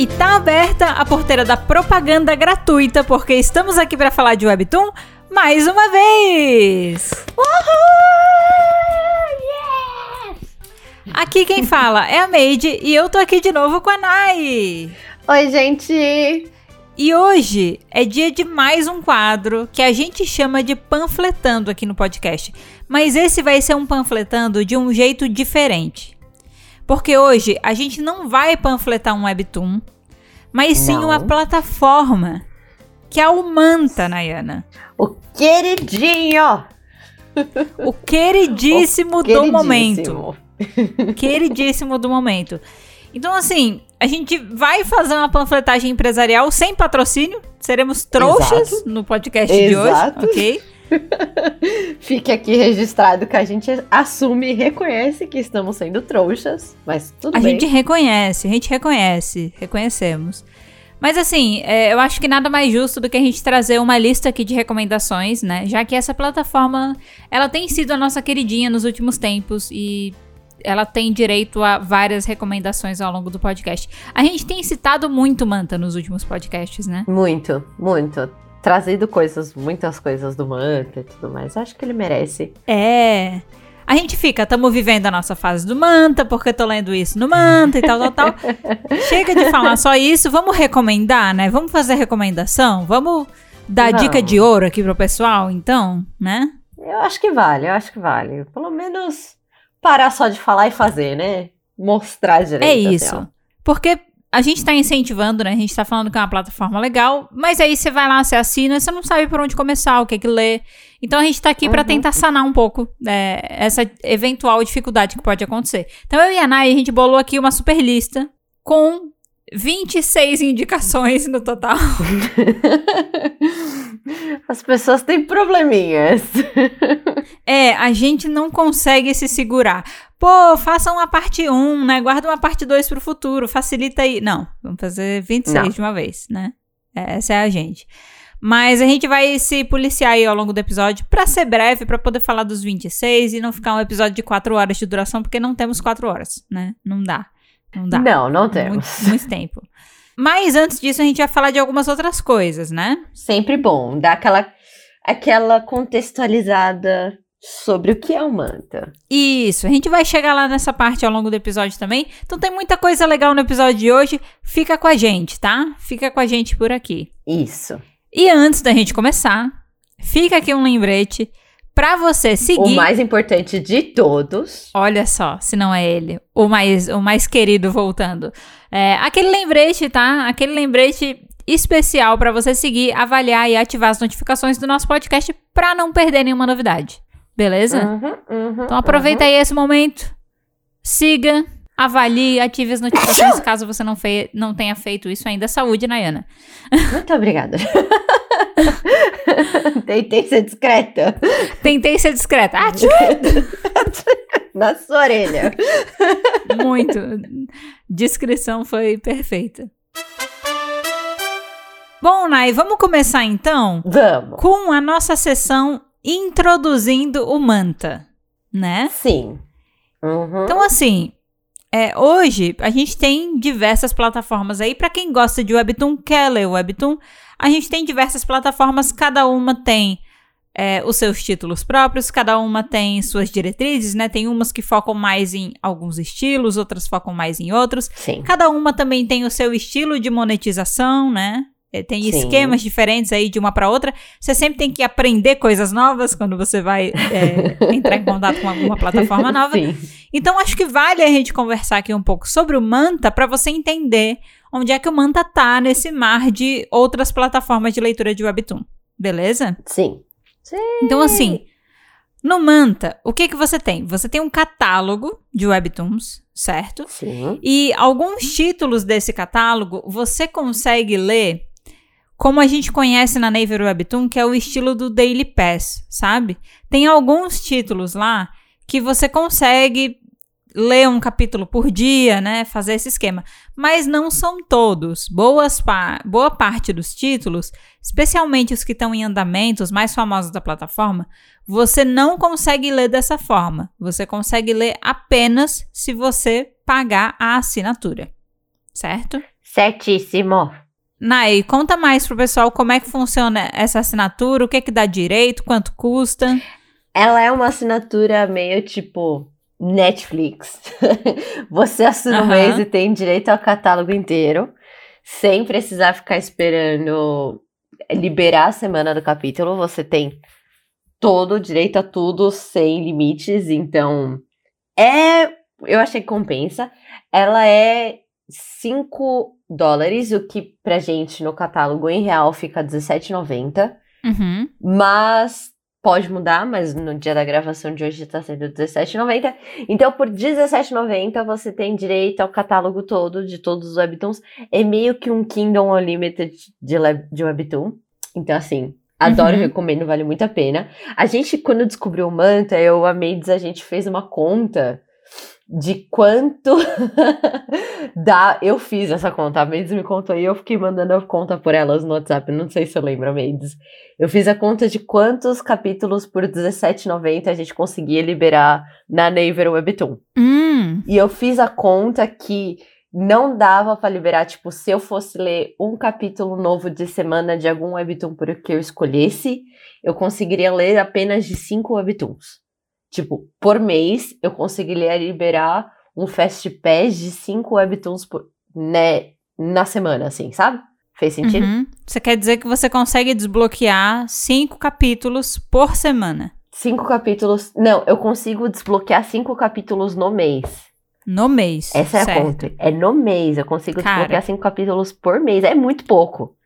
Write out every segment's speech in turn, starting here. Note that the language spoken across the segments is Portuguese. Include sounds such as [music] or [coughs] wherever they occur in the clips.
E tá aberta a porteira da propaganda gratuita, porque estamos aqui para falar de Webtoon mais uma vez! Uhul! Yes! Aqui quem fala é a Made e eu tô aqui de novo com a Nai. Oi, gente! E hoje é dia de mais um quadro que a gente chama de panfletando aqui no podcast. Mas esse vai ser um panfletando de um jeito diferente. Porque hoje a gente não vai panfletar um webtoon, mas sim Não. uma plataforma que é o Manta, Nayana. O queridinho! [laughs] O queridíssimo, O do momento. queridíssimo. [laughs] Queridíssimo do momento. Então, assim, a gente vai fazer uma panfletagem empresarial sem patrocínio. Seremos trouxas Exato. no podcast Exato. de hoje, ok? [laughs] Fique aqui registrado que a gente assume e reconhece que estamos sendo trouxas, mas tudo A bem. gente reconhece, a gente reconhece, reconhecemos. Mas assim, é, eu acho que nada mais justo do que a gente trazer uma lista aqui de recomendações, né? Já que essa plataforma, ela tem sido a nossa queridinha nos últimos tempos e ela tem direito a várias recomendações ao longo do podcast. A gente tem citado muito Manta nos últimos podcasts, né? Muito, muito. Trazido coisas, muitas coisas do Manta e tudo mais. Acho que ele merece. É. A gente fica, tamo vivendo a nossa fase do Manta, porque tô lendo isso no Manta e tal, tal, tal. [laughs] Chega de falar só isso, vamos recomendar, né? Vamos fazer recomendação? Vamos dar Vamos. dica de ouro aqui pro pessoal, então, né? Eu acho que vale, eu acho que vale. Pelo menos parar só de falar e fazer, né? Mostrar direito. É assim, isso. ó. Porque a gente tá incentivando, né? A gente tá falando que é uma plataforma legal, mas aí você vai lá, você assina, você não sabe por onde começar, o que é que ler. Então a gente tá aqui Uhum. tentar sanar um pouco é, essa eventual dificuldade que pode acontecer. Então eu e a Nai, a gente bolou aqui uma super lista com 26 indicações no total. [laughs] As pessoas têm probleminhas. [laughs] É, a gente não consegue se segurar. Pô, faça uma parte 1, né? Guarda uma parte 2 pro futuro, facilita aí. Não, vamos fazer 26 Não. de uma vez, né? É, Essa é a gente. Mas a gente vai se policiar aí ao longo do episódio pra ser breve, pra poder falar dos 26 e não ficar um episódio de 4 horas de duração, porque não temos 4 horas, né? Não dá. Não dá. Não, não Muito, temos. muito tempo. Mas antes disso, a gente vai falar de algumas outras coisas, né? Sempre bom dar aquela, aquela contextualizada sobre o que é o Manta. Isso, a gente vai chegar lá nessa parte ao longo do episódio também. Então tem muita coisa legal no episódio de hoje. Fica com a gente, tá? Fica com a gente por aqui. Isso. E antes da gente começar, fica aqui um lembrete pra você O seguir. mais importante de todos. Olha só, se não é ele, o mais, o mais querido voltando. É, aquele lembrete, tá? Aquele lembrete especial pra você seguir, avaliar e ativar as notificações do nosso podcast pra não perder nenhuma novidade. Beleza? Uhum, uhum, Então aproveita aí esse momento, siga, avalie, ative as notificações [coughs] caso você não, fe não tenha feito isso ainda. Saúde, Nayana. uhum. Muito obrigada. [laughs] [laughs] Tentei ser discreta. Tentei ser discreta. Ah. [laughs] Na sua orelha. muito. Descrição foi perfeita. Bom, Nay, vamos começar então Vamos. com a nossa sessão introduzindo o Manta, né? Sim. Uhum. Então, assim, é, hoje a gente tem diversas plataformas aí. Pra quem gosta de Webtoon, quer ler o Webtoon, a gente tem diversas plataformas, cada uma tem é, os seus títulos próprios, cada uma tem suas diretrizes, né? Tem umas que focam mais em alguns estilos, outras focam mais em outros. Sim. Cada uma também tem o seu estilo de monetização, né? É, Tem Sim. esquemas diferentes aí de uma para outra. Você sempre tem que aprender coisas novas quando você vai é, [laughs] entrar em contato com alguma plataforma nova. Sim. Então acho que vale a gente conversar aqui um pouco sobre o Manta para você entender onde é que o Manta tá nesse mar de outras plataformas de leitura de webtoon. Beleza? Sim. Então assim, no Manta, o que que você tem? Você tem um catálogo de webtoons, certo? Sim. E alguns títulos desse catálogo você consegue ler como a gente conhece na Naver Webtoon, que é o estilo do Daily Pass, sabe? Tem alguns títulos lá que você consegue ler um capítulo por dia, né? Fazer esse esquema. Mas não são todos. Boas pa boa parte dos títulos, especialmente os que estão em andamento, os mais famosos da plataforma, você não consegue ler dessa forma. Você consegue ler apenas se você pagar a assinatura. Certo? Certíssimo. Nai, conta mais pro pessoal como é que funciona essa assinatura, o que é que dá direito, quanto custa. Ela é uma assinatura meio tipo Netflix. [laughs] Você assina um Aham. mês e tem direito ao catálogo inteiro, sem precisar ficar esperando liberar a semana do capítulo. Você tem todo o direito a tudo sem limites, então é. Eu achei que compensa. Ela é 5 dólares, o que pra gente no catálogo em real fica R$17,90. Uhum. Mas pode mudar, mas no dia da gravação de hoje tá sendo R$17,90. Então, por R$17,90 você tem direito ao catálogo todo de todos os webtoons. É meio que um Kingdom Unlimited de, de webtoon. Então, assim, adoro, Uhum. recomendo, vale muito a pena. A gente, quando descobriu o Manta, eu, a Maids, a gente fez uma conta de quanto [laughs] dá. Eu fiz essa conta, a Maids me contou e eu fiquei mandando a conta por elas no WhatsApp. Não sei se você lembra, Maids. Eu fiz a conta de quantos capítulos por R$17,90 a gente conseguia liberar na Naver Webtoon. Hum, E eu fiz a conta que não dava pra liberar, tipo, se eu fosse ler um capítulo novo de semana de algum webtoon por que eu escolhesse, eu conseguiria ler apenas de cinco webtoons. Tipo, por mês eu conseguiria liberar um fast pass de cinco webtoons por, né, na semana, assim, sabe? Fez sentido? uhum. Você quer dizer que você consegue desbloquear cinco capítulos por semana. Cinco capítulos. Não, eu consigo desbloquear cinco capítulos no mês. No mês. Essa é certo. a conta. É no mês. Eu consigo Cara. desbloquear cinco capítulos por mês. É muito pouco.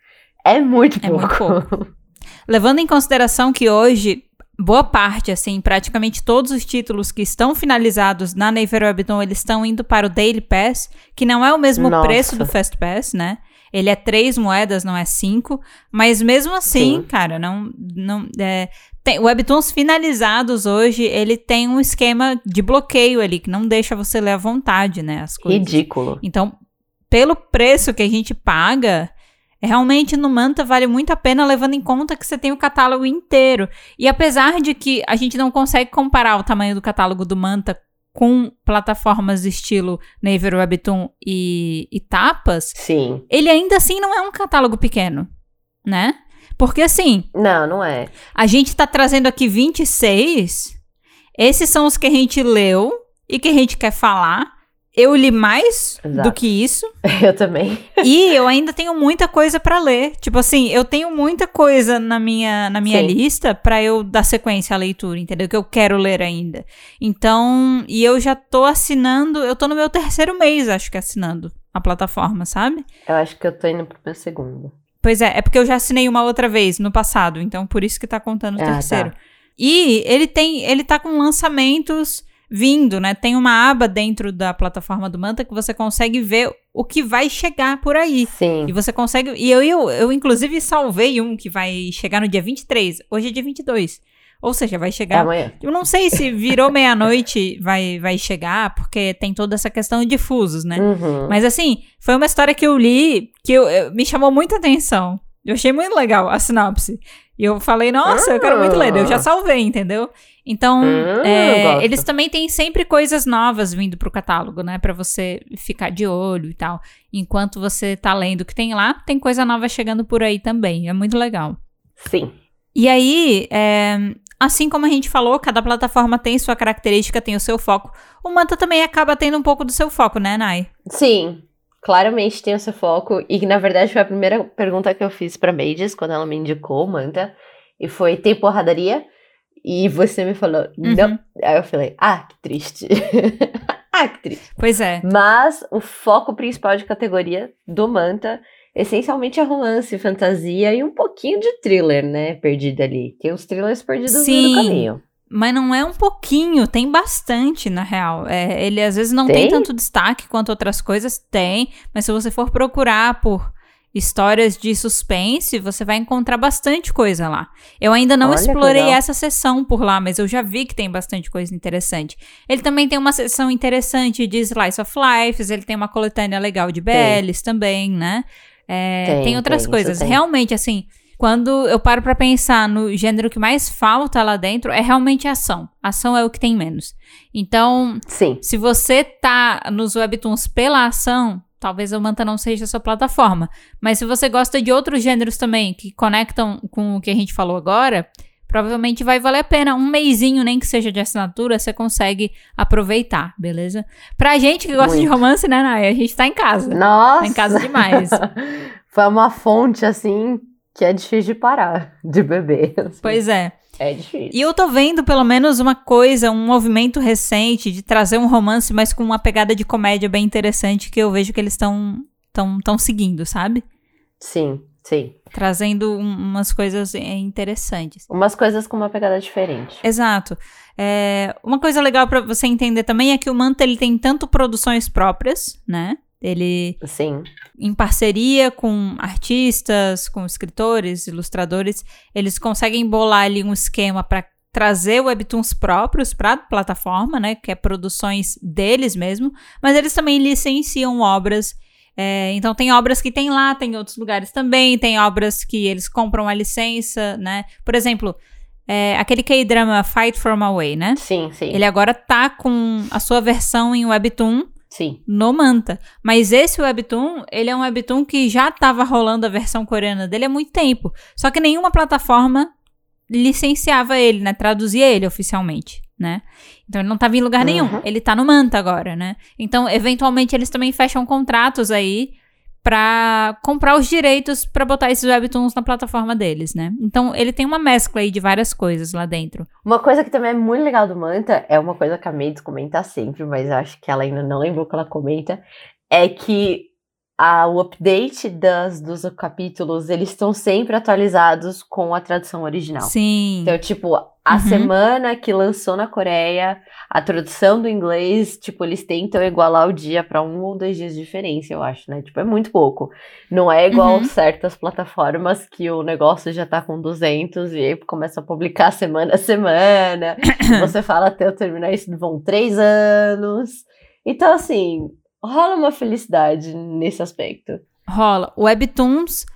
É muito É pouco. muito [laughs] Levando em consideração que hoje, boa parte, assim, praticamente todos os títulos que estão finalizados na Naver Webtoon, eles estão indo para o Daily Pass, que não é o mesmo Nossa. preço do Fast Pass, né? Ele é três moedas, não é cinco. Mas mesmo assim, Sim. cara, não. não é, tem, Webtoons finalizados hoje, ele tem um esquema de bloqueio ali, que não deixa você ler à vontade, né? As coisas. Ridículo. Então, pelo preço que a gente paga, realmente no Manta vale muito a pena, levando em conta que você tem o catálogo inteiro. E apesar de que a gente não consegue comparar o tamanho do catálogo do Manta com plataformas estilo Naver Webtoon e, e Tapas, Sim. ele ainda assim não é um catálogo pequeno, né? Porque assim, Não, não é. a gente tá trazendo aqui 26. Esses são os que a gente leu e que a gente quer falar. Eu li mais Exato. do que isso. [laughs] Eu também. E eu ainda tenho muita coisa pra ler. Tipo assim, eu tenho muita coisa na minha, na minha Sim. lista pra eu dar sequência à leitura, entendeu? Que eu quero ler ainda. Então, e eu já tô assinando, eu tô no meu terceiro mês, acho que assinando a plataforma, sabe? Eu acho que eu tô indo pro meu segundo. Pois é, é porque eu já assinei uma outra vez no passado, então por isso que tá contando o Ah, terceiro. tá. E ele tem, ele tá com lançamentos vindo, né? Tem uma aba dentro da plataforma do Manta que você consegue ver o que vai chegar por aí. Sim. E você consegue. E eu, eu, eu, inclusive, salvei um que vai chegar no dia 23. Hoje é dia 22. Ou seja, vai É chegar. amanhã. Eu não sei se virou meia-noite vai, vai chegar, porque tem toda essa questão de fusos, né? Uhum. Mas assim, foi uma história que eu li que eu, eu- me chamou muita atenção. Eu achei muito legal a sinopse. E eu falei, nossa, eu quero muito ler. Eu já salvei, entendeu? Então, Hum, é, eles também têm sempre coisas novas vindo pro catálogo, né? Pra você ficar de olho e tal. Enquanto você tá lendo o que tem lá, tem coisa nova chegando por aí também. É muito legal. Sim. E aí, é, assim como a gente falou, cada plataforma tem sua característica, tem o seu foco. O Manta também acaba tendo um pouco do seu foco, né, Nai? Sim. Claramente tem o seu foco. E na verdade foi a primeira pergunta que eu fiz pra Mages quando ela me indicou o Manta. E foi: tem porradaria? E você me falou, não. Uhum. Aí eu falei, ah, que triste. [laughs] ah, que triste. Pois é. Mas o foco principal de categoria do Manta essencialmente é romance, fantasia e um pouquinho de thriller, né? Perdido ali. Tem uns thrillers perdidos no meio Sim. do caminho. Mas não é um pouquinho, tem bastante, na real. É, ele às vezes não tem? Tem? tanto destaque quanto outras coisas, tem. Mas se você for procurar por histórias de suspense, você vai encontrar bastante coisa lá. Eu ainda não Olha explorei essa seção por lá, mas eu já vi que tem bastante coisa interessante. Ele também tem uma seção interessante de Slice of Lives, ele tem uma coletânea legal de BLs também, né? É, tem, Tem, outras tem, coisas. Realmente, assim, quando eu paro pra pensar no gênero que mais falta lá dentro, é realmente ação. Ação é o que tem menos. Então, Sim. se você tá nos webtoons pela ação, talvez o Manta não seja a sua plataforma. Mas se você gosta de outros gêneros também que conectam com o que a gente falou agora, provavelmente vai valer a pena. Um meizinho, nem que seja de assinatura, você consegue aproveitar, beleza? Pra gente que gosta Muito. de romance, né, Naya? A gente tá em casa. Nossa! Tá em casa demais. [laughs] Foi uma fonte, assim, que é difícil de parar [laughs] de beber. Assim. Pois é. É difícil. E eu tô vendo pelo menos uma coisa, um movimento recente de trazer um romance, mas com uma pegada de comédia bem interessante que eu vejo que eles estão tão, tão seguindo, sabe? Sim, sim. Trazendo um, umas coisas é, interessantes. Umas coisas com uma pegada diferente. Exato. É, uma coisa legal para você entender também é que o Manta ele tem tanto produções próprias, né? Ele, Sim. em parceria com artistas, com escritores, ilustradores, eles conseguem bolar ali um esquema para trazer webtoons próprios para a plataforma, né, que é produções deles mesmo, mas eles também licenciam obras. É, então tem obras que tem lá, tem outros lugares também, tem obras que eles compram a licença, né? Por exemplo, é, aquele K-drama Fight From Away, né? Sim, sim. Ele agora tá com a sua versão em webtoon Sim. no Manta. Mas esse webtoon, ele é um webtoon que já estava rolando a versão coreana dele há muito tempo. Só que nenhuma plataforma licenciava ele, né? Traduzia ele oficialmente, né? Então ele não estava em lugar uhum. nenhum. Ele está no Manta agora, né? Então, eventualmente, eles também fecham contratos aí para comprar os direitos para botar esses webtoons na plataforma deles, né? Então ele tem uma mescla aí de várias coisas lá dentro. Uma coisa que também é muito legal do Manta é uma coisa que a Mades comenta sempre, mas acho que ela ainda não lembrou que ela comenta, é que a, o update das, dos capítulos, eles estão sempre atualizados com a tradução original. Sim. Então, tipo, a uhum. semana que lançou na Coreia, a tradução do inglês, tipo, eles tentam igualar o dia para um ou dois dias de diferença, eu acho, né? Tipo, é muito pouco. Não é igual uhum. certas plataformas que o negócio já tá com 200 e aí começa a publicar [laughs] semana a semana. [coughs] você fala até eu terminar isso vão três anos. Então, assim, rola uma felicidade nesse aspecto. Rola. Webtoons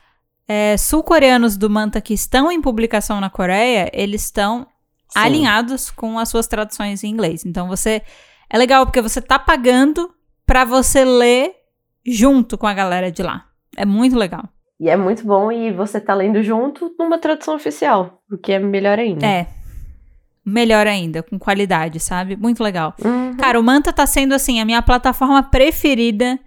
é, sul-coreanos do Manta que estão em publicação na Coreia, eles estão Sim. alinhados com as suas traduções em inglês. Então você é legal porque você tá pagando para você ler junto com a galera de lá. É muito legal. E é muito bom e você tá lendo junto numa tradução oficial, o que é melhor ainda. É, melhor ainda, com qualidade, sabe? Muito legal. Uhum. Cara, o Manta tá sendo, assim, a minha plataforma preferida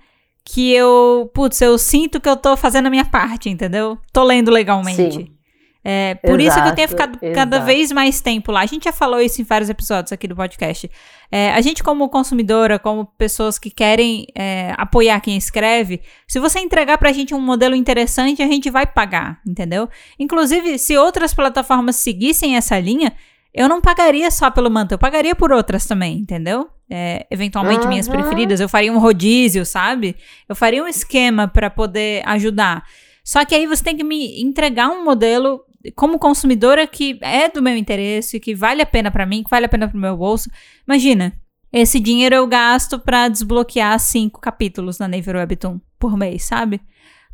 que eu, putz, eu sinto que eu tô fazendo a minha parte, entendeu? Tô lendo legalmente. Sim. É, por exato, isso que eu tenho ficado exato. cada vez mais tempo lá. A gente já falou isso em vários episódios aqui do podcast. É, a gente, como consumidora, como pessoas que querem é, apoiar quem escreve, se você entregar pra gente um modelo interessante, a gente vai pagar, entendeu? Inclusive, se outras plataformas seguissem essa linha, eu não pagaria só pelo manto, eu pagaria por outras também, entendeu? É, eventualmente uhum. minhas preferidas, eu faria um rodízio, sabe? Eu faria um esquema para poder ajudar. Só que aí você tem que me entregar um modelo como consumidora que é do meu interesse, que vale a pena para mim, que vale a pena pro meu bolso. Imagina, esse dinheiro eu gasto para desbloquear cinco capítulos na Naver Webtoon por mês, sabe?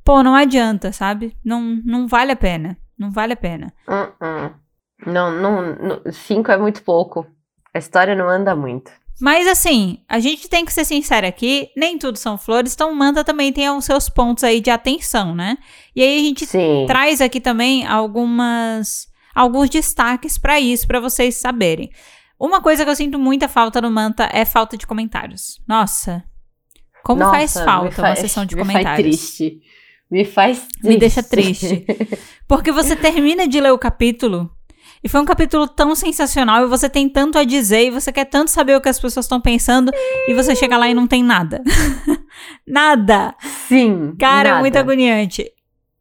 Pô, não adianta, sabe? Não, não vale a pena. Não vale a pena. Uh -uh. Não, não, não, cinco é muito pouco. A história não anda muito. Mas assim, a gente tem que ser sincero aqui, nem tudo são flores, então Manda também tem os seus pontos aí de atenção, né? E aí a gente Sim. traz aqui também algumas alguns destaques para isso, para vocês saberem. Uma coisa que eu sinto muita falta no Manta é falta de comentários. Nossa, como Nossa, faz falta uma sessão de me comentários. Me faz triste. Me faz triste. Me deixa triste. [laughs] Porque você termina de ler o capítulo e foi um capítulo tão sensacional e você tem tanto a dizer e você quer tanto saber o que as pessoas estão pensando e você chega lá e não tem nada. [laughs] nada. Sim. Cara, nada. é muito agoniante.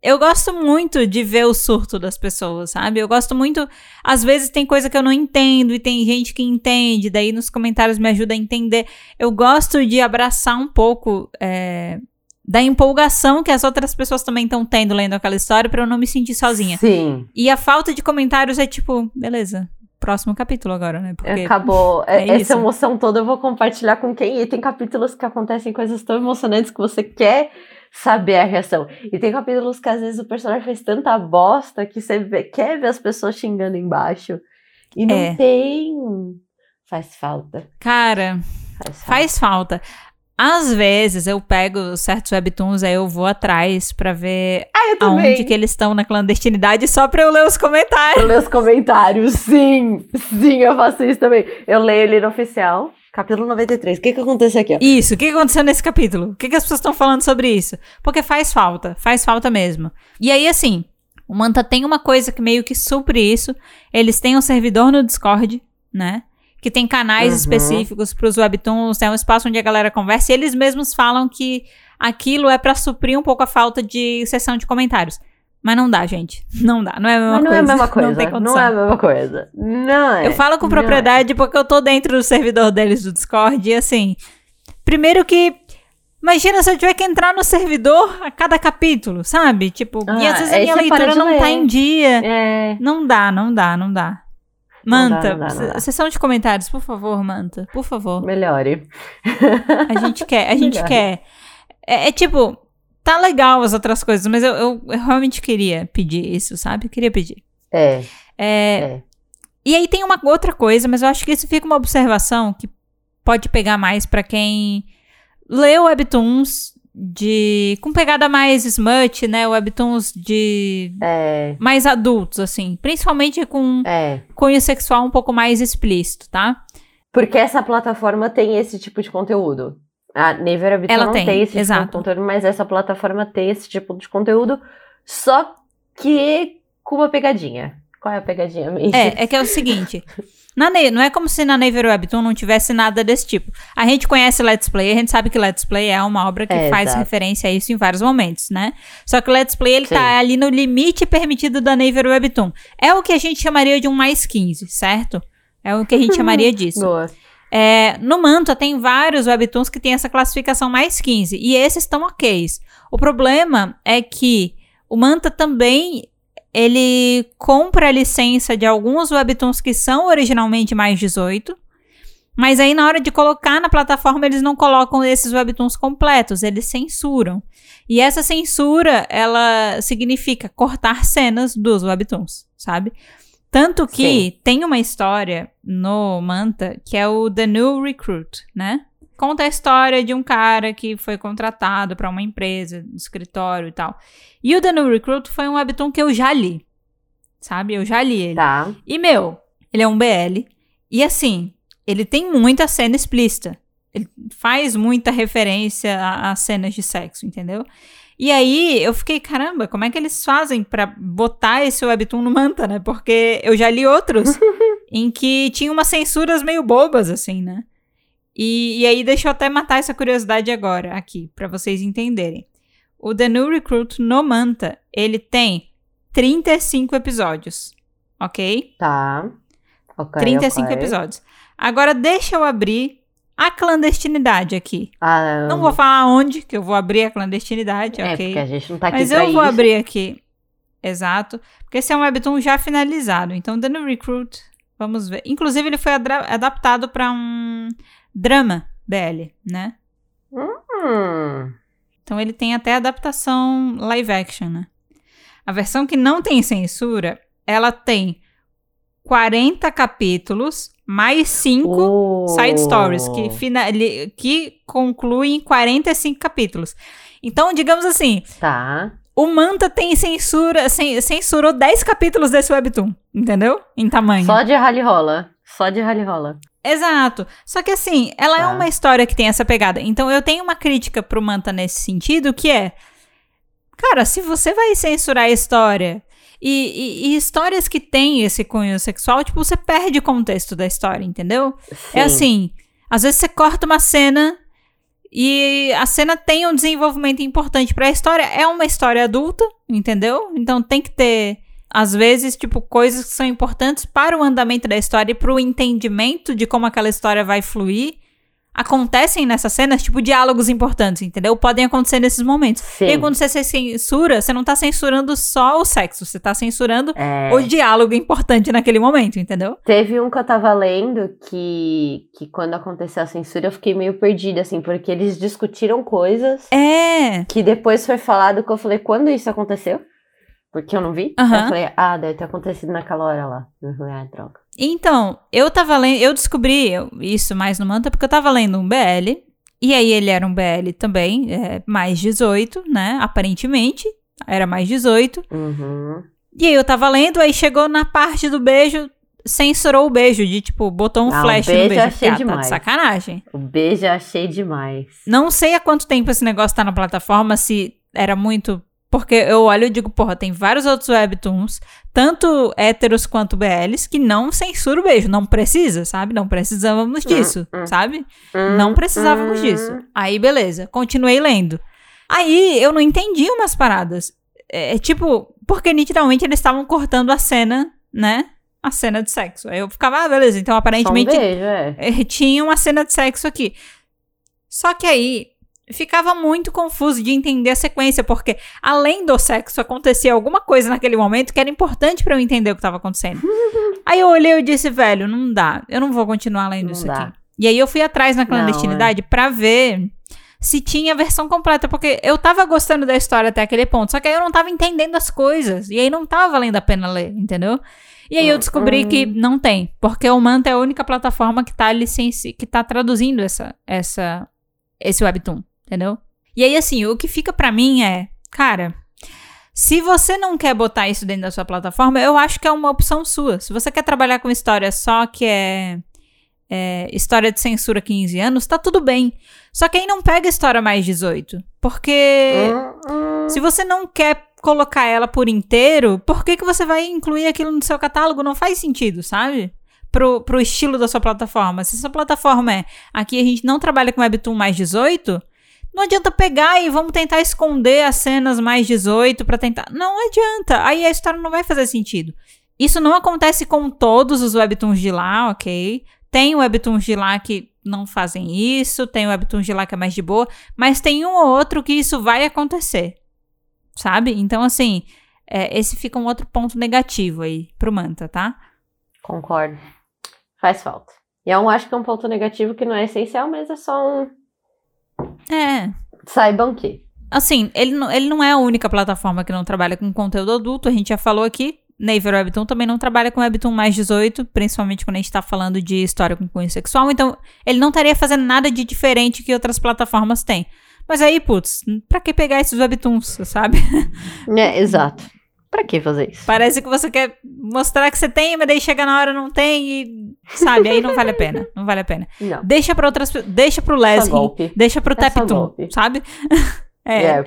Eu gosto muito de ver o surto das pessoas, sabe? Eu gosto muito. Às vezes tem coisa que eu não entendo e tem gente que entende, daí nos comentários me ajuda a entender. Eu gosto de abraçar um pouco. É, da empolgação que as outras pessoas também estão tendo lendo aquela história para eu não me sentir sozinha. Sim. E a falta de comentários é tipo, beleza, próximo capítulo agora, né? Porque Acabou. [laughs] É Essa isso. emoção toda eu vou compartilhar com quem. E tem capítulos que acontecem coisas tão emocionantes que você quer saber a reação. E tem capítulos que às vezes o personagem fez tanta bosta que você vê, quer ver as pessoas xingando embaixo. E não é. tem. Faz falta. Cara, faz falta. Faz falta. Às vezes eu pego certos webtoons, aí eu vou atrás pra ver Ah, aonde que eles estão na clandestinidade só pra eu ler os comentários. Eu leio os comentários, sim. Sim, eu faço isso também. Eu leio ele no oficial. Capítulo 93. O que que aconteceu aqui, ó? Isso, o que aconteceu nesse capítulo? O que, que as pessoas estão falando sobre isso? Porque faz falta, faz falta mesmo. E aí, assim, o Manta tem uma coisa que meio que supre isso. Eles têm um servidor no Discord, né? Que tem canais Uhum. específicos para os webtoons, tem um espaço onde a galera conversa, e eles mesmos falam que aquilo é pra suprir um pouco a falta de sessão de comentários. Mas não dá, gente. Não dá. Não é a mesma não coisa. é a mesma coisa. Não tem Não, condição. é a mesma coisa. Não é. Eu falo com Não é. propriedade porque eu tô dentro do servidor deles do Discord e assim. Primeiro que. Imagina se eu tiver que entrar no servidor a cada capítulo, sabe? Tipo, e Ah, às vezes a minha para leitura não tá ler. em dia. É. Não dá, não dá, não dá. Não dá, Manta, não dá, não dá. sessão de comentários, por favor, Manta. Por favor. Melhore. A gente quer, a gente Melhor. quer. É, é tipo, tá legal as outras coisas, mas eu, eu- eu realmente queria pedir isso, sabe? Eu queria pedir. É. É, É. E aí tem uma outra coisa, mas eu acho que isso fica uma observação que pode pegar mais pra quem lê webtoons de com pegada mais smut, né? Webtoons de É. mais adultos assim, principalmente com É. cunho sexual um pouco mais explícito, tá? Porque essa plataforma tem esse tipo de conteúdo. A Never Habitat Ela não tem, tem, esse tipo exato. de conteúdo, mas essa plataforma tem esse tipo de conteúdo, só que com uma pegadinha. Qual é a pegadinha mesmo? É, é que é o seguinte, [laughs] na não é como se na Naver Webtoon não tivesse nada desse tipo. A gente conhece Let's Play, a gente sabe que Let's Play é uma obra que É, faz exato. referência a isso em vários momentos, né? Só que o Let's Play, ele Sim. tá ali no limite permitido da Naver Webtoon. É o que a gente chamaria de um mais 15, certo? É o que a gente [laughs] chamaria disso. Boa. É, no Manta tem vários webtoons que tem essa classificação mais 15 e esses estão ok. O problema é que o Manta também ele compra a licença de alguns webtoons que são originalmente mais 18, mas aí na hora de colocar na plataforma eles não colocam esses webtoons completos, eles censuram. E essa censura, ela significa cortar cenas dos webtoons, sabe? Tanto que Sim. tem uma história no Manta que é o The New Recruit, né? Conta a história de um cara que foi contratado para uma empresa, um escritório e tal. E o The New Recruit foi um webtoon que eu já li. Sabe? Eu já li ele. Tá. E, meu, ele é um BL. E assim, ele tem muita cena explícita. Ele faz muita referência a, a cenas de sexo, entendeu? E aí eu fiquei, caramba, como é que eles fazem pra botar esse webtoon no Manta, né? Porque eu já li outros [laughs] em que tinha umas censuras meio bobas, assim, né? E, e aí deixa eu até matar essa curiosidade agora, aqui, pra vocês entenderem. O The New Recruit no Manta, ele tem 35 episódios, ok? Tá. Ok. 35 ok. episódios. Agora deixa eu abrir a clandestinidade aqui. Ah, Não vou falar onde que eu vou abrir a clandestinidade, É, ok? porque a gente não tá aqui Mas eu vou isso. abrir aqui. Exato. Porque esse é um webtoon já finalizado. Então, The New Recruit, vamos ver. Inclusive, ele foi adaptado para um drama BL, né? Hum. Então, ele tem até adaptação live action, né? A versão que não tem censura, ela tem 40 capítulos mais 5 Oh. side stories que, fina- li- que concluem 45 capítulos. Então, digamos assim, Tá. o Manta tem censura, cen- censurou 10 capítulos desse webtoon, entendeu? Em tamanho. Só de rally rola. Só de rally rola. Exato. Só que assim, ela é Tá. uma história que tem essa pegada. Então eu tenho uma crítica pro Manta nesse sentido, que é, cara, se você vai censurar a história e, e- e histórias que têm esse cunho sexual, tipo, você perde o contexto da história, entendeu? Sim. É assim, às vezes você corta uma cena e a cena tem um desenvolvimento importante pra história. É uma história adulta, entendeu? Então tem que ter, às vezes, tipo, coisas que são importantes para o andamento da história e pro entendimento de como aquela história vai fluir. Acontecem nessas cenas, tipo, diálogos importantes, entendeu? Podem acontecer nesses momentos. Sim. E quando você se censura, você não tá censurando só o sexo, você tá censurando É. o diálogo importante naquele momento, entendeu? Teve um que eu tava lendo que, que quando aconteceu a censura eu fiquei meio perdida, assim, porque eles discutiram coisas É. que depois foi falado que eu falei, quando isso aconteceu? Porque eu não vi. Aham. Eu falei, ah, deve ter acontecido naquela hora lá. Eu falei, ah, droga. Então, eu tava lendo, eu descobri isso mais no Manta porque eu tava lendo um BL E aí ele era um BL também, é, mais 18, né? Aparentemente, era mais 18. Uhum. E aí eu tava lendo, aí chegou na parte do beijo, censurou o beijo, de tipo, botou um Não, flash o beijo no beijo. achei Ah, tá de demais. sacanagem. O beijo eu achei demais. Não sei há quanto tempo esse negócio tá na plataforma, se era muito. Porque eu olho e digo, porra, tem vários outros webtoons, tanto héteros quanto BLs, que não censuram o beijo. Não precisa, sabe? Não precisávamos disso, hum. sabe? Não precisávamos Hum. disso. Aí, beleza, continuei lendo. Aí eu não entendi umas paradas. É, é tipo, porque nitidamente eles estavam cortando a cena, né? A cena de sexo. Aí eu ficava, ah, beleza, então Só um aparentemente beijo, é. [laughs] tinha uma cena de sexo aqui. Só que aí ficava muito confuso de entender a sequência, porque além do sexo acontecia alguma coisa naquele momento que era importante pra eu entender o que estava acontecendo. [laughs] aí eu olhei e disse, velho, não dá, eu não vou continuar lendo Não isso dá. aqui. E aí eu fui atrás na clandestinidade pra ver se tinha a versão completa, porque eu tava gostando da história até aquele ponto, só que aí eu não tava entendendo as coisas, e aí não tava valendo a pena ler, entendeu? E aí eu descobri Hum. que não tem, porque o Manta é a única plataforma que tá licenci... que tá traduzindo essa essa esse webtoon, entendeu? E aí assim, o que fica pra mim é, cara, se você não quer botar isso dentro da sua plataforma, eu acho que é uma opção sua. Se você quer trabalhar com história só que é, é, história de censura 15 anos, tá tudo bem. Só que aí não pega história mais 18. Porque Hum, hum. se você não quer colocar ela por inteiro, por que, que você vai incluir aquilo no seu catálogo? Não faz sentido, sabe? Pro, pro estilo da sua plataforma. Se a sua plataforma é aqui a gente não trabalha com Webtoon mais 18, não adianta pegar e vamos tentar esconder as cenas mais 18 pra tentar. Não adianta. Aí a história não vai fazer sentido. Isso não acontece com todos os webtoons de lá, ok? Tem webtoons de lá que não fazem isso, tem webtoons de lá que é mais de boa, mas tem um ou outro que isso vai acontecer. Sabe? Então, assim, é, esse fica um outro ponto negativo aí pro Manta, tá? Concordo. Faz falta. E eu acho que é um ponto negativo que não é essencial, mas é só um. É. Saibam que. Assim, ele não, ele não é a única plataforma que não trabalha com conteúdo adulto, a gente já falou aqui. Naver Webtoon também não trabalha com Webtoon mais 18, principalmente quando a gente tá falando de história com cunho sexual. Então, ele não estaria fazendo nada de diferente que outras plataformas têm. Mas aí, putz, pra que pegar esses Webtoons, sabe? É, exato. Pra que fazer isso? Parece que você quer mostrar que você tem, mas daí chega na hora não tem e, sabe, aí não vale a pena. Não vale a pena. Não. Deixa pra outras, deixa pro Leslie, deixa pro É Taptoon, sabe? [laughs] é. É.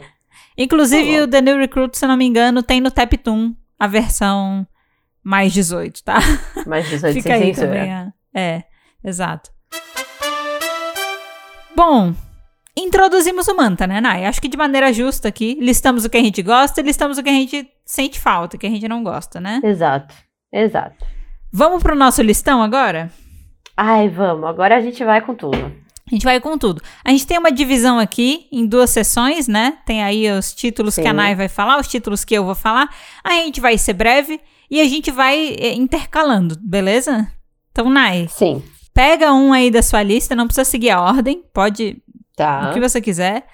Inclusive, o The New Recruit, se eu não me engano, tem no Taptoon a versão mais 18, tá? Mas 18 Fica aí censura. também. a- É, exato. Bom, introduzimos o Manta, né, Nai? Acho que de maneira justa aqui, listamos o que a gente gosta e listamos o que a gente sente falta, que a gente não gosta, né? Exato. Exato. Vamos pro nosso listão agora? Ai, vamos. Agora a gente vai com tudo. A gente vai com tudo. A gente tem uma divisão aqui em duas sessões, né? Tem aí os títulos que a Sim. Nai vai falar, os títulos que eu vou falar. A gente vai ser breve e a gente vai eh, intercalando, beleza? Então, Nai, Sim. pega um aí da sua lista, não precisa seguir a ordem, pode Tá. o que você quiser.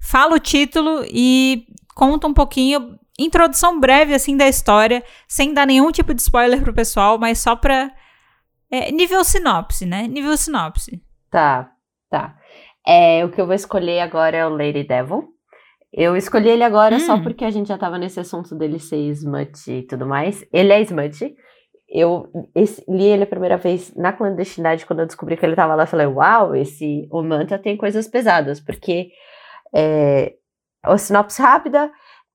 Fala o título e conta um pouquinho, introdução breve assim da história, sem dar nenhum tipo de spoiler pro pessoal, mas só pra é, nível sinopse, né? Nível sinopse. Tá, tá. É, o que eu vou escolher agora é o Lady Devil. Eu escolhi ele agora só Hum. porque a gente já tava nesse assunto dele ser smut e tudo mais. Ele é smut. Eu esse- li ele a primeira vez na clandestinidade, quando eu descobri que ele tava lá, eu falei, uau, esse o Manta tem coisas pesadas, porque é, a sinopse rápida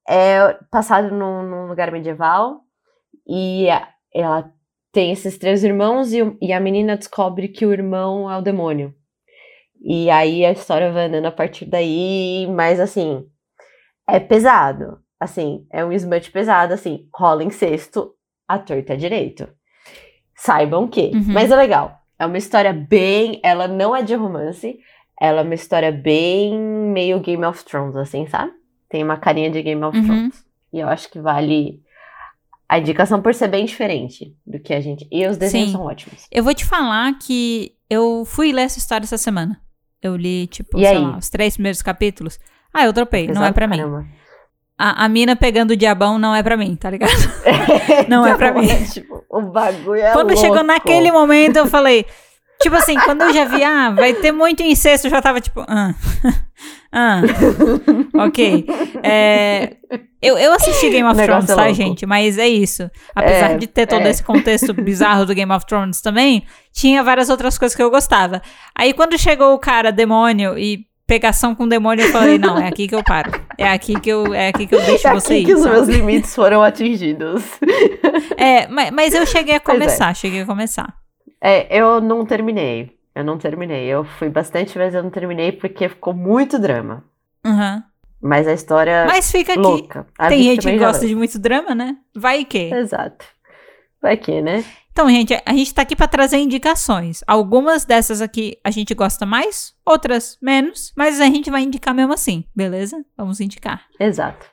é passado num, num lugar medieval e a- ela tem esses três irmãos e, e a menina descobre que o irmão é o demônio. E aí a história vai andando a partir daí, mas assim, é pesado. Assim, é um smut pesado, assim, rola em sexto, a torta é direito. Saibam que. Uhum. Mas é legal. É uma história bem. Ela não é de romance, ela é uma história bem meio Game of Thrones, assim, sabe? Tem uma carinha de Game of Uhum. Thrones. E eu acho que vale a indicação por ser bem diferente do que a gente. E os desenhos Sim. são ótimos. Eu vou te falar que eu fui ler essa história essa semana. Eu li, tipo, E sei aí? lá, os três primeiros capítulos. Ah, eu dropei, não é pra mim. A, a mina pegando o diabão não é pra mim, tá ligado? [laughs] Não é pra mim. tipo, o bagulho é Quando chegou louco. naquele momento, eu falei, Tipo assim, quando eu já vi, ah, vai ter muito incesto, eu já tava tipo, ah, ah, ok. É, eu, eu assisti Game of Thrones, é tá, gente? Mas é isso. Apesar É, de ter todo é. esse contexto bizarro do Game of Thrones também, tinha várias outras coisas que eu gostava. Aí quando chegou o cara demônio e pegação com demônio, eu falei, não, é aqui que eu paro. É aqui que eu, é aqui que eu deixo É você aqui ir. que os sabe? meus limites foram atingidos. É, mas, mas eu cheguei a é. começar, cheguei a começar. É, eu não terminei. Eu não terminei. Eu fui bastante, mas eu não terminei porque ficou muito drama. Uhum. Mas a história Mas fica aqui. louca. A Tem gente que gosta leu. de muito drama, né? Vai que. Exato. Vai que, né? Então, gente, a gente tá aqui pra trazer indicações. Algumas dessas aqui a gente gosta mais, outras menos, mas a gente vai indicar mesmo assim, beleza? Vamos indicar. Exato.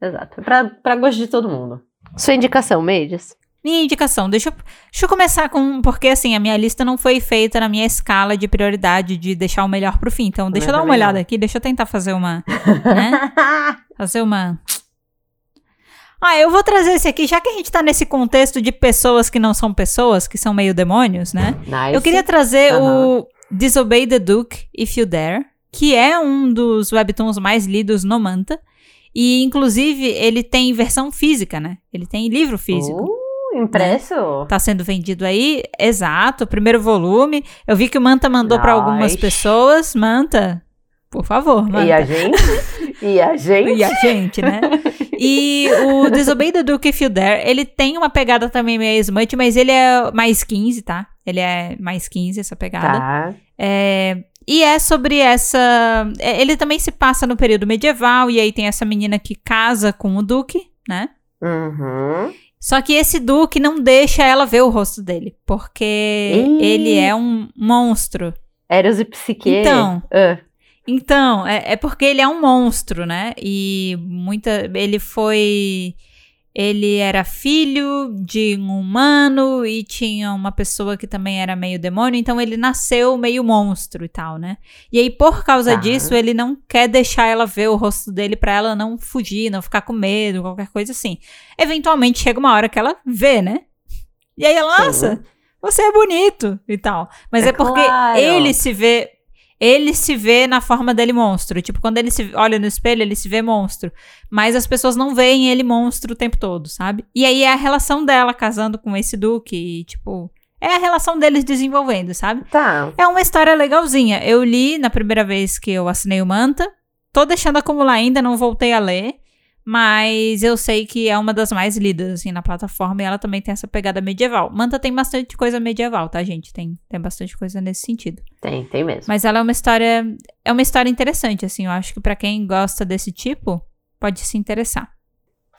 Exato. Pra, pra gosto de todo mundo. Sua indicação, Meides? Minha indicação, deixa eu, deixa eu começar com. Porque assim, a minha lista não foi feita na minha escala de prioridade de deixar o melhor pro fim. Então, deixa eu dar uma olhada não. aqui, deixa eu tentar fazer uma. Né? [laughs] Fazer uma. Ah, eu vou trazer esse aqui, já que a gente tá nesse contexto de pessoas que não são pessoas, que são meio demônios, né? nice. Eu queria trazer o Disobey the Duke If You Dare, que é um dos webtoons mais lidos no Manta. E, inclusive, ele tem versão física, né? Ele tem livro físico. Impresso? Tá sendo vendido aí, exato, primeiro volume. Eu vi que o Manta mandou pra algumas pessoas. Manta, por favor, Manta. E a gente? e a gente? E a gente, né? E o Disobey the Duke If You Dare, ele tem uma pegada também meio smut, mas ele é mais 15, tá? Ele é mais 15, essa pegada. Tá. É, e é sobre essa. é, Ele também se passa no período medieval, e aí tem essa menina que casa com o Duque, né? Uhum. Só que esse Duque não deixa ela ver o rosto dele, porque Ih. ele é um monstro. Eros e Psique. Então. Ah, Então, é, é porque ele é um monstro, né? E muita. Ele foi. Ele era filho de um humano e tinha uma pessoa que também era meio demônio, então ele nasceu meio monstro e tal, né? E aí, por causa Tá. disso, ele não quer deixar ela ver o rosto dele pra ela não fugir, não ficar com medo, qualquer coisa assim. Eventualmente chega uma hora que ela vê, né? E aí ela, nossa, você é bonito e tal. Mas é, É porque claro. ele se vê. Ele se vê na forma dele monstro. Tipo, quando ele se olha no espelho, ele se vê monstro. Mas as pessoas não veem ele monstro o tempo todo, sabe? E aí é a relação dela casando com esse Duque. E, tipo, é a relação deles desenvolvendo, sabe? tá. É uma história legalzinha. Eu li na primeira vez que eu assinei o Manta. Tô deixando acumular ainda, não voltei a ler. Mas eu sei que é uma das mais lidas, assim, na plataforma. E ela também tem essa pegada medieval. Manta tem bastante coisa medieval, tá, gente? Tem, tem bastante coisa nesse sentido. Tem, tem mesmo. Mas ela é uma história. É uma história interessante, assim. Eu acho que pra quem gosta desse tipo, pode se interessar.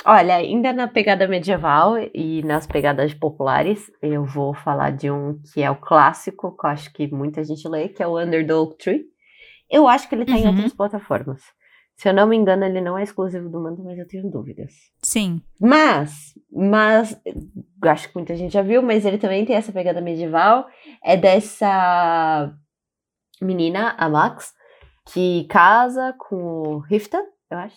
Olha, ainda na pegada medieval e nas pegadas populares, eu vou falar de um que é o clássico, que eu acho que muita gente lê, que é o Underdog Tree. Eu acho que ele tá em Uhum. outras plataformas. Se eu não me engano, ele não é exclusivo do Manta, mas eu tenho dúvidas. Sim. Mas, mas, acho que muita gente já viu, mas ele também tem essa pegada medieval. É dessa menina, a Max, que casa com o Rifta, eu acho.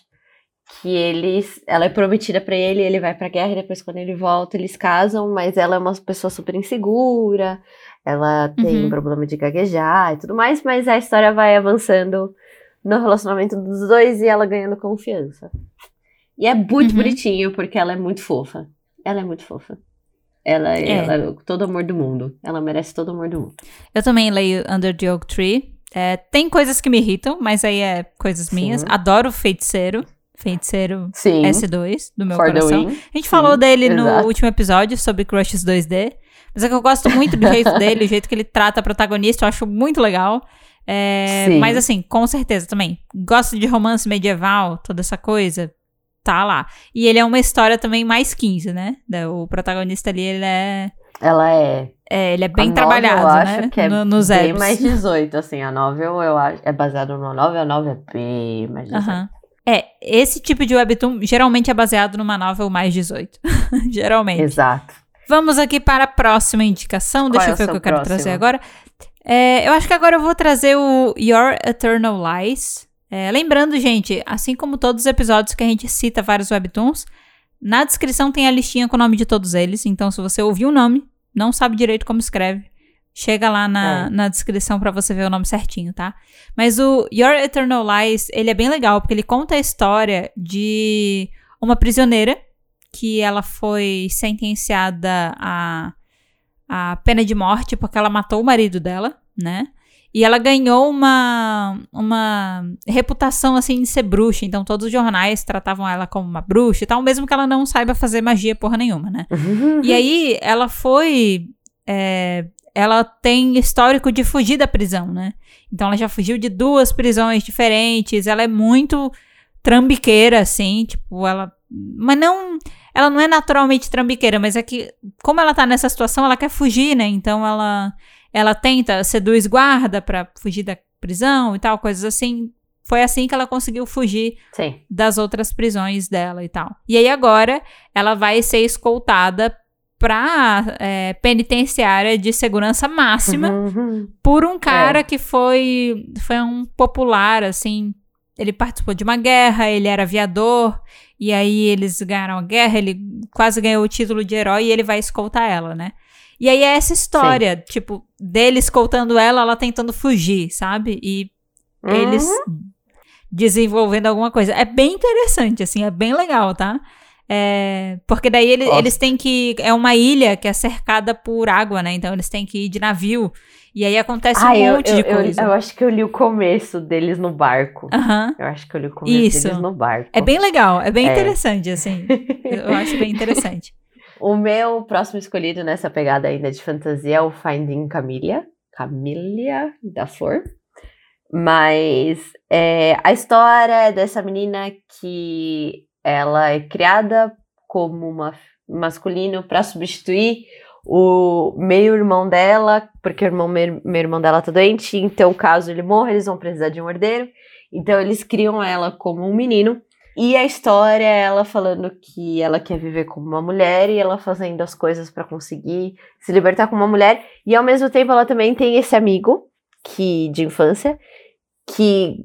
Que eles, ela é prometida pra ele, ele vai pra guerra e depois quando ele volta eles casam, mas ela é uma pessoa super insegura, ela tem Uhum. problema de gaguejar e tudo mais, mas a história vai avançando no relacionamento dos dois e ela ganhando confiança. E é muito Uhum. bonitinho, porque ela é muito fofa. Ela é muito fofa. Ela é, É. ela é todo amor do mundo. Ela merece todo amor do mundo. Eu também leio Under the Oak Tree. É, tem coisas que me irritam, mas aí é coisas Sim. minhas. Adoro Feiticeiro. Feiticeiro Sim. S2, do meu for coração. A gente falou dele no exato. último episódio sobre Crushes 2D. Mas é que eu gosto muito do jeito [laughs] dele, o jeito que ele trata a protagonista, eu acho muito legal. É, mas assim, com certeza também. Gosto de romance medieval, toda essa coisa. Tá lá. E ele é uma história também mais 15, né? O protagonista ali, ele é. Ela é. é, ele é a bem novel, trabalhado, eu acho né? que é no, nos bem épicos. mais [laughs] 18, assim. A novel eu acho, é baseada numa novel, a novel é bem mais 18. Aham. É, esse tipo de webtoon geralmente é baseado numa novel mais 18. [laughs] geralmente. Exato. Vamos aqui para a próxima indicação. Deixa é eu o ver o que eu quero próximo? trazer agora. É, eu acho que agora eu vou trazer o Your Eternal Lies. É, lembrando, gente, assim como todos os episódios que a gente cita vários webtoons, na descrição tem a listinha com o nome de todos eles. Então, se você ouviu o nome, não sabe direito como escreve, Chega lá na, É. na descrição pra você ver o nome certinho, tá? Mas o Your Eternal Lies, ele é bem legal, porque ele conta a história de uma prisioneira que ela foi sentenciada a, a pena de morte porque ela matou o marido dela, né? E ela ganhou uma, uma reputação, assim, de ser bruxa. Então, todos os jornais tratavam ela como uma bruxa e tal, mesmo que ela não saiba fazer magia porra nenhuma, né? E aí, ela foi. é, ela tem histórico de fugir da prisão, né? Então, ela já fugiu de duas prisões diferentes. Ela é muito trambiqueira, assim, tipo, ela. Mas não. Ela não é naturalmente trambiqueira, mas é que, como ela tá nessa situação, ela quer fugir, né? Então, ela. Ela tenta seduz guarda pra fugir da prisão e tal, coisas assim. Foi assim que ela conseguiu fugir Sim. das outras prisões dela e tal. E aí agora ela vai ser escoltada pra é, penitenciária de segurança máxima Uhum. por um cara que foi foi um popular assim. Ele participou de uma guerra, ele era aviador e aí eles ganharam a guerra, ele quase ganhou o título de herói e ele vai escoltar ela, né? E aí é essa história, tipo, dele escoltando ela, ela tentando fugir, sabe? E eles Uhum. desenvolvendo alguma coisa. É bem interessante, assim, é bem legal, tá? É, porque daí ele- eles têm que. É uma ilha que é cercada por água, né? Então eles têm que ir de navio. E aí acontece Ah, um eu, monte eu, de eu- coisa. eu acho que eu li o começo deles no barco. Aham. Eu acho que eu li o começo Isso. deles no barco. É bem legal, é bem É. interessante, assim. [laughs] Eu acho bem interessante. O meu próximo escolhido nessa pegada ainda de fantasia é o Finding Camilla. Camilla da Flor. Mas é, a história é dessa menina que ela é criada como uma masculino para substituir o meio-irmão dela, porque o irmão, meio, irmão dela tá doente, então caso ele morra, eles vão precisar de um herdeiro. Então eles criam ela como um menino. E a história é ela falando que ela quer viver como uma mulher e ela fazendo as coisas para conseguir se libertar como uma mulher. E ao mesmo tempo ela também tem esse amigo que de infância que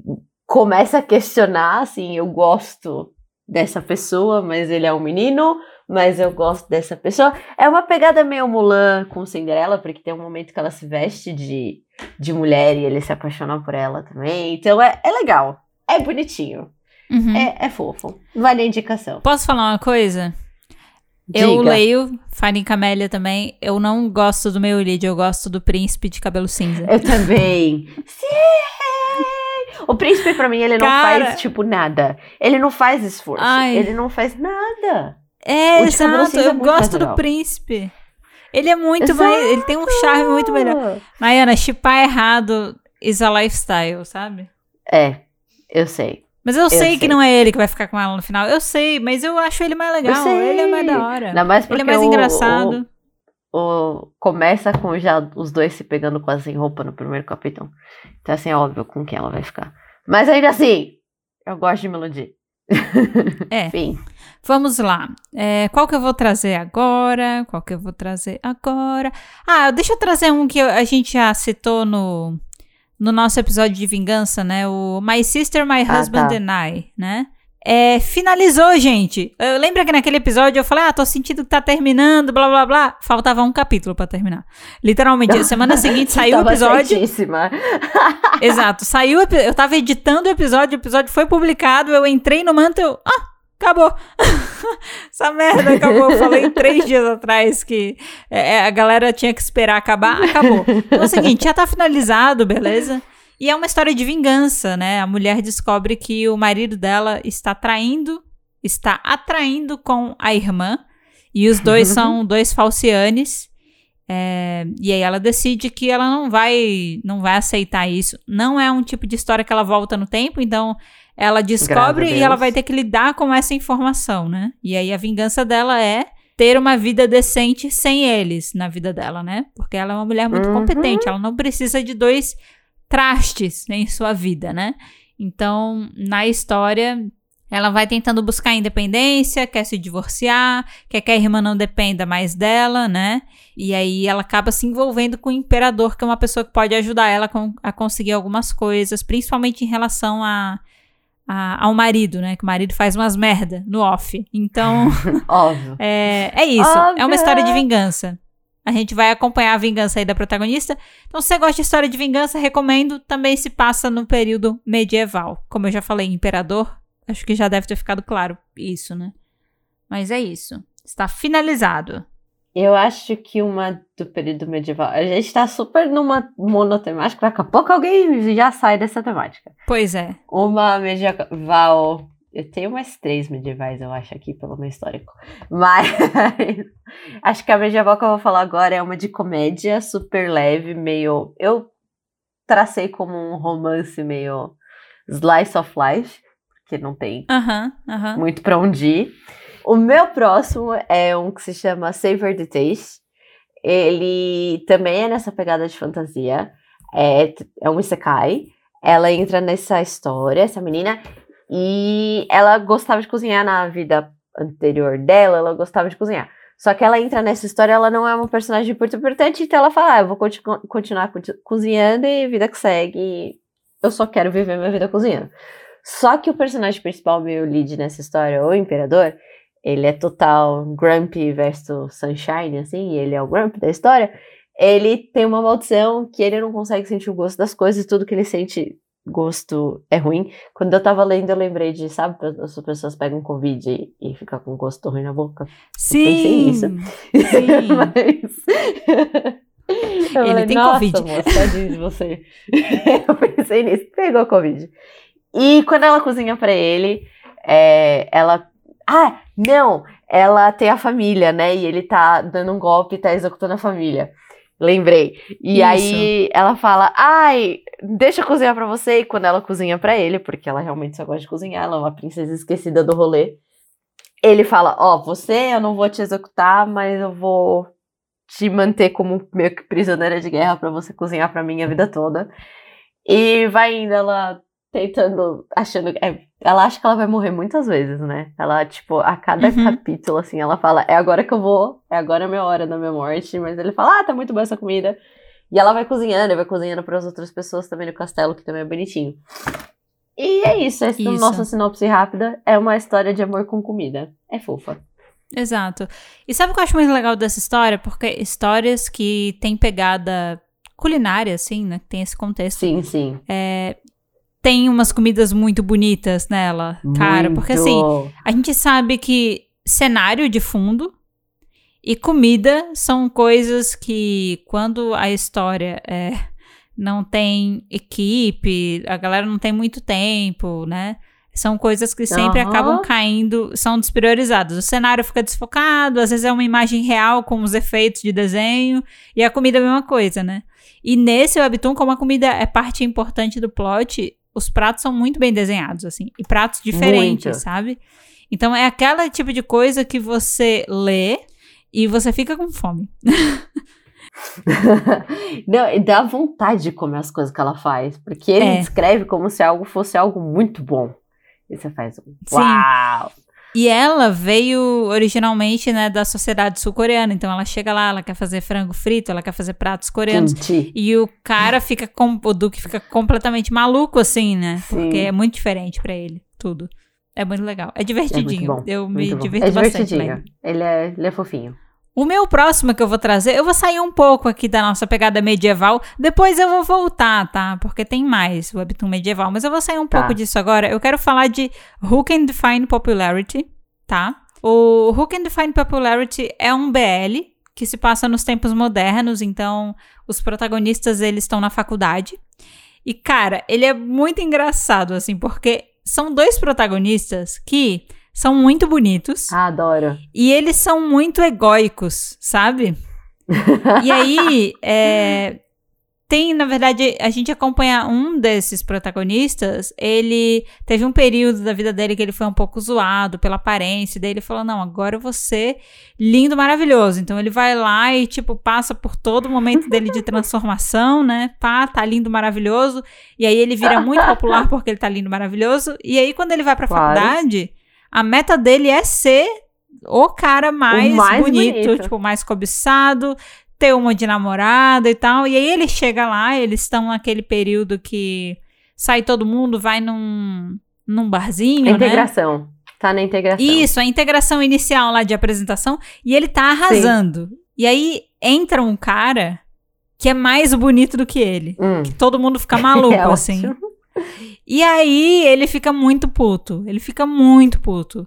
começa a questionar assim, eu gosto dessa pessoa, mas ele é um menino, mas eu gosto dessa pessoa. É uma pegada meio Mulan com Cinderela, porque tem um momento que ela se veste de, de mulher e ele se apaixona por ela também. Então é, é legal. É bonitinho. Uhum. É, é fofo. Vale a indicação. Posso falar uma coisa? Eu Diga. leio Finding Camélia também. Eu não gosto do meu lead, eu gosto do príncipe de cabelo cinza. Eu também. Sim! [laughs] O príncipe, pra mim, ele não Cara. faz, tipo, nada. Ele não faz esforço. Ai. Ele não faz nada. É, O de cabelo exato. é Eu mais gosto do legal. príncipe. Ele é muito mais. Ele tem um charme muito melhor. Nayana, chipar errado is a lifestyle, sabe? É, eu sei. Mas eu, sei, que sei. não é ele que vai ficar com ela no final. Eu sei, mas eu acho ele mais legal. sei. Ele é mais da hora. Ainda mais Ele porque é mais o- engraçado. O, o- começa com já os dois se pegando quase sem roupa no primeiro capítulo. Então, assim, é óbvio com quem ela vai ficar. Mas ainda assim, eu gosto de melodia. [laughs] É. Enfim. Vamos lá. É, qual que eu vou trazer agora? Qual que eu vou trazer agora? Ah, deixa eu trazer um que a gente já citou no, no nosso episódio de vingança, né? O My Sister, My Ah, Husband tá. and I, né? É, finalizou, gente. Eu lembro que naquele episódio eu falei, ah, tô sentindo que tá terminando, blá blá blá. Faltava um capítulo pra terminar. Literalmente, [laughs] semana seguinte saiu o episódio. [laughs] Exato, saiu, eu tava editando o episódio, o episódio foi publicado, eu entrei no manto, eu, ah, acabou. [laughs] Essa merda acabou. Eu falei três dias atrás que é, a galera tinha que esperar acabar, acabou. Então é o seguinte, já tá finalizado, beleza? E é uma história de vingança, né? A mulher descobre que o marido dela está traindo, está atraindo com a irmã, e os dois são [laughs] dois falcianes. É, e aí ela decide que ela não vai, não vai aceitar isso. Não é um tipo de história que ela volta no tempo, então ela descobre e ela vai ter que lidar com essa informação, né? E aí a vingança dela é ter uma vida decente sem eles na vida dela, né? Porque ela é uma mulher muito Uhum. competente, ela não precisa de dois trastes em sua vida, né? Então, na história, ela vai tentando buscar independência, quer se divorciar, quer que a irmã não dependa mais dela, né? E aí ela acaba se envolvendo com o imperador, que é uma pessoa que pode ajudar ela a conseguir algumas coisas, principalmente em relação a, a- ao marido, né? Que o marido faz umas merda no off. Então, [laughs] Óbvio. [laughs] é, é isso. É uma história de vingança. A gente vai acompanhar a vingança aí da protagonista. Então, se você gosta de história de vingança, recomendo. Também se passa no período medieval. Como eu já falei, imperador. Acho que já deve ter ficado claro isso, né? Mas é isso. Está finalizado. Eu acho que uma do período medieval. A gente tá super numa monotemática, daqui a pouco alguém já sai dessa temática. Pois é. Uma medieval. Eu tenho mais três medievais, eu acho, aqui pelo meu histórico. Mas [laughs] acho que a medieval que eu vou falar agora é uma de comédia, super leve, meio. Eu tracei como um romance meio slice of life, porque não tem Aham, aham. muito pra onde ir. O meu próximo é um que se chama Savor the Taste. Ele também é nessa pegada de fantasia. É, é um isekai. Ela entra nessa história, essa menina, e ela gostava de cozinhar na vida anterior dela, ela gostava de cozinhar. Só que ela entra nessa história, ela não é uma personagem muito importante, então ela fala, ah, eu vou continu continuar co cozinhando e vida que segue. Eu só quero viver minha vida cozinhando. Só que o personagem principal, meu lead nessa história, o Imperador, ele é total Grumpy versus Sunshine, assim, e ele é o Grumpy da história. Ele tem uma maldição que ele não consegue sentir o gosto das coisas, tudo que ele sente gosto é ruim. Quando eu tava lendo, eu lembrei de, sabe, as pessoas pegam Covid e, e ficam com gosto ruim na boca. Sim! pensei nisso. Sim. [laughs] Mas... [laughs] Eu Ele falei, tem Nossa, Covid." moça, você. [laughs] eu pensei nisso, pegou Covid. E quando ela cozinha pra ele, é, ela. Ah, não! Ela tem a família, né? E ele tá dando um golpe e tá executando a família. Lembrei. E Isso. aí ela fala: Ai, deixa eu cozinhar pra você. E quando ela cozinha pra ele, porque ela realmente só gosta de cozinhar, ela é uma princesa esquecida do rolê. Ele fala: Ó, você eu não vou te executar, mas eu vou te manter como meio que prisioneira de guerra pra você cozinhar pra mim a vida toda. E vai indo ela tentando, achando. é, ela acha que ela vai morrer muitas vezes, né? Ela, tipo, a cada Uhum. capítulo, assim, ela fala: É agora que eu vou, é agora a minha hora da minha morte. Mas ele fala: Ah, tá muito boa essa comida. E ela vai cozinhando, e vai cozinhando para as outras pessoas também no castelo, que também é bonitinho. E é isso, essa é Isso. nossa sinopse rápida. É uma história de amor com comida. É fofa. Exato. E sabe o que eu acho muito legal dessa história? Porque histórias que têm pegada culinária, assim, né? Que tem esse contexto. Sim, sim. Tem umas comidas muito bonitas nela, cara. Porque assim, Muito. a gente sabe que cenário de fundo e comida são coisas que, quando a história é, não tem equipe, a galera não tem muito tempo, né? São coisas que sempre Aham. acabam caindo, são despriorizadas. O cenário fica desfocado, às vezes é uma imagem real com os efeitos de desenho, e a comida é a mesma coisa, né? E nesse Webtoon, como a comida é parte importante do plot, os pratos são muito bem desenhados, assim. E pratos diferentes, Muito. sabe? Então é aquela tipo de coisa que você lê e você fica com fome. [laughs] Não, e dá vontade de comer as coisas que ela faz. Porque ele É. descreve como se algo fosse algo muito bom. E você faz um Sim. E ela veio originalmente, né, da sociedade sul-coreana. Então ela chega lá, ela quer fazer frango frito, ela quer fazer pratos coreanos. Kimchi. E o cara fica, com, o Duque fica completamente maluco, assim, né? Sim. Porque é muito diferente pra ele, tudo. É muito legal. É divertidinho. bom, Eu me divirto É bastante. Ele é, ele é fofinho. O meu próximo que eu vou trazer, eu vou sair um pouco aqui da nossa pegada medieval, depois eu vou voltar, tá? Porque tem mais webtoon medieval, mas eu vou sair um Tá. pouco disso agora. Eu quero falar de Who Can Define Popularity, tá? O Who Can Define Popularity é um BL que se passa nos tempos modernos, então os protagonistas eles estão na faculdade. E cara, ele é muito engraçado assim, porque são dois protagonistas que são muito bonitos. Ah, adoro. E eles são muito egóicos, sabe? [laughs] E aí, é, tem, na verdade, a gente acompanha um desses protagonistas. Ele teve um período da vida dele que ele foi um pouco zoado pela aparência. Daí ele falou: Não, agora eu vou ser lindo, maravilhoso. Então ele vai lá e, tipo, passa por todo o momento dele de transformação, né? Pá, tá lindo, maravilhoso. E aí ele vira muito [laughs] popular porque ele tá lindo, maravilhoso. E aí, quando ele vai pra Claro. faculdade, a meta dele é ser o cara mais, mais bonito, bonito. tipo, mais cobiçado, ter uma de namorada e tal. E aí ele chega lá, eles estão naquele período que sai todo mundo, vai num, num barzinho, né? integração. Tá na integração. Isso, a integração inicial lá de apresentação. E ele tá arrasando. E aí entra um cara que é mais bonito do que ele. Hum. Que todo mundo fica maluco, [laughs] É assim. ótimo. E aí ele fica muito puto. Ele fica muito puto.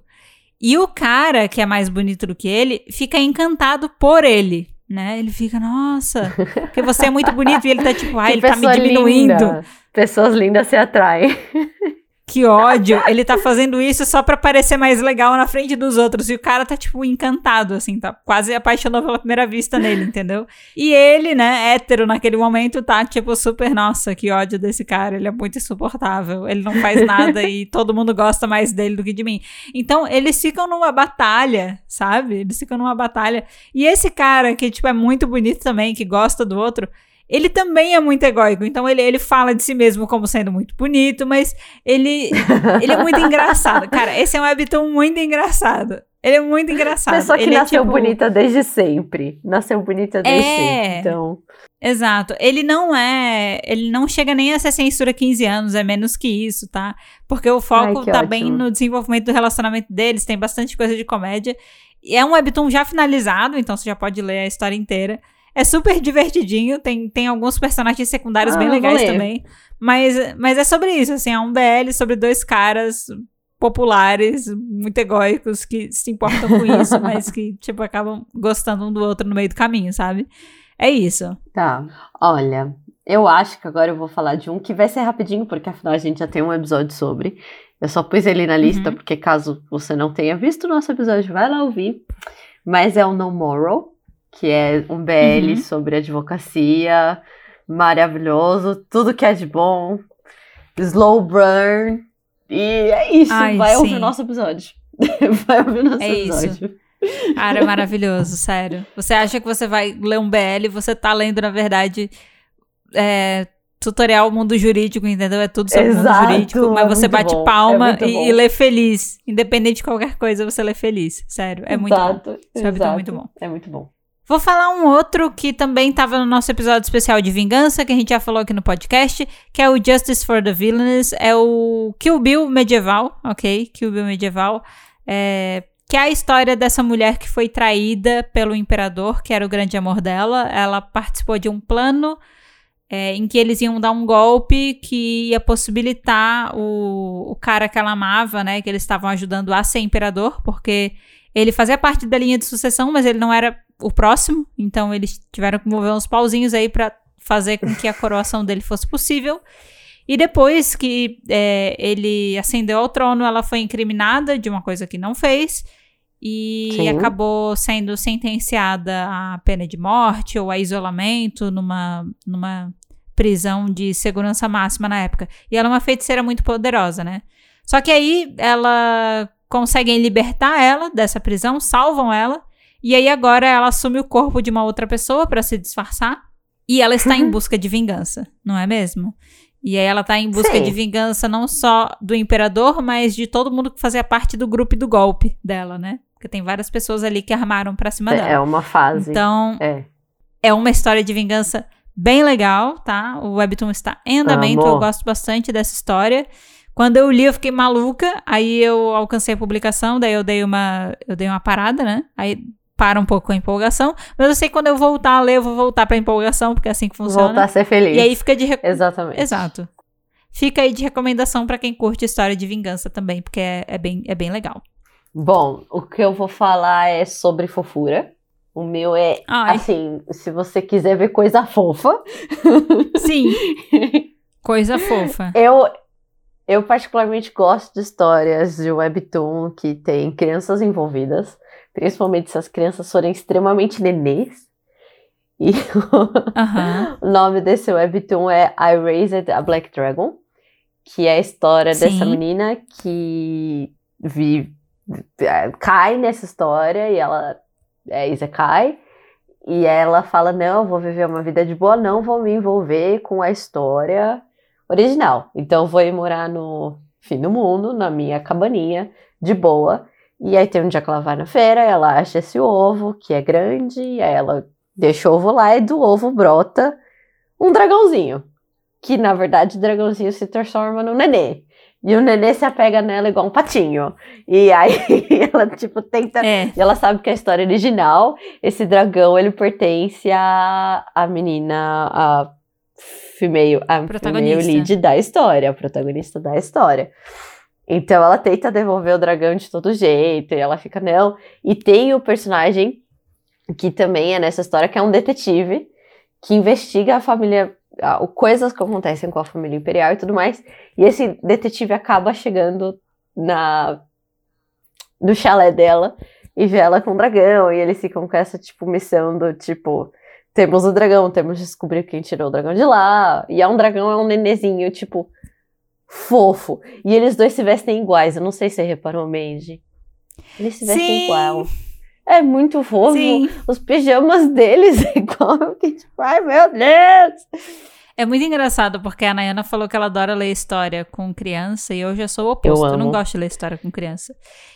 E o cara, que é mais bonito do que ele, fica encantado por ele. Né? Ele fica, nossa, porque você é muito bonito. E ele tá tipo, ah, Que ele tá me diminuindo. linda. Pessoas lindas se atraem. [laughs] Que ódio. Ele tá fazendo isso só pra parecer mais legal na frente dos outros. E o cara tá, tipo, encantado, assim, tá quase apaixonou pela primeira vista nele, entendeu? E ele, né, hétero naquele momento, tá, tipo, super, nossa, que ódio desse cara. Ele é muito insuportável. Ele não faz nada e todo mundo gosta mais dele do que de mim. Então, eles ficam numa batalha, sabe? Eles ficam numa batalha. E esse cara, que, tipo, é muito bonito também, que gosta do outro. Ele também é muito egóico, então ele, ele fala de si mesmo como sendo muito bonito, mas ele, ele é muito engraçado. [laughs] Cara, esse é um webtoon muito engraçado. Ele é muito engraçado. Pessoa que ele é, nasceu tipo- bonita desde sempre. Nasceu bonita desde É. sempre. Então, Exato. Ele não é. Ele não chega nem a ser censura 15 anos, é menos que isso, tá? Porque o foco Ai, tá ótimo. bem no desenvolvimento do relacionamento deles, tem bastante coisa de comédia. E é um webtoon já finalizado, então você já pode ler a história inteira. É super divertidinho, tem, tem alguns personagens secundários Ah, bem legais também. Mas, mas é sobre isso, assim, é um BL sobre dois caras populares, muito egóicos, que se importam com isso, [laughs] mas que, tipo, acabam gostando um do outro no meio do caminho, sabe? É isso. tá. Olha, eu acho que agora eu vou falar de um que vai ser rapidinho, porque afinal a gente já tem um episódio sobre. Eu só pus ele na lista, Uhum. porque caso você não tenha visto o nosso episódio, vai lá ouvir. Mas é o No Moral, que é um BL Uhum. sobre advocacia, maravilhoso, tudo que é de bom, slow burn. E é isso, Ai, vai ouvir sim. o nosso episódio. [laughs] vai ouvir o nosso É isso. episódio. Cara, é maravilhoso, [laughs] sério. Você acha que você vai ler um BL, você tá lendo, na verdade, é, tutorial mundo jurídico, entendeu? É tudo sobre o mundo Exato, jurídico, mas é você bate bom, é palma muito e, bom. e lê feliz. Independente de qualquer coisa, você lê feliz. Sério, é muito bom. Exato, Esse hábito é exato. muito bom. É muito bom. Vou falar um outro que também estava no nosso episódio especial de vingança, que a gente já falou aqui no podcast, que é o Justice for the Villainous. É o Kill Bill medieval, ok? Kill Bill medieval. É, que é a história dessa mulher que foi traída pelo imperador, que era o grande amor dela. Ela participou de um plano é, em que eles iam dar um golpe que ia possibilitar o, o cara que ela amava, né? Que eles estavam ajudando a ser imperador, porque ele fazia parte da linha de sucessão, mas ele não era o próximo. Então eles tiveram que mover uns pauzinhos aí pra fazer com que a coroação dele fosse possível. E depois que é, ele ascendeu ao trono, ela foi incriminada de uma coisa que não fez. E Sim. acabou sendo sentenciada à pena de morte ou a isolamento numa, numa prisão de segurança máxima na época. E ela é uma feiticeira muito poderosa, né? Só que aí ela conseguem libertar ela dessa prisão, salvam ela. E aí agora ela assume o corpo de uma outra pessoa pra se disfarçar. E ela está em busca de vingança, não é mesmo? E aí ela tá em busca Sim. de vingança não só do imperador, mas de todo mundo que fazia parte do grupo do golpe dela, né? Porque tem várias pessoas ali que armaram pra cima dela. É uma fase. Então, É. é uma história de vingança bem legal, tá? O Webtoon está em andamento, Amo. eu gosto bastante dessa história. Quando eu li, eu fiquei maluca, aí eu alcancei a publicação, daí eu dei uma, eu dei uma parada, né? Aí para um pouco a empolgação, mas eu sei que quando eu voltar a ler, eu vou voltar pra empolgação, porque é assim que funciona. Voltar a ser feliz. E aí fica de rec- Exatamente. Exato. Fica aí de recomendação pra quem curte história de vingança também, porque é, é bem, é bem legal. Bom, o que eu vou falar é sobre fofura. O meu é, Ai, assim, se você quiser ver coisa fofa. [laughs] sim, coisa fofa. Eu, eu particularmente gosto de histórias de webtoon que tem crianças envolvidas, principalmente se as crianças forem extremamente nenês. E Aham. [laughs] o nome desse webtoon é I Raised a Black Dragon, que é a história dessa Sim. menina que vive, é, cai nessa história e ela é Isekai. E ela fala: Não, eu vou viver uma vida de boa, não vou me envolver com a história original. Então, eu vou ir morar no fim do mundo, na minha cabaninha, de boa. E aí, tem um dia que ela vai na feira, ela acha esse ovo, que é grande, e aí ela deixa o ovo lá e do ovo brota um dragãozinho. Que, na verdade, o dragãozinho se transforma no nenê. E o nenê se apega nela igual um patinho. E aí [laughs] ela, tipo, tenta. É. E ela sabe que a história original, esse dragão, ele pertence à, à menina, a female, a female lead da história, a protagonista da história. Então ela tenta devolver o dragão de todo jeito, e ela fica, não. E tem o personagem que também é nessa história, que é um detetive, que investiga a família, coisas que acontecem com a família imperial e tudo mais. E esse detetive acaba chegando na no chalé dela e vê ela com o dragão. E eles ficam com essa, tipo, missão do tipo. Temos o dragão, temos de descobrir quem tirou o dragão de lá. E é um dragão, é um nenezinho, tipo, fofo. E eles dois se vestem iguais. Eu não sei se você reparou, Mandy. Eles se vestem Sim. igual. É muito fofo. Sim. Os pijamas deles [laughs] é igual. Eu fiquei tipo, ai meu Deus. É muito engraçado, porque a Nayana falou que ela adora ler história com criança e eu já sou o oposto. Eu, não amo. gosto de ler história com criança.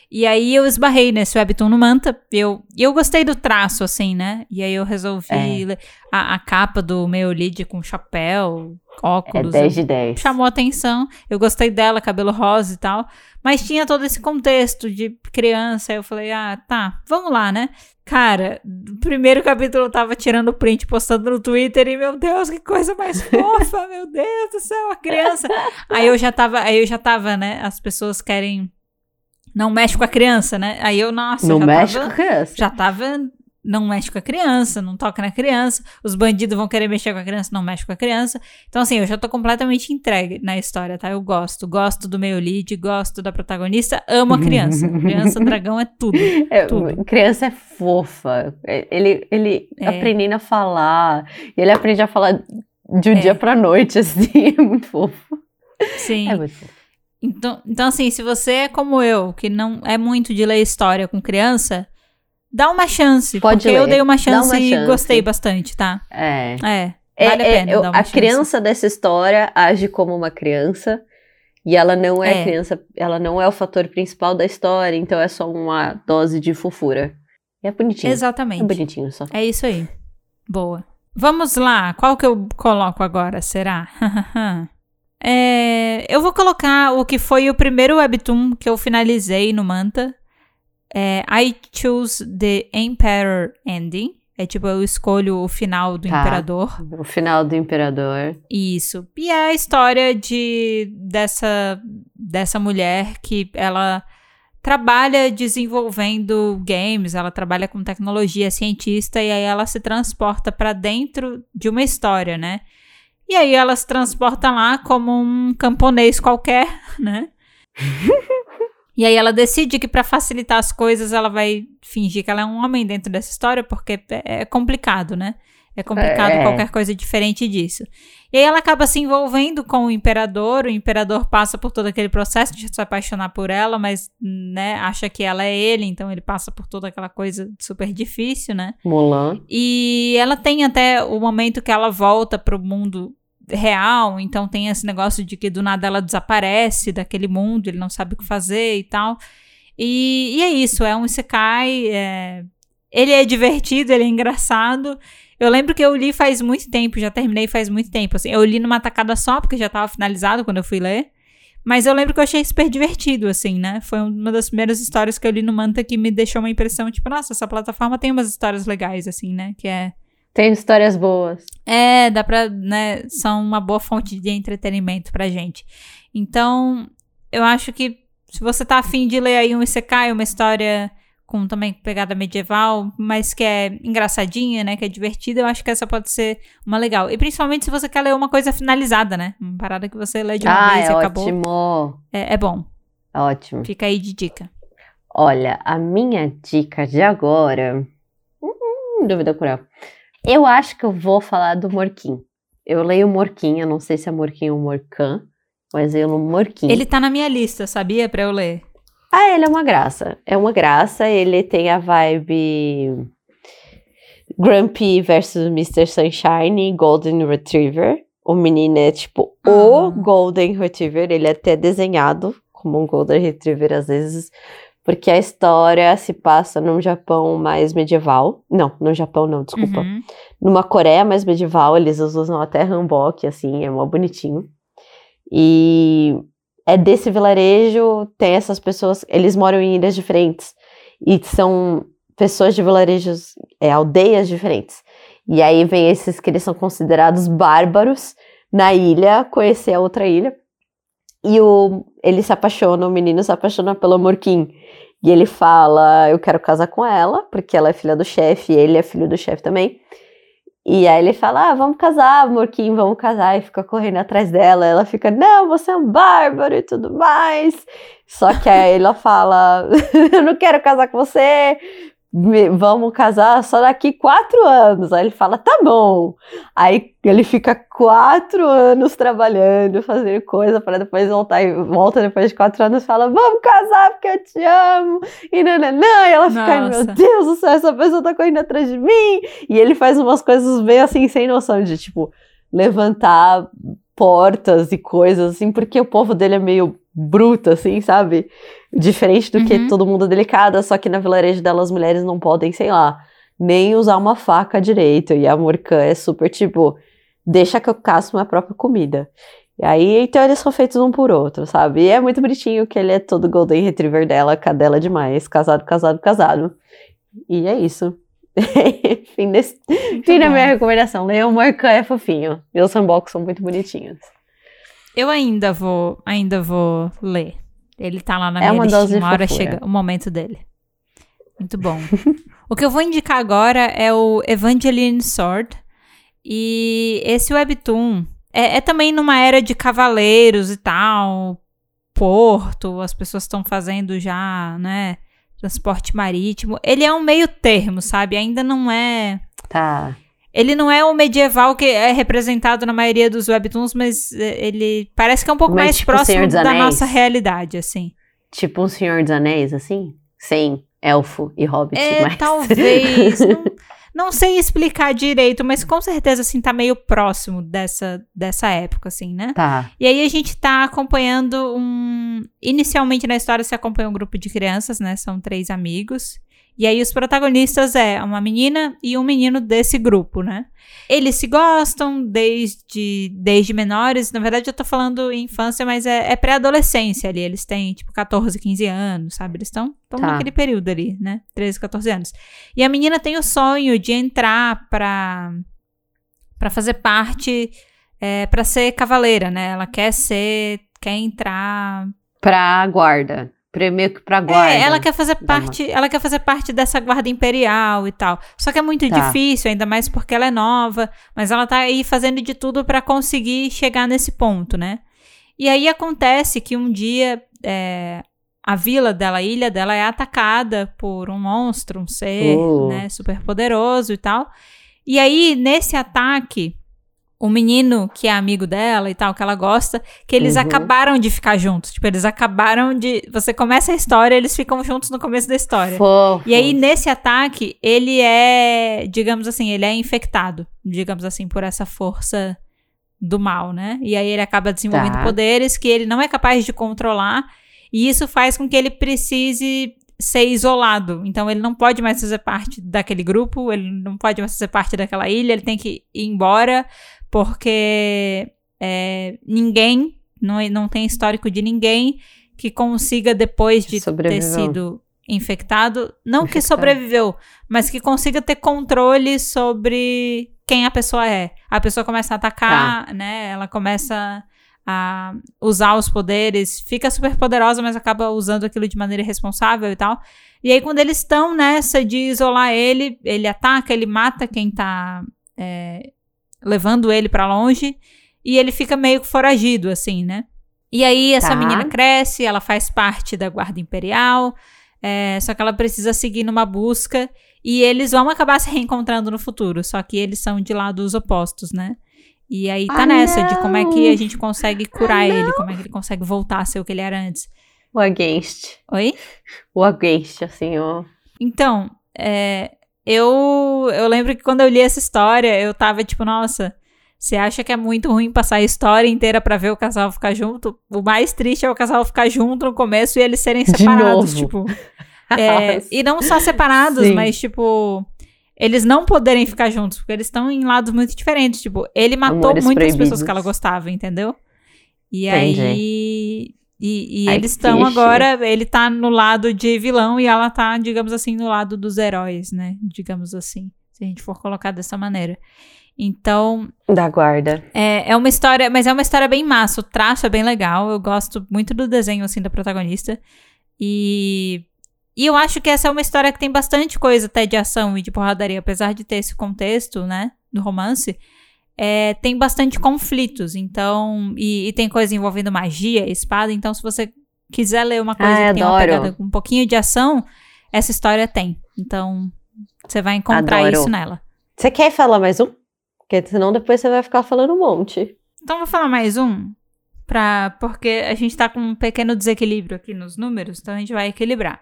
E aí eu esbarrei nesse webtoon no Manta. E eu, eu gostei do traço, assim, né? E aí eu resolvi É. ler a, a capa do meu lead com chapéu, É óculos. 10 de 10. chamou atenção. Eu gostei dela, cabelo rosa e tal. Mas tinha todo esse contexto de criança. Aí eu falei, ah, tá, vamos lá, né? Cara, o primeiro capítulo eu tava tirando print, postando no Twitter e, meu Deus, que coisa mais [laughs] fofa, meu Deus do céu, a criança. Aí eu já tava, aí eu já tava, né? As pessoas querem. Não mexe com a criança, né? Aí eu, nossa, No já México, tava, criança. já tava. Não mexe com a criança, não toca na criança. Os bandidos vão querer mexer com a criança, não mexe com a criança. Então, assim, eu já tô completamente entregue na história, tá? Eu gosto. Gosto do meio lead, gosto da protagonista, amo a criança. [laughs] criança, dragão é tudo. É, Tudo. criança é fofa. É, Ele, ele É. aprendendo a falar. E ele aprende a falar de um É. dia pra noite, [laughs] assim. É muito fofo. Sim. É muito fofo. Então, então, assim, se você é como eu, que não é muito de ler história com criança, dá uma chance. Pode porque eu ler, dei uma chance, uma e chance. gostei bastante, tá? É. É. É, Vale a é, pena eu- dar uma a chance. criança dessa história age como uma criança e ela não é, É. criança, ela não é o fator principal da história, então é só uma dose de fofura. E é bonitinho. É Exatamente. bonitinho só. É isso aí. Boa. Vamos lá. Qual que eu coloco agora? Será? [laughs] É, eu vou colocar o que foi o primeiro webtoon que eu finalizei no Manta. É, I choose the Emperor Ending. É tipo, eu escolho o final do Tá. Imperador. O final do Imperador. Isso. E é a história de dessa, dessa mulher que ela trabalha desenvolvendo games, ela trabalha com tecnologia, é cientista, e aí ela se transporta para dentro de uma história, né? E aí ela se transporta lá como um camponês qualquer, né? [laughs] E aí ela decide que para facilitar as coisas ela vai fingir que ela é um homem dentro dessa história, porque é é complicado, né? É complicado É. qualquer coisa diferente disso. E aí ela acaba se envolvendo com o imperador, o imperador passa por todo aquele processo de se apaixonar por ela, mas, né, acha que ela é ele, então ele passa por toda aquela coisa super difícil, né? Mulan. E ela tem até o momento que ela volta pro mundo real, então tem esse negócio de que do nada ela desaparece daquele mundo, ele não sabe o que fazer e tal. E, e é isso, é um Isekai, é... ele é divertido, ele é engraçado. Eu lembro que eu li faz muito tempo, já terminei faz muito tempo. Assim, eu li numa tacada só, porque já estava finalizado quando eu fui ler. Mas eu lembro que eu achei super divertido, assim, né? Foi uma das primeiras histórias que eu li no Manta que me deixou uma impressão, tipo, nossa, essa plataforma tem umas histórias legais, assim, né? Que é. Tem histórias boas. É, dá pra, né? São uma boa fonte de entretenimento pra gente. Então, eu acho que se você tá afim de ler aí um Isekai, uma história com também pegada medieval, mas que é engraçadinha, né? Que é divertida, eu acho que essa pode ser uma legal. E principalmente se você quer ler uma coisa finalizada, né? Uma parada que você lê de uma Ah, vez é e acabou. ótimo. É, é bom. É ótimo. Fica aí de dica. Olha, a minha dica de agora. Hum, dúvida cruel. Eu acho que eu vou falar do Morquim. Eu leio Morquim, eu não sei se é Morquim ou Morcan, mas eu leio Morquim. Ele tá na minha lista, sabia? Pra eu ler. Ah, ele é uma graça. É uma graça, ele tem a vibe Grumpy versus Mr. Sunshine e Golden Retriever. O menino é tipo o Ah. Golden Retriever, ele é até desenhado como um Golden Retriever às vezes, porque a história se passa num Japão mais medieval. Não, no Japão não, desculpa. Uhum. Numa Coreia mais medieval, eles usam até hanbok, assim, é mó bonitinho. E é desse vilarejo, tem essas pessoas, eles moram em ilhas diferentes e são pessoas de vilarejos, é, aldeias diferentes. E aí vem esses que eles são considerados bárbaros na ilha, conhecer a outra ilha. E o, ele se apaixona, o menino se apaixona pelo Morquim. E ele fala: Eu quero casar com ela, porque ela é filha do chefe, ele é filho do chefe também. E aí ele fala: Ah, vamos casar, Morquim, vamos casar. E fica correndo atrás dela. Ela fica: Não, você é um bárbaro e tudo mais. Só que aí ela fala: [laughs] Eu não quero casar com você, vamos casar só daqui quatro anos. Aí ele fala, tá bom. Aí ele fica quatro anos trabalhando, fazendo coisa para depois voltar e volta depois de quatro anos e fala, vamos casar porque eu te amo. E nananã, e ela fica, meu Deus do céu, essa pessoa tá correndo atrás de mim. E ele faz umas coisas bem assim, sem noção de tipo, levantar portas e coisas assim, porque o povo dele é meio bruto, assim, sabe? Diferente do uhum. que todo mundo delicada, só que na vilarejo dela as mulheres não podem, sei lá, nem usar uma faca direito. E a Morcã é super tipo, deixa que eu caço minha própria comida. E aí, então eles são feitos um por outro, sabe? E é muito bonitinho que ele é todo Golden Retriever dela, cadela demais, casado, casado, casado. E é isso. [laughs] fim desse, fim da minha recomendação. Leão Morcã é fofinho. E os sandbox são muito bonitinhos. Eu ainda vou, ainda vou ler. Ele tá lá na é minha uma listinha, uma hora chega o momento dele. Muito bom. [laughs] o que eu vou indicar agora é o Evangeline Sword. E esse webtoon é, é também numa era de cavaleiros e tal, porto, as pessoas estão fazendo já, né, transporte marítimo. Ele é um meio termo, sabe? Ainda não é. Tá. Ele não é o medieval que é representado na maioria dos webtoons, mas é, ele parece que é um pouco mas, mais tipo próximo da nossa realidade, assim. Tipo um Senhor dos Anéis, assim? Sem elfo e hobbit. É, mas... talvez. [laughs] não, não, sei explicar direito, mas com certeza, assim, tá meio próximo dessa, dessa época, assim, né? Tá. E aí a gente tá acompanhando um... Inicialmente na história se acompanha um grupo de crianças, né? São três amigos. E aí os protagonistas é uma menina e um menino desse grupo, né? Eles se gostam desde, desde menores. Na verdade, eu tô falando infância, mas é, é pré-adolescência ali. Eles têm, tipo, 14, 15 anos, sabe? Eles estão tá. naquele período ali, né? 13, 14 anos. E a menina tem o sonho de entrar pra, pra fazer parte, é, pra ser cavaleira, né? Ela quer ser, quer entrar... Pra guarda meio que pra guarda. É, ela quer fazer parte, ela quer fazer parte dessa guarda imperial e tal. Só que é muito tá. difícil, ainda mais porque ela é nova, mas ela tá aí fazendo de tudo para conseguir chegar nesse ponto, né? E aí acontece que um dia é, a vila dela, a ilha dela é atacada por um monstro, um ser, uh. né, super poderoso e tal. E aí nesse ataque o menino que é amigo dela e tal, que ela gosta, que eles uhum. acabaram de ficar juntos. Tipo, eles acabaram de. Você começa a história, eles ficam juntos no começo da história. Fofo. E aí, nesse ataque, ele é, digamos assim, ele é infectado, digamos assim, por essa força do mal, né? E aí ele acaba desenvolvendo tá. poderes que ele não é capaz de controlar. E isso faz com que ele precise ser isolado. Então ele não pode mais fazer parte daquele grupo, ele não pode mais fazer parte daquela ilha, ele tem que ir embora porque é, ninguém, não, não tem histórico de ninguém que consiga, depois de ter sido infectado, não infectado. que sobreviveu, mas que consiga ter controle sobre quem a pessoa é. A pessoa começa a atacar, tá. né? Ela começa a usar os poderes, fica super poderosa, mas acaba usando aquilo de maneira irresponsável e tal. E aí, quando eles estão nessa de isolar ele, ele ataca, ele mata quem tá é, levando ele para longe e ele fica meio foragido, assim, né? E aí essa tá. menina cresce, ela faz parte da guarda imperial, é, só que ela precisa seguir numa busca e eles vão acabar se reencontrando no futuro, só que eles são de lados opostos, né? E aí tá ah, nessa não. de como é que a gente consegue curar ah, ele, como é que ele consegue voltar a ser o que ele era antes. O against. Oi? O against, assim, ó. Então, é, eu, eu lembro que quando eu li essa história, eu tava tipo, nossa, você acha que é muito ruim passar a história inteira para ver o casal ficar junto? O mais triste é o casal ficar junto no começo e eles serem [laughs] separados, tipo. [laughs] É, e não só separados, Sim. mas tipo. Eles não poderem ficar juntos, porque eles estão em lados muito diferentes. Tipo, ele matou Amores muitas proibidos. pessoas que ela gostava, entendeu? E Entendi. aí E, e Ai, eles estão agora, ele tá no lado de vilão e ela tá, digamos assim, no lado dos heróis, né? Digamos assim, se a gente for colocar dessa maneira. Então, Da guarda. é, é uma história, mas é uma história bem massa. O traço é bem legal. Eu gosto muito do desenho, assim, da protagonista. E, e eu acho que essa é uma história que tem bastante coisa até de ação e de porradaria, apesar de ter esse contexto, né, do romance. É, tem bastante conflitos, então. E, e tem coisa envolvendo magia, espada. Então, se você quiser ler uma coisa Ai, que tem uma pegada com um pouquinho de ação, essa história tem. Então, você vai encontrar Adoro. isso nela. Você quer falar mais um? Porque senão depois você vai ficar falando um monte. Então vou falar mais um, pra, porque a gente tá com um pequeno desequilíbrio aqui nos números, então a gente vai equilibrar.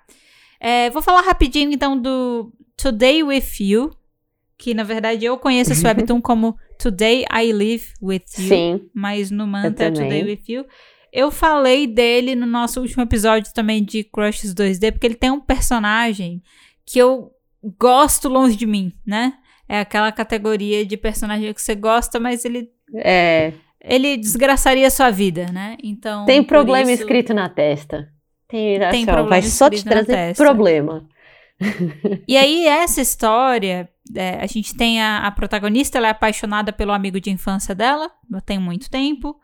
É, vou falar rapidinho então do Today With You, que na verdade eu conheço esse [laughs] webtoon como Today I Live With You, Sim. mas no mantra é. Today With You. Eu falei dele no nosso último episódio também de Crushes 2D, porque ele tem um personagem que eu gosto longe de mim, né? É aquela categoria de personagem que você gosta, mas ele É, ele desgraçaria a sua vida, né? Então. tem problema isso- escrito na testa. Tem, Tem assim, ó, problema vai só te trazer problema. E aí, essa história, é, a gente tem a, a protagonista, ela é apaixonada pelo amigo de infância dela, tem muito tempo.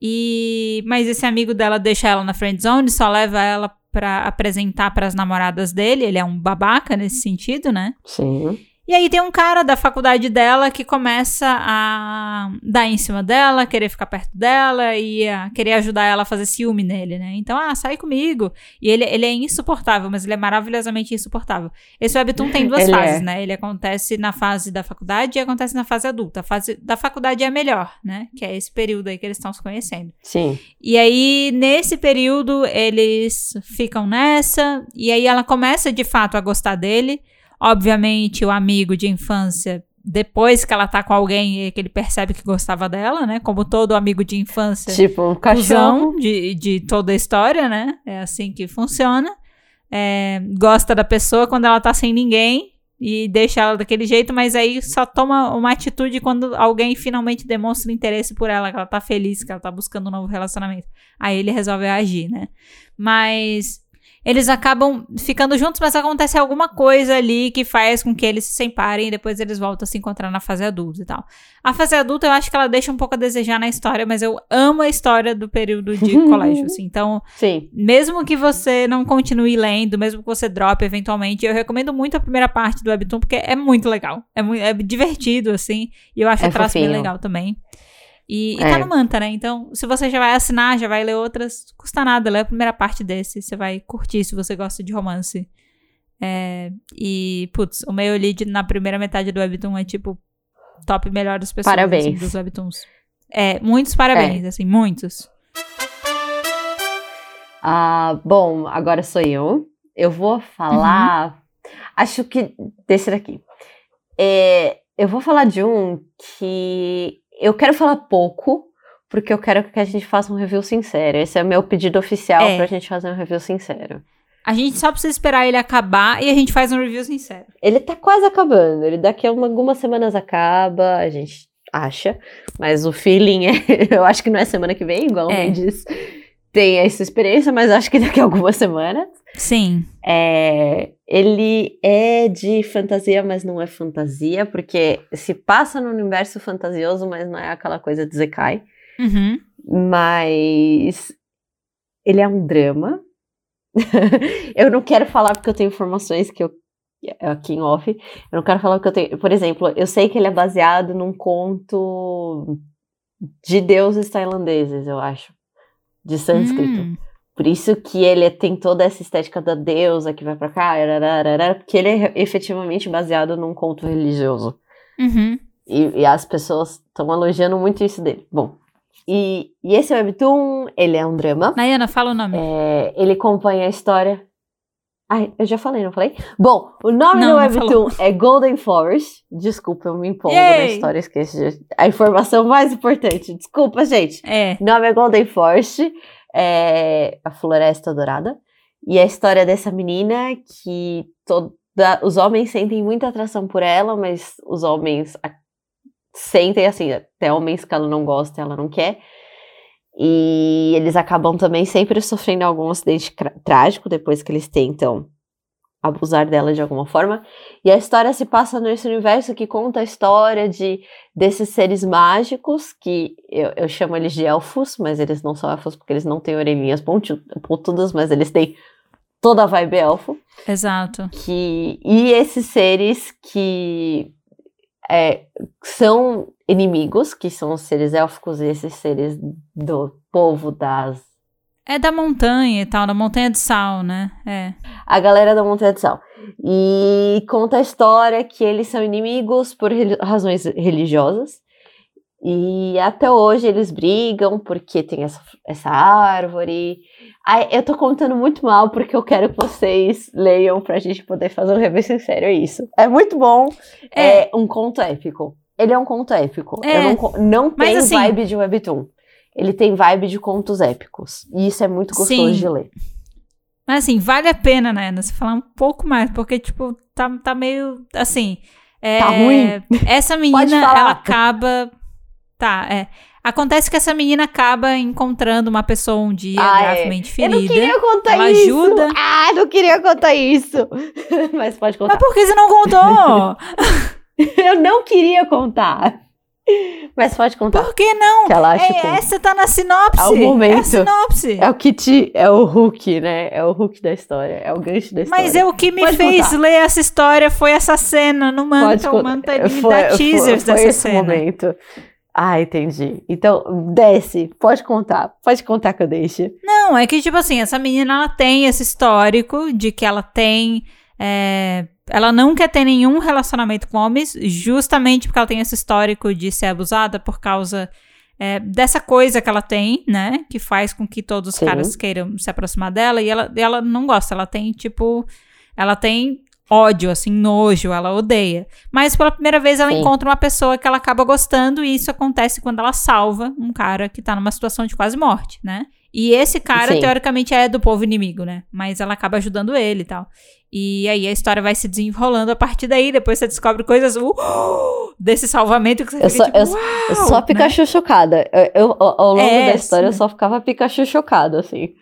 E mas esse amigo dela deixa ela na friend zone, só leva ela pra apresentar pras namoradas dele. Ele é um babaca nesse sentido, né? Sim. E aí tem um cara da faculdade dela que começa a dar em cima dela, querer ficar perto dela e a querer ajudar ela a fazer ciúme nele, né? Então, ah, sai comigo. E ele, ele é insuportável, mas ele é maravilhosamente insuportável. Esse webtoon tem duas Ele fases, é. né? Ele acontece na fase da faculdade e acontece na fase adulta. A fase da faculdade é a melhor, né? Que é esse período aí que eles estão se conhecendo. Sim. E aí, nesse período, eles ficam nessa, e aí ela começa de fato a gostar dele. Obviamente, o amigo de infância, depois que ela tá com alguém, é que ele percebe que gostava dela, né? Como todo amigo de infância, Tipo, um cachorro. de, de toda a história, né? É assim que funciona. É, gosta da pessoa quando ela tá sem ninguém e deixa ela daquele jeito, mas aí só toma uma atitude quando alguém finalmente demonstra interesse por ela, que ela tá feliz, que ela tá buscando um novo relacionamento. Aí ele resolve agir, né? Mas eles acabam ficando juntos, mas acontece alguma coisa ali que faz com que eles se separem e depois eles voltam a se encontrar na fase adulta e tal. A fase adulta eu acho que ela deixa um pouco a desejar na história, mas eu amo a história do período de [laughs] colégio, assim. Então, Sim. mesmo que você não continue lendo, mesmo que você drope eventualmente, eu recomendo muito a primeira parte do Webtoon, porque é muito legal. É, muito, é divertido, assim. E eu acho É o traço bem fofinho. legal também. E, e É. tá no Manta, né? Então, se você já vai assinar, já vai ler outras, custa nada. Lê a primeira parte desse. Você vai curtir se você gosta de romance. É, e, putz, o meu lead na primeira metade do Webtoon é tipo top melhores pessoas Parabéns. assim, dos Webtoons. É, muitos parabéns, assim, muitos. Ah, bom, agora sou eu. Eu vou falar. Acho que desse daqui. É, eu vou falar de um que eu quero falar pouco, porque eu quero que a gente faça um review sincero. Esse é o meu pedido oficial É. pra gente fazer um review sincero. A gente só precisa esperar ele acabar e a gente faz um review sincero. Ele tá quase acabando. Ele daqui a uma- algumas semanas acaba, a gente acha. Mas o feeling é. [laughs] Eu acho que não é semana que vem, igual É. diz. Tem essa experiência, mas acho que daqui a algumas semanas. Sim. É, ele é de fantasia, mas não é fantasia, porque se passa no universo fantasioso, mas não é aquela coisa de Zekai. Uhum. Mas ele é um drama. [laughs] eu não quero falar porque eu tenho informações que eu aqui em off. Eu não quero falar porque eu tenho. Por exemplo, eu sei que ele é baseado num conto de deuses tailandeses, eu acho. De sânscrito. Hum. Por isso que ele tem toda essa estética da deusa que vai pra cá, porque ele é efetivamente baseado num conto religioso. Uhum. E, e as pessoas estão elogiando muito isso dele. Bom, e, e esse webtoon, ele é um drama. Nayana, fala o nome. É, ele acompanha a história. Ai, eu já falei, não falei? Bom, o nome Não, do webtoon é Golden Forest. Desculpa, eu me empolgo Yay! na história, esqueci a informação mais importante. Desculpa, gente. É. O nome é Golden Forest, é a Floresta Dourada. E é a história dessa menina que toda, os homens sentem muita atração por ela, mas os homens sentem assim, até homens que ela não gosta, ela não quer. E eles acabam também sempre sofrendo algum acidente trágico depois que eles tentam abusar dela de alguma forma. E a história se passa nesse universo que conta a história de desses seres mágicos, que eu, eu chamo eles de elfos, mas eles não são elfos porque eles não têm orelhinhas pontudas, mas eles têm toda a vibe elfo. Exato. Que, e esses seres que é, são inimigos, que são os seres élficos e esses seres do povo das é da montanha e tal, da montanha de sal, né? É. A galera da montanha de sal. E conta a história que eles são inimigos por razões religiosas. E até hoje eles brigam porque tem essa, essa árvore. Ai, eu tô contando muito mal porque eu quero que vocês leiam pra gente poder fazer um review sincero, é isso. É muito bom. É, é um conto épico. Ele é um conto épico. É. Eu não, não tem assim, vibe de webtoon ele tem vibe de contos épicos. E isso é muito gostoso Sim. de ler. Mas assim, vale a pena, né, Ana, você falar um pouco mais, porque, tipo, tá, tá meio, assim... É, tá ruim? Essa menina, ela acaba... Tá, é... Acontece que essa menina acaba encontrando uma pessoa um dia ah, é. gravemente é. ferida. Eu não queria contar ela isso. ajuda. Ah, não queria contar isso. [laughs] Mas pode contar. Mas por que você não contou? [laughs] eu não queria contar. Mas pode contar. Por que não? Que ela acha é, que essa tá na sinopse. É o momento. É a sinopse. É o que te. É o hook, né? É o hook da história. É o gancho da história. Mas é o que me pode fez contar. ler essa história foi essa cena no Manta. O Manta ele foi, dá teasers foi, foi dessa esse cena. momento. Ah, entendi. Então, desce. Pode contar. Pode contar que eu deixe. Não, é que, tipo assim, essa menina ela tem esse histórico de que ela tem. É, ela não quer ter nenhum relacionamento com homens, justamente porque ela tem esse histórico de ser abusada por causa é, dessa coisa que ela tem, né? Que faz com que todos os Sim. caras queiram se aproximar dela. E ela, ela não gosta, ela tem, tipo. Ela tem ódio, assim, nojo, ela odeia. Mas pela primeira vez ela Sim. encontra uma pessoa que ela acaba gostando, e isso acontece quando ela salva um cara que tá numa situação de quase morte, né? E esse cara, Sim. teoricamente, é do povo inimigo, né? Mas ela acaba ajudando ele e tal. E aí a história vai se desenrolando a partir daí. Depois você descobre coisas uh, desse salvamento que você eu fica só, tipo, eu, Uau! eu só né? Pikachu né? chocada. Eu, eu, ao longo é, da história, sim. eu só ficava Pikachu chocado, assim.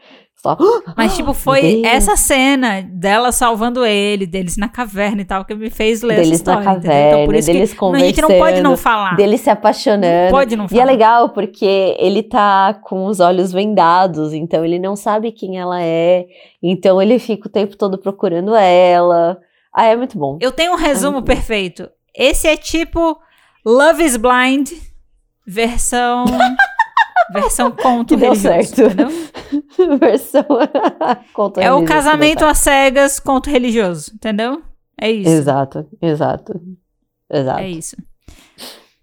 Só, [gasps] Mas, tipo, foi essa cena dela salvando ele, deles na caverna e tal, que me fez ler deles essa história. Deles na caverna, então, por isso deles que, conversando. A gente não pode não falar. Deles se apaixonando. Não pode não falar. E é legal porque ele tá com os olhos vendados, então ele não sabe quem ela é. Então ele fica o tempo todo procurando ela. Ah, é muito bom. Eu tenho um resumo é perfeito. Esse é tipo Love is Blind, versão. [laughs] Versão conto que deu certo. entendeu? [laughs] Versão [laughs] conto É o casamento às cegas, conto religioso, entendeu? É isso. Exato, exato. Exato. É isso.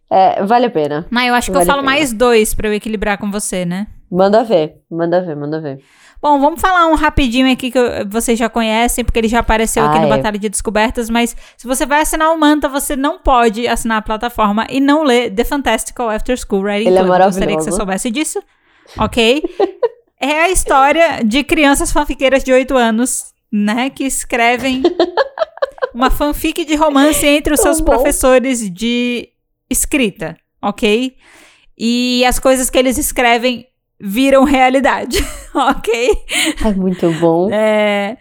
É, vale a pena. Mas eu acho que vale eu falo mais dois para eu equilibrar com você, né? Manda ver, manda ver, manda ver. Bom, vamos falar um rapidinho aqui que vocês já conhecem, porque ele já apareceu ah, aqui no é. Batalha de Descobertas, mas se você vai assinar o Manta, você não pode assinar a plataforma e não ler The Fantastical After School Writing ele Club. É maravilhoso. Gostaria que você soubesse disso, ok? [laughs] é a história de crianças fanfiqueiras de 8 anos, né, que escrevem [laughs] uma fanfic de romance entre os Tão seus bom. professores de escrita, ok? E as coisas que eles escrevem viram realidade, [laughs] ok? É muito bom. É,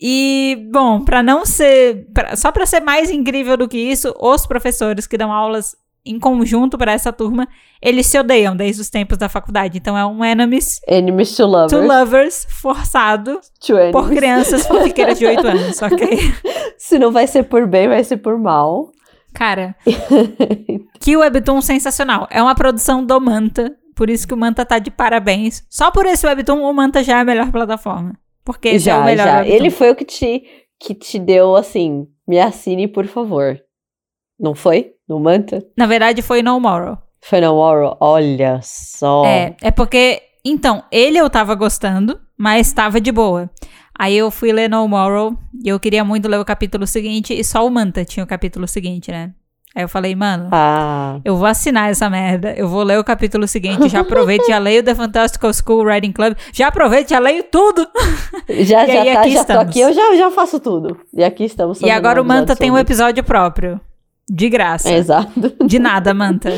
e, bom, para não ser. Pra, só para ser mais incrível do que isso, os professores que dão aulas em conjunto para essa turma, eles se odeiam desde os tempos da faculdade. Então é um enemies. Enemies to lovers. To lovers forçado por crianças fanfiqueiras de 8 anos, ok? [laughs] Se não vai ser por bem, vai ser por mal. Cara, [laughs] que webtoon sensacional. É uma produção do Manta, por isso que o Manta tá de parabéns. Só por esse webtoon, o Manta já é a melhor plataforma. Porque esse já, é o melhor já. Webtoon. Ele foi o que te, que te deu, assim, me assine, por favor. Não foi? No Manta? Na verdade, foi No Moral. Foi No Moral? Olha só. É, é porque... Então, ele eu tava gostando, mas tava de boa. Aí eu fui ler No Moral e eu queria muito ler o capítulo seguinte e só o Manta tinha o capítulo seguinte, né? Aí eu falei, mano, ah. eu vou assinar essa merda. Eu vou ler o capítulo seguinte. Já aproveito, já leio The Fantastical School Writing Club. Já aproveito, já leio tudo. [laughs] Já, já, tá, já tô aqui, eu já, já faço tudo. E aqui estamos. E agora o Manta tem um episódio próprio. De graça. exato. De nada, Manta.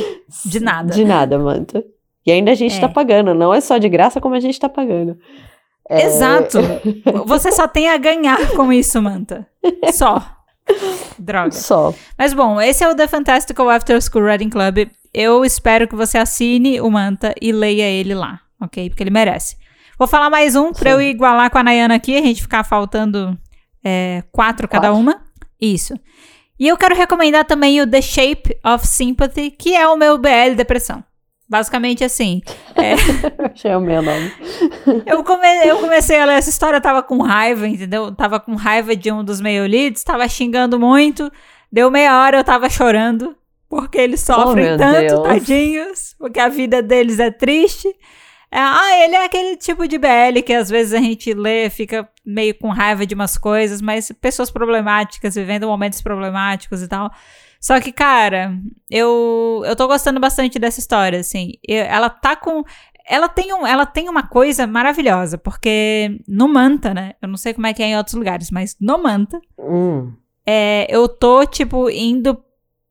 De [laughs] nada. De nada, Manta. E ainda a gente É. tá pagando. Não é só de graça, como a gente tá pagando. É, Exato. [laughs] Você só tem a ganhar com isso, Manta. Só. Droga. Só. Mas bom, esse é o The Fantastical After School Reading Club. Eu espero que você assine o Manta e leia ele lá, ok? Porque ele merece. Vou falar mais um pra eu igualar com a Nayana aqui, a gente ficar faltando é, quatro cada Quatro. uma. Isso. E eu quero recomendar também o The Shape of Sympathy, que é o meu BL Depressão. Basicamente assim. [laughs] Achei o meu nome. [laughs] Eu, come- eu comecei a ler essa história, tava com raiva, entendeu? Tava com raiva de um dos meio leads, tava xingando muito. Deu meia hora, eu tava chorando. Porque eles sofrem Oh, tanto, Deus. tadinhos. Porque a vida deles é triste. É, ah, ele é aquele tipo de BL que às vezes a gente lê, fica meio com raiva de umas coisas, mas pessoas problemáticas, vivendo momentos problemáticos e tal. Só que, cara, eu, eu tô gostando bastante dessa história, assim. Eu- ela tá com. Ela tem, um, ela tem uma coisa maravilhosa, porque no Manta, né? Eu não sei como é que é em outros lugares, mas no Manta, Hum. é, eu tô, tipo, indo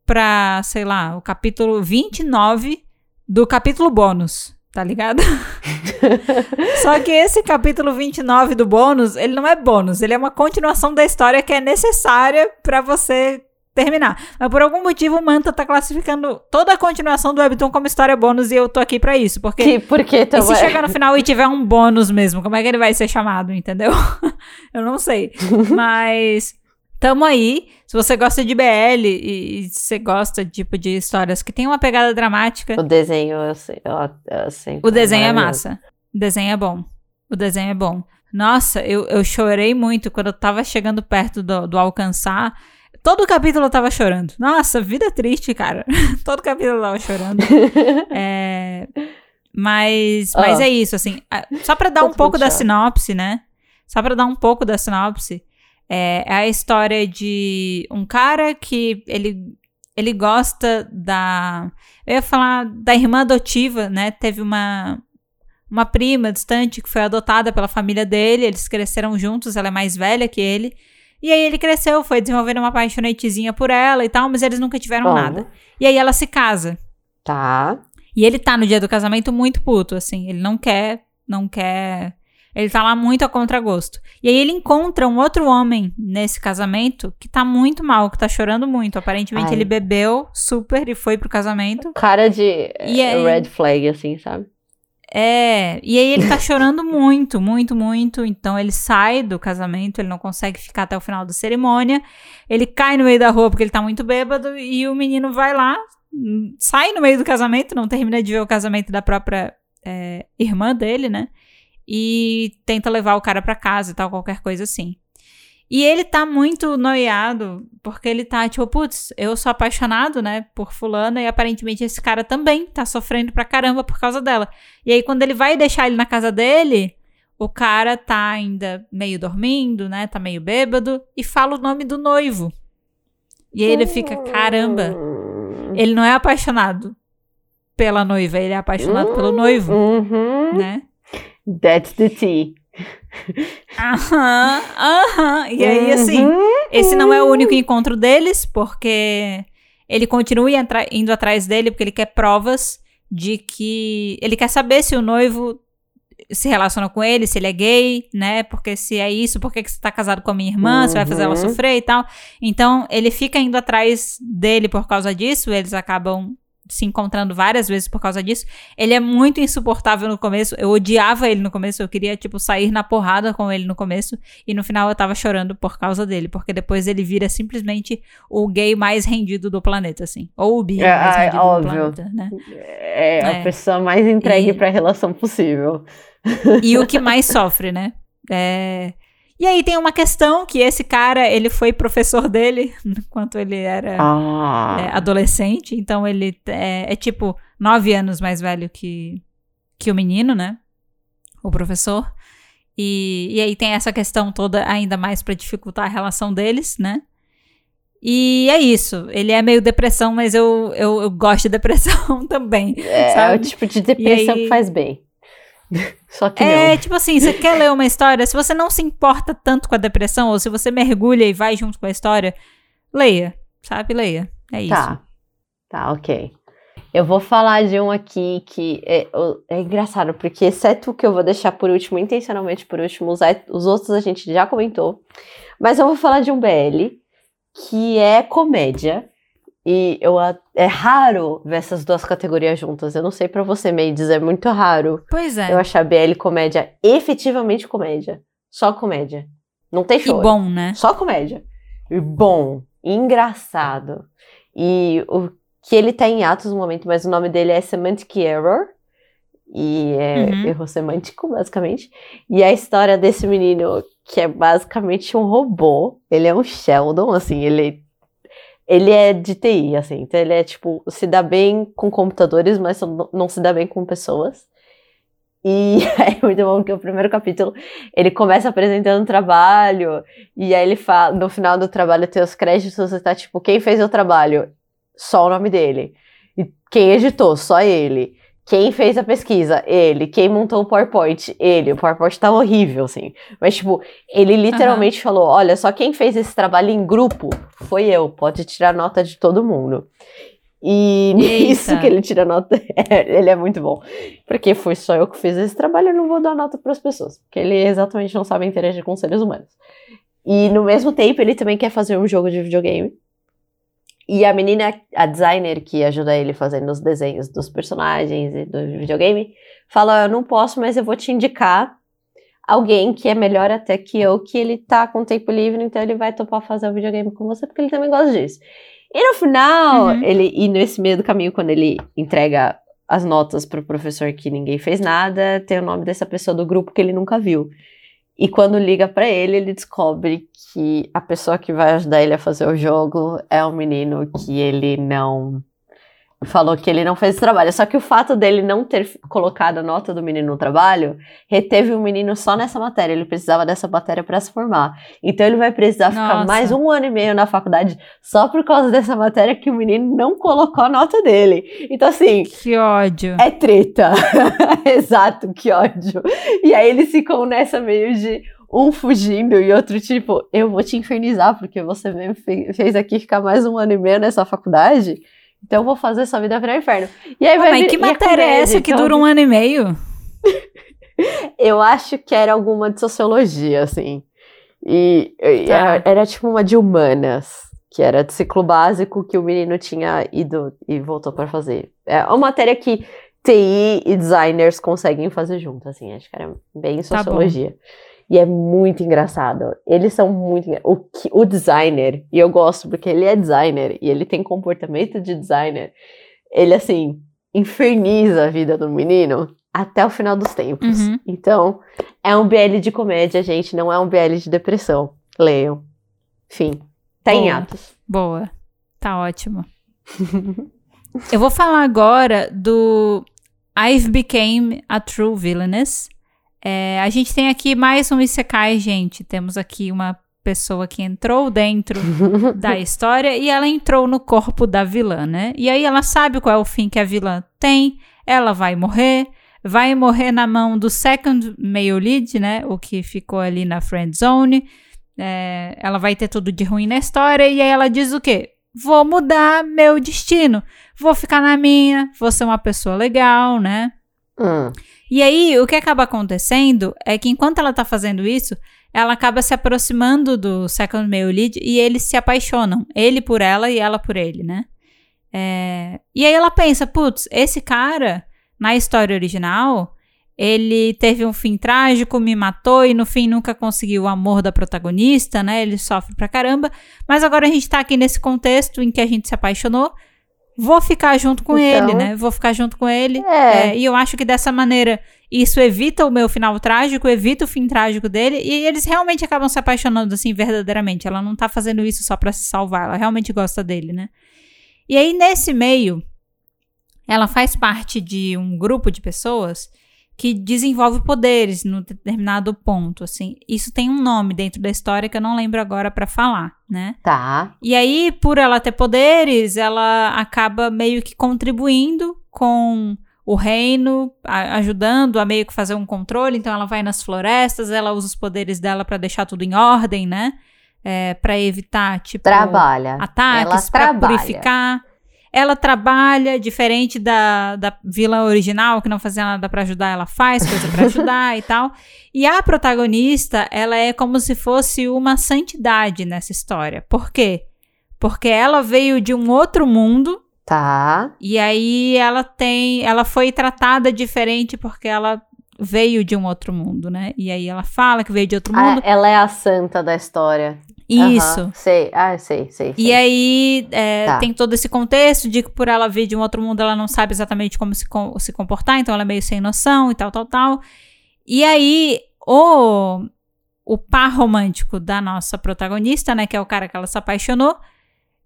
pra, sei lá, o capítulo 29 do capítulo bônus, tá ligado? [laughs] Só que esse capítulo 29 do bônus, ele não é bônus, ele é uma continuação da história que é necessária pra você terminar. Mas por algum motivo o Manta tá classificando toda a continuação do Webtoon como história bônus e eu tô aqui pra isso, porque Que, porque e se chegar no final e tiver um bônus mesmo, como é que ele vai ser chamado, entendeu? [laughs] Eu não sei. [laughs] Mas tamo aí. Se você gosta de BL e, e você gosta tipo de histórias que tem uma pegada dramática, O desenho, eu sei. Eu, eu sei o desenho é massa. O desenho é bom. O desenho é bom. Nossa, eu, eu chorei muito quando eu tava chegando perto do, do alcançar. Todo capítulo eu tava chorando. Nossa, vida triste, cara. [laughs] Todo capítulo eu tava chorando. [laughs] É, mas, mas Ah. é isso, assim. Só pra dar Tô um pouco da sinopse, né? Só pra dar um pouco da sinopse. É, é a história de um cara que ele, ele gosta da. Eu ia falar da irmã adotiva, né? Teve uma, uma prima distante que foi adotada pela família dele. Eles cresceram juntos, ela é mais velha que ele. E aí ele cresceu, foi desenvolvendo uma paixonetezinha por ela e tal, mas eles nunca tiveram Bom, nada. E aí ela se casa. Tá. E ele tá no dia do casamento muito puto, assim. Ele não quer, não quer. Ele tá lá muito a contragosto. E aí ele encontra um outro homem nesse casamento que tá muito mal, que tá chorando muito. Aparentemente Ai. ele bebeu super e foi pro casamento. Cara de E eh, aí? red flag, assim, sabe? É, e aí ele tá chorando [laughs] muito, muito, muito. Então ele sai do casamento, ele não consegue ficar até o final da cerimônia. Ele cai no meio da rua porque ele tá muito bêbado e o menino vai lá, sai no meio do casamento, não termina de ver o casamento da própria é, irmã dele, né? E tenta levar o cara pra casa e tal, qualquer coisa assim. E ele tá muito noiado, porque ele tá tipo, putz, eu sou apaixonado, né, por fulana, e aparentemente esse cara também tá sofrendo pra caramba por causa dela. E aí, quando ele vai deixar ele na casa dele, o cara tá ainda meio dormindo, né? Tá meio bêbado, e fala o nome do noivo. E aí ele fica, caramba, ele não é apaixonado pela noiva, ele é apaixonado pelo noivo, Uhum. né? That's the tea. [laughs] Aham, aham. E aí, assim, Uhum. esse não é o único encontro deles, porque ele continua indo atrás dele, porque ele quer provas de que. Ele quer saber se o noivo se relaciona com ele, se ele é gay, né? Porque se é isso, por que, que você tá casado com a minha irmã? Você vai fazer ela Uhum. sofrer e tal. Então, ele fica indo atrás dele por causa disso, eles acabam se encontrando várias vezes por causa disso. Ele é muito insuportável no começo. Eu odiava ele no começo. Eu queria, tipo, sair na porrada com ele no começo. E no final eu tava chorando por causa dele. Porque depois ele vira simplesmente o gay mais rendido do planeta, assim. Ou o bi É, mais ai, rendido óbvio. do planeta, né? É, É. a pessoa mais entregue E- pra relação possível. E o que mais sofre, né? É... E aí tem uma questão que esse cara, ele foi professor dele [laughs] enquanto ele era Ah. é, adolescente. Então ele é, é tipo nove anos mais velho que, que o menino, né? O professor. E, e aí tem essa questão toda ainda mais pra dificultar a relação deles, né? E é isso. Ele é meio depressão, mas eu, eu, eu gosto de depressão [laughs] também. É, é o tipo de depressão aí- que faz bem. Só que É, não. tipo assim, você quer ler uma história, se você não se importa tanto com a depressão, ou se você mergulha e vai junto com a história, leia, sabe? Leia. É isso. Tá. Tá, ok. Eu vou falar de um aqui que é, é, engraçado, porque exceto o que eu vou deixar por último, intencionalmente por último, os, os outros a gente já comentou. Mas eu vou falar de um BL que é comédia. E eu, é raro ver essas duas categorias juntas. Eu não sei para você, Mendes, é muito raro. Pois é. Eu achar BL comédia efetivamente comédia. Só comédia. Não tem show. E bom, né? Só comédia. E bom, engraçado. E o que ele tá em atos no momento, mas o nome dele é Semantic Error. E é uhum. erro semântico, basicamente. E a história desse menino, que é basicamente um robô. Ele é um Sheldon, assim, ele ele é de TI, assim, então ele é tipo, se dá bem com computadores, mas não se dá bem com pessoas. E [laughs] é muito bom que o primeiro capítulo ele começa apresentando o trabalho, e aí ele fala, no final do trabalho tem os créditos, você tá tipo, quem fez o trabalho? Só o nome dele. E quem editou? Só ele. Quem fez a pesquisa? Ele. Quem montou o PowerPoint? Ele. O PowerPoint tá horrível, assim. Mas, tipo, ele literalmente uhum. falou: olha, só quem fez esse trabalho em grupo foi eu. Pode tirar nota de todo mundo. E [laughs] nisso que ele tira nota, [laughs] ele é muito bom. Porque foi só eu que fiz esse trabalho, eu não vou dar nota para as pessoas. Porque ele exatamente não sabe interagir com seres humanos. E no mesmo tempo, ele também quer fazer um jogo de videogame. E a menina, a designer que ajuda ele fazendo os desenhos dos personagens e do videogame, fala: Eu não posso, mas eu vou te indicar alguém que é melhor até que eu, que ele tá com tempo livre, então ele vai topar fazer o videogame com você, porque ele também gosta disso. E no final, uhum. ele, e nesse meio do caminho, quando ele entrega as notas pro professor que ninguém fez nada, tem o nome dessa pessoa do grupo que ele nunca viu. E quando liga para ele, ele descobre que a pessoa que vai ajudar ele a fazer o jogo é um menino que ele não falou que ele não fez o trabalho. Só que o fato dele não ter colocado a nota do menino no trabalho reteve o menino só nessa matéria. Ele precisava dessa matéria para se formar. Então ele vai precisar Nossa. ficar mais um ano e meio na faculdade só por causa dessa matéria que o menino não colocou a nota dele. Então, assim. Que ódio. É treta. [laughs] Exato, que ódio. E aí eles ficam nessa meio de um fugindo e outro tipo, eu vou te infernizar porque você mesmo fez aqui ficar mais um ano e meio nessa faculdade. Então eu vou fazer sua vida virar inferno. E aí ah, vai mas vir, que matéria é essa que então... dura um ano e meio? [laughs] eu acho que era alguma de sociologia, assim. E, e tá. era, era, tipo uma de humanas, que era de ciclo básico que o menino tinha ido e voltou para fazer. É uma matéria que TI e designers conseguem fazer junto, assim, acho que era bem tá sociologia. Tá e é muito engraçado. Eles são muito. O, o designer, e eu gosto porque ele é designer e ele tem comportamento de designer. Ele, assim, inferniza a vida do menino até o final dos tempos. Uhum. Então, é um BL de comédia, gente, não é um BL de depressão. Leiam. Enfim, tá Boa. em atos. Boa. Tá ótimo. [laughs] eu vou falar agora do I've Became a True Villainess é, a gente tem aqui mais um Isekai, gente. Temos aqui uma pessoa que entrou dentro [laughs] da história e ela entrou no corpo da vilã, né? E aí ela sabe qual é o fim que a vilã tem, ela vai morrer, vai morrer na mão do second male lead, né? O que ficou ali na friend zone. É, ela vai ter tudo de ruim na história e aí ela diz o quê? Vou mudar meu destino, vou ficar na minha, vou ser uma pessoa legal, né? Hum. E aí, o que acaba acontecendo é que enquanto ela tá fazendo isso, ela acaba se aproximando do second male lead e eles se apaixonam. Ele por ela e ela por ele, né? É... E aí ela pensa, putz, esse cara, na história original, ele teve um fim trágico, me matou e no fim nunca conseguiu o amor da protagonista, né? Ele sofre pra caramba. Mas agora a gente tá aqui nesse contexto em que a gente se apaixonou vou ficar junto com então, ele, né? Vou ficar junto com ele. É. É, e eu acho que dessa maneira isso evita o meu final trágico, evita o fim trágico dele. E eles realmente acabam se apaixonando, assim, verdadeiramente. Ela não tá fazendo isso só para se salvar, ela realmente gosta dele, né? E aí, nesse meio, ela faz parte de um grupo de pessoas que desenvolve poderes no determinado ponto, assim. Isso tem um nome dentro da história que eu não lembro agora para falar, né? Tá. E aí, por ela ter poderes, ela acaba meio que contribuindo com o reino, a, ajudando a meio que fazer um controle. Então, ela vai nas florestas, ela usa os poderes dela para deixar tudo em ordem, né? É, para evitar, tipo, trabalha. ataques, para purificar. Ela trabalha diferente da, da vilã original, que não fazia nada para ajudar, ela faz coisa para ajudar e tal. E a protagonista, ela é como se fosse uma santidade nessa história. Por quê? Porque ela veio de um outro mundo. Tá. E aí ela tem. Ela foi tratada diferente porque ela veio de um outro mundo, né? E aí ela fala que veio de outro mundo. Ah, ela é a santa da história. Isso. Uhum, sei, ah, sei, sei, sei. E aí é, tá. tem todo esse contexto de que por ela vir de um outro mundo, ela não sabe exatamente como se, com, se comportar, então ela é meio sem noção e tal, tal, tal. E aí, o, o par romântico da nossa protagonista, né, que é o cara que ela se apaixonou,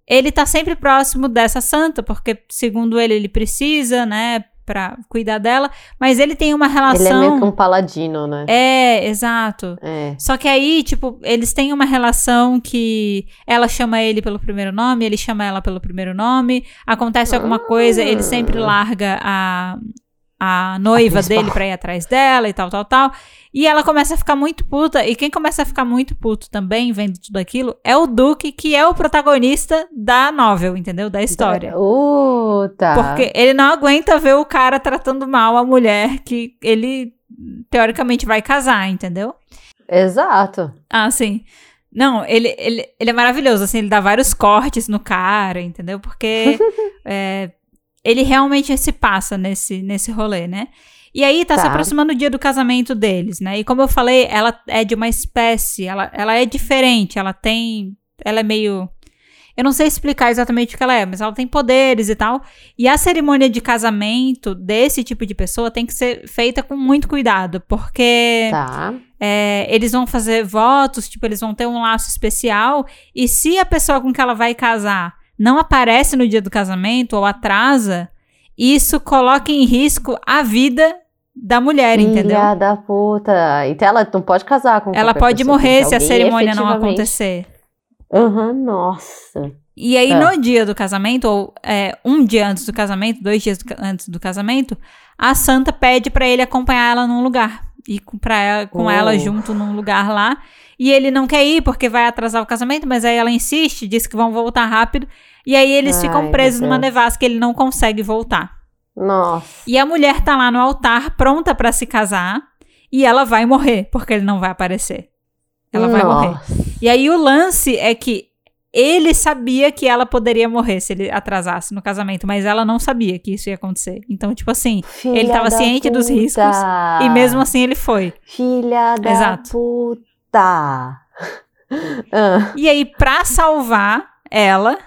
ele tá sempre próximo dessa santa, porque segundo ele, ele precisa, né, para cuidar dela, mas ele tem uma relação. Ele é meio que um paladino, né? É, exato. É. Só que aí, tipo, eles têm uma relação que ela chama ele pelo primeiro nome, ele chama ela pelo primeiro nome, acontece alguma ah. coisa, ele sempre larga a, a noiva a dele pra ir atrás dela e tal, tal, tal. E ela começa a ficar muito puta. E quem começa a ficar muito puto também, vendo tudo aquilo, é o Duque, que é o protagonista da novel, entendeu? Da história. Tá. Porque ele não aguenta ver o cara tratando mal a mulher que ele teoricamente vai casar, entendeu? Exato. Ah, sim. Não, ele, ele, ele é maravilhoso, assim, ele dá vários cortes no cara, entendeu? Porque [laughs] é, ele realmente se passa nesse, nesse rolê, né? E aí tá, tá, se aproximando o dia do casamento deles, né? E como eu falei, ela é de uma espécie, ela, ela é diferente, ela tem. Ela é meio. Eu não sei explicar exatamente o que ela é, mas ela tem poderes e tal. E a cerimônia de casamento desse tipo de pessoa tem que ser feita com muito cuidado, porque tá. é, eles vão fazer votos, tipo, eles vão ter um laço especial. E se a pessoa com que ela vai casar não aparece no dia do casamento ou atrasa, isso coloca em risco a vida da mulher, Filha entendeu? Filha da puta. Então ela não pode casar com Ela pode morrer se a cerimônia não acontecer. Aham, uhum, nossa. E aí, é. no dia do casamento, ou é, um dia antes do casamento, dois dias do, antes do casamento, a santa pede para ele acompanhar ela num lugar. E pra ela, com oh. ela junto num lugar lá. E ele não quer ir porque vai atrasar o casamento, mas aí ela insiste, diz que vão voltar rápido. E aí eles Ai, ficam presos numa nevasca que ele não consegue voltar. Nossa. E a mulher tá lá no altar, pronta para se casar, e ela vai morrer, porque ele não vai aparecer. Ela Nossa. vai morrer. E aí o lance é que ele sabia que ela poderia morrer se ele atrasasse no casamento, mas ela não sabia que isso ia acontecer. Então, tipo assim, Filha ele tava ciente puta. dos riscos e mesmo assim ele foi. Filha da Exato. puta. E aí, pra salvar ela,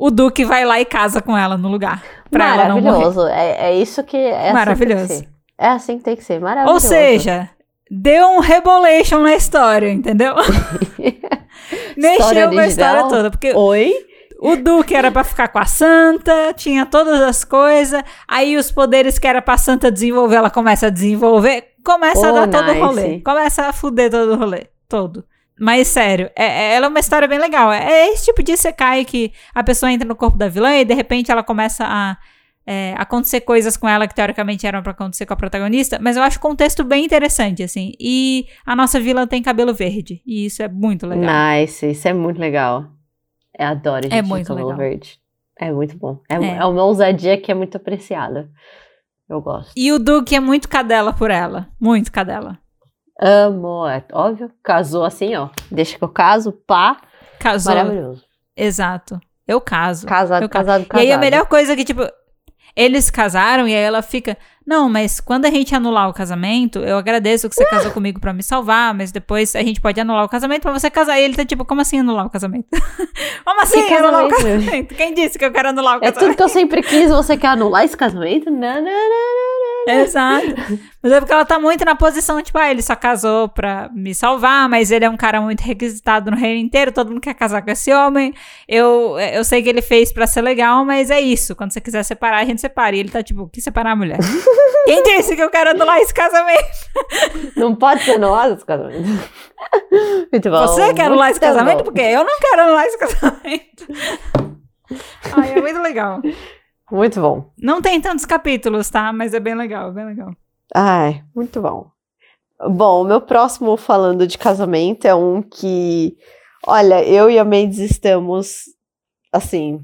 o Duque vai lá e casa com ela no lugar. Pra Maravilhoso. É, é isso que é Maravilhoso. Assim que é assim que tem que ser. Maravilhoso. Ou seja, deu um rebolation na história, entendeu? [laughs] Mexeu com a história toda. Porque Oi? O Duque era para ficar com a Santa, tinha todas as coisas. Aí os poderes que era pra Santa desenvolver, ela começa a desenvolver. Começa oh, a dar nice. todo o rolê. Começa a fuder todo o rolê. Todo. Mas sério, é, é, ela é uma história bem legal. É, é esse tipo de Sekai que a pessoa entra no corpo da vilã e de repente ela começa a é, acontecer coisas com ela que teoricamente eram para acontecer com a protagonista, mas eu acho o contexto bem interessante, assim. E a nossa vilã tem cabelo verde, e isso é muito legal. Nice, isso é muito legal. Eu adoro gente é muito cabelo legal. verde. É muito bom. É, é. é uma ousadia que é muito apreciada. Eu gosto. E o Duke é muito cadela por ela. Muito cadela. Amo, é óbvio. Casou assim, ó. Deixa que eu caso, pá. Casou. Maravilhoso. Exato. Eu caso. Casado, eu casado, casado. E aí a melhor coisa é que, tipo, eles casaram e aí ela fica. Não, mas quando a gente anular o casamento, eu agradeço que você casou comigo para me salvar, mas depois a gente pode anular o casamento para você casar. E ele tá tipo, como assim anular o casamento? [laughs] como assim que anular casamento? o casamento? Quem disse que eu quero anular o casamento? É tudo que eu sempre quis, você quer anular esse casamento? Não, não, não, não. Exato. Mas é porque ela tá muito na posição, tipo, ah, ele só casou pra me salvar, mas ele é um cara muito requisitado no reino inteiro, todo mundo quer casar com esse homem. Eu, eu sei que ele fez pra ser legal, mas é isso. Quando você quiser separar, a gente separa. E ele tá tipo, que separar a mulher? [laughs] Quem disse que eu quero anular esse casamento? Não pode ser nós esse casamento. Muito bom. Você quer anular esse casamento? [laughs] Bom. Porque eu não quero anular esse casamento. [laughs] Ai, é muito legal. Muito bom. Não tem tantos capítulos, tá? Mas é bem legal, bem legal. Ai, muito bom. Bom, o meu próximo falando de casamento é um que, olha, eu e a Mendes estamos, assim,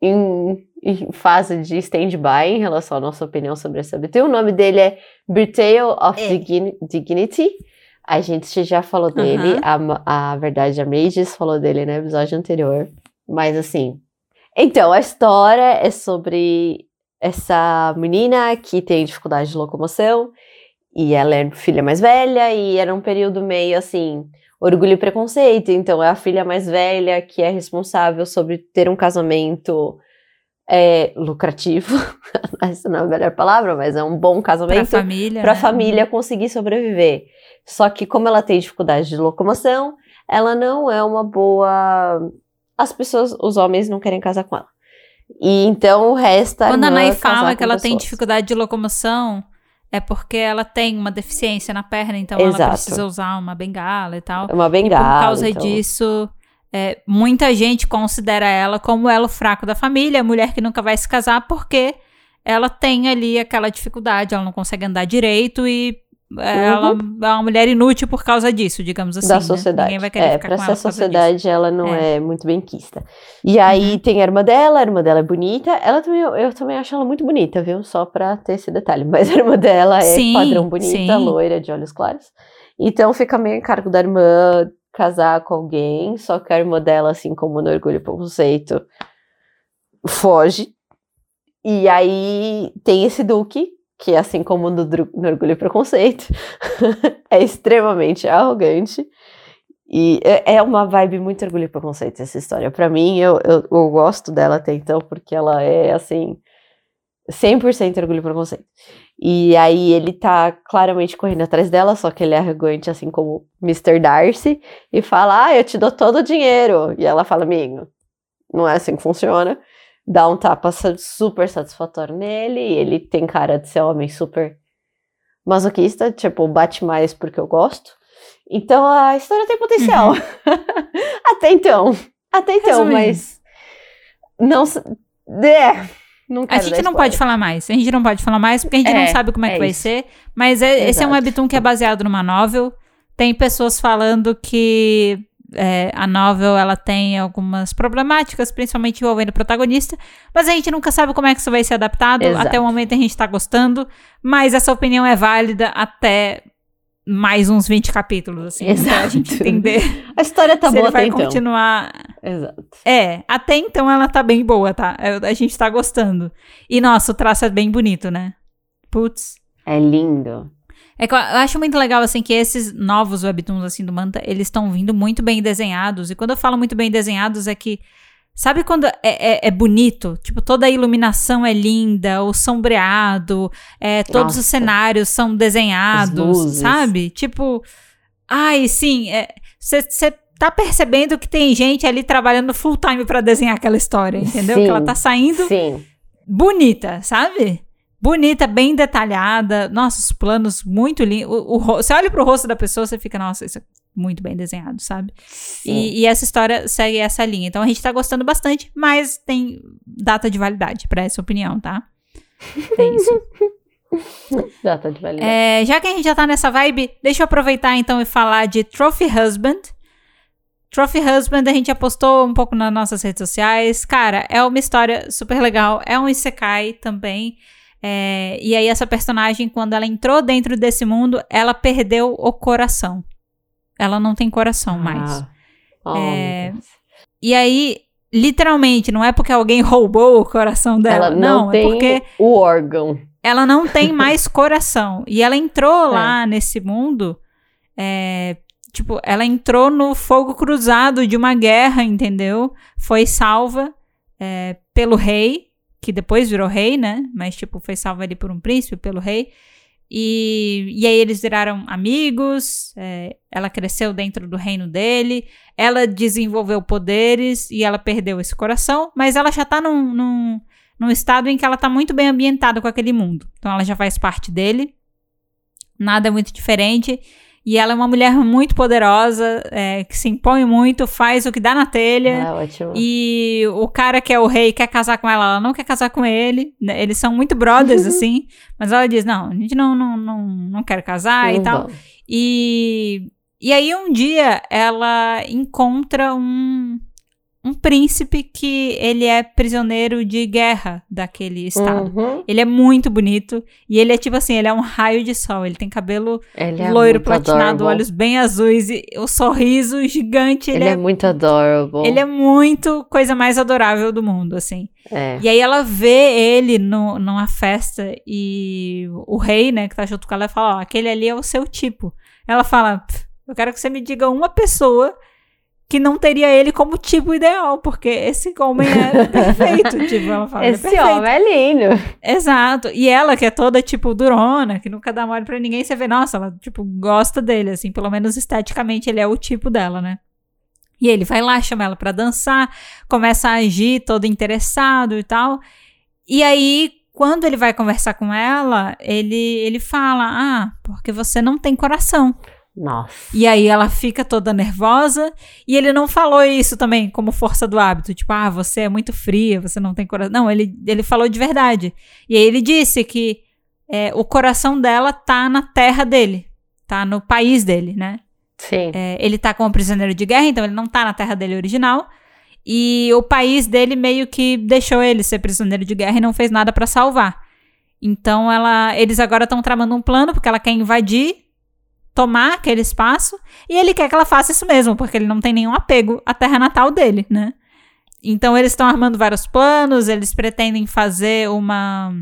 em, em fase de stand-by em relação à nossa opinião sobre essa BT. O nome dele é Betrayal of É. Digni- Dignity. A gente já falou dele, a, a verdade, a Mages falou dele no episódio anterior. Mas assim. Então, a história é sobre essa menina que tem dificuldade de locomoção. E ela é filha mais velha, e era um período meio assim, orgulho e preconceito. Então, é a filha mais velha que é responsável sobre ter um casamento é, lucrativo. [laughs] Essa não é a melhor palavra, mas é um bom Pra casamento família. para a né? família conseguir sobreviver. Só que como ela tem dificuldade de locomoção, ela não é uma boa. As pessoas, os homens não querem casar com ela. E então resta. Quando a Nai fala que ela tem pessoas. dificuldade de locomoção, é porque ela tem uma deficiência na perna, então ela Exato. precisa usar uma bengala e tal. É uma E bengala. por causa então- disso, é, muita gente considera ela como o elo fraco da família, a mulher que nunca vai se casar, porque ela tem ali aquela dificuldade, ela não consegue andar direito e é, ela é uma mulher inútil por causa disso, digamos assim. Uhum. da né? sociedade. Ninguém vai querer é, ficar pra com essa causa disso. sociedade ela não é. muito bem quista. E aí Uhum. tem a irmã dela, a irmã dela é bonita. Ela também, eu, também acho ela muito bonita, viu? Só pra ter esse detalhe. [laughs] Mas a irmã dela é Sim, padrão bonita, sim. loira, de olhos claros. Então fica meio em cargo da irmã casar com alguém, só que a irmã dela, assim como no Orgulho e Preconceito, foge. E aí tem esse Duque, que assim como no, no Orgulho e Preconceito, [laughs] é extremamente arrogante. E é é uma vibe muito Orgulho e Preconceito essa história. Pra mim, eu, eu, eu gosto dela até então, porque ela é assim, 100% Orgulho e Preconceito. E aí ele tá claramente correndo atrás dela, só que ele é arrogante, assim como Mr. Darcy, e fala: Ah, eu te dou todo o dinheiro. E ela fala: Amigo, não é assim que funciona. Dá um tapa super satisfatório nele, e ele tem cara de ser um homem super masoquista, tipo, bate mais porque eu gosto. Então a história tem potencial. [laughs] Até então. Até então, Resumindo. mas. Não. É, não A gente não pode falar mais. A gente não pode falar mais porque a gente não É, sabe como é, é que vai isso. ser. Mas é- esse é um webtoon que é baseado numa novel. Tem pessoas falando que é, a novel ela tem algumas problemáticas, principalmente envolvendo o protagonista. Mas a gente nunca sabe como é que isso vai ser adaptado. Exato. Até o momento a gente tá gostando. Mas essa opinião é válida até mais uns 20 capítulos, assim. Pra a gente Exato. entender A história tá se boa ele vai até então. continuar Exato. é, até então ela tá bem boa, tá? Eu- A gente tá gostando. E, nossa, o traço é bem bonito, né? Putz. É lindo. É que eu acho muito legal, assim, que esses novos webtoons, assim, do Manta, eles estão vindo muito bem desenhados. E quando eu falo muito bem desenhados, é que... Sabe quando é, é- é bonito? Tipo, toda a iluminação é linda, o sombreado, é, todos os Nossa. cenários são desenhados, sabe? Tipo, ai, sim, você tá percebendo que tem gente ali trabalhando full time pra desenhar aquela história, entendeu? Sim, que ela tá saindo Sim. bonita, sabe? Bonita, bem detalhada. Nossa, os planos muito lindos. O, Você olha pro rosto da pessoa, você fica, nossa, isso é muito bem desenhado, sabe? E, e essa história segue essa linha. Então a gente tá gostando bastante, mas tem data de validade pra essa opinião, tá? É isso. [laughs] Data de validade. É, já que a gente já tá nessa vibe, deixa eu aproveitar então e falar de Trophy Husband. Trophy Husband a gente já postou um pouco nas nossas redes sociais. Cara, é uma história super legal. É um Isekai também. É, e aí, essa personagem, quando ela entrou dentro desse mundo, ela perdeu o coração. Ela não tem coração mais. Ah. Oh, É. E aí, literalmente, não é porque alguém [laughs] roubou o coração dela. Ela não, não, tem é porque o órgão. ela não tem mais [laughs] coração. E ela entrou É. lá nesse mundo. é, tipo, ela entrou no fogo cruzado de uma guerra, entendeu? Foi salva é, pelo rei, que depois virou rei, né? Mas, tipo, foi salva ali por um príncipe, pelo rei. E, e aí eles viraram amigos. é, ela cresceu dentro do reino dele. Ela desenvolveu poderes e ela perdeu esse coração. Mas ela já tá num- num, num estado em que ela tá muito bem ambientada com aquele mundo. Então ela já faz parte dele. Nada muito diferente. E ela é uma mulher muito poderosa, é, que se impõe muito, faz o que dá na telha. Ah, ótimo. E o cara que é o rei quer casar com ela, ela não quer casar com ele. né? Eles são muito brothers, [laughs] assim. Mas ela diz: não, a gente não, não, não, não quer casar e tal. E, e aí um dia ela encontra um, um príncipe que ele é prisioneiro de guerra daquele estado. Uhum. Ele é muito bonito e ele é tipo assim, ele é um raio de sol. Ele tem cabelo Ele é loiro, muito platinado, adorable. olhos bem azuis e o sorriso gigante. Ele, Ele, é, é, muito adorable. ele é muito coisa mais adorável do mundo, assim. É. E aí ela vê ele no, numa festa e o rei, né, que tá junto com ela, fala, ó, aquele ali é o seu tipo. Ela fala, "Pff, eu quero que você me diga uma pessoa que não teria ele como tipo ideal, porque esse homem é [laughs] perfeito, tipo, ela fala, "Ele é Esse perfeito." homem é lindo. Exato. E ela, que é toda, tipo, durona, que nunca dá mole pra ninguém, você vê, nossa, ela, tipo, gosta dele, assim, pelo menos esteticamente ele é o tipo dela, né? E ele vai lá, chama ela pra dançar, começa a agir todo interessado e tal. E aí, quando ele vai conversar com ela, ele, ele fala, ah, porque você não tem coração. Nossa. E aí ela fica toda nervosa. E ele não falou isso também como força do hábito. Tipo, ah, você é muito fria, você não tem coração. Não, ele, ele falou de verdade. E aí ele disse que é, o coração dela tá na terra dele. Tá no país dele, né? Sim. É, ele tá como prisioneiro de guerra, então ele não tá na terra dele original. E o país dele meio que deixou ele ser prisioneiro de guerra e não fez nada pra salvar. Então ela, eles agora estão tramando um plano porque ela quer invadir, tomar aquele espaço, e ele quer que ela faça isso mesmo, porque ele não tem nenhum apego à terra natal dele, né? Então eles estão armando vários planos, eles pretendem fazer uma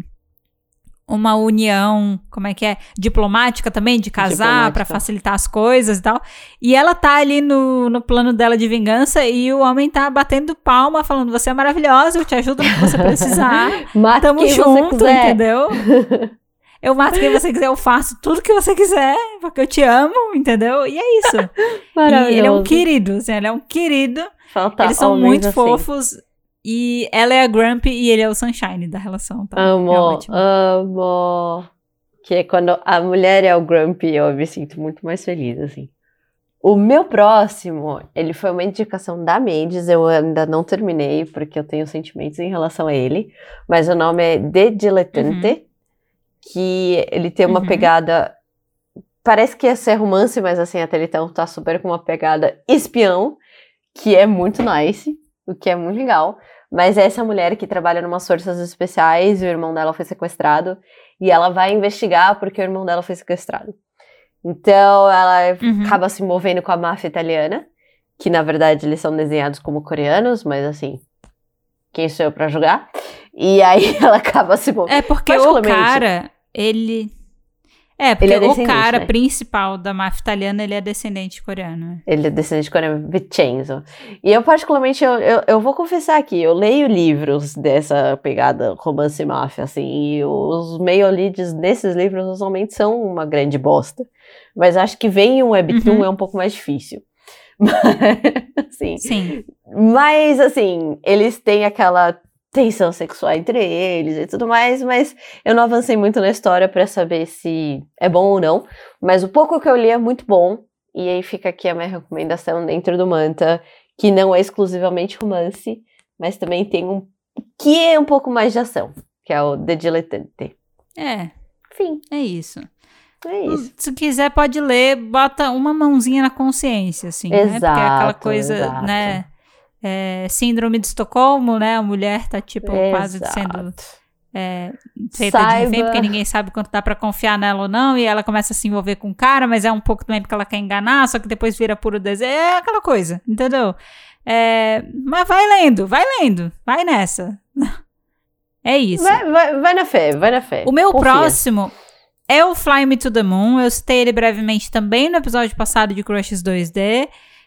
uma união, como é que é, diplomática também, de casar pra facilitar as coisas e tal. E ela tá ali no, no plano dela de vingança e o homem tá batendo palma, falando: Você é maravilhosa, eu te ajudo no que você [laughs] precisar. Mata Tamo junto, entendeu? [laughs] Eu mato quem você quiser, eu faço tudo que você quiser, porque eu te amo, entendeu? E é isso. [laughs] E ele é um querido, assim, ele é um querido. Falta Eles são muito assim. fofos. E ela é a Grumpy e ele é o Sunshine da relação. Tá? É Amo, ótimo. amo. Que é quando a mulher é o grumpy, eu me sinto muito mais feliz, assim. O meu próximo, ele foi uma indicação da Mendes, eu ainda não terminei, porque eu tenho sentimentos em relação a ele, mas o nome é De Dilettante, que ele tem uma Uhum. pegada, parece que ia ser romance, mas assim, até então tá super com uma pegada espião, que é muito nice, o que é muito legal. Mas é essa mulher que trabalha numas forças especiais e o irmão dela foi sequestrado. E ela vai investigar porque o irmão dela foi sequestrado. Então ela Uhum. acaba se envolvendo com a máfia italiana, que na verdade eles são desenhados como coreanos, mas assim, quem sou eu pra julgar? E aí [laughs] ela acaba se envolvendo. É porque o cara, ele. É, porque Ele é o cara né? principal da máfia italiana, ele é descendente coreano. né? Ele é descendente de coreano, Vincenzo. E eu, particularmente, eu, eu, eu vou confessar aqui, eu leio livros dessa pegada romance e máfia, assim, e os meio leads desses livros normalmente são uma grande bosta. Mas acho que vem um webtoon Uhum. é um pouco mais difícil. [laughs] Mas, assim, Sim. mas, assim, eles têm aquela tensão sexual entre eles e tudo mais, mas eu não avancei muito na história pra saber se é bom ou não. Mas o pouco que eu li é muito bom. E aí fica aqui a minha recomendação dentro do Manta, que não é exclusivamente romance, mas também tem um que é um pouco mais de ação, que é o The Dilettante. É, Enfim, é isso. é isso. Se quiser, pode ler, bota uma mãozinha na consciência, assim, né? Porque é aquela Exato, coisa, exato. né? É, síndrome de Estocolmo, né? A mulher tá, tipo, quase sendo Exato. é, feita de refém, Saiba- porque ninguém sabe quanto dá pra confiar nela ou não, e ela começa a se envolver com o cara, mas é um pouco também porque ela quer enganar, só que depois vira puro desejo. É aquela coisa, entendeu? É, mas vai lendo, vai lendo, vai nessa. [laughs] É isso. Vai, vai, vai na fé, vai na fé. O meu Confia. próximo é o Fly Me to the Moon. Eu citei ele brevemente também no episódio passado de Crushes 2D.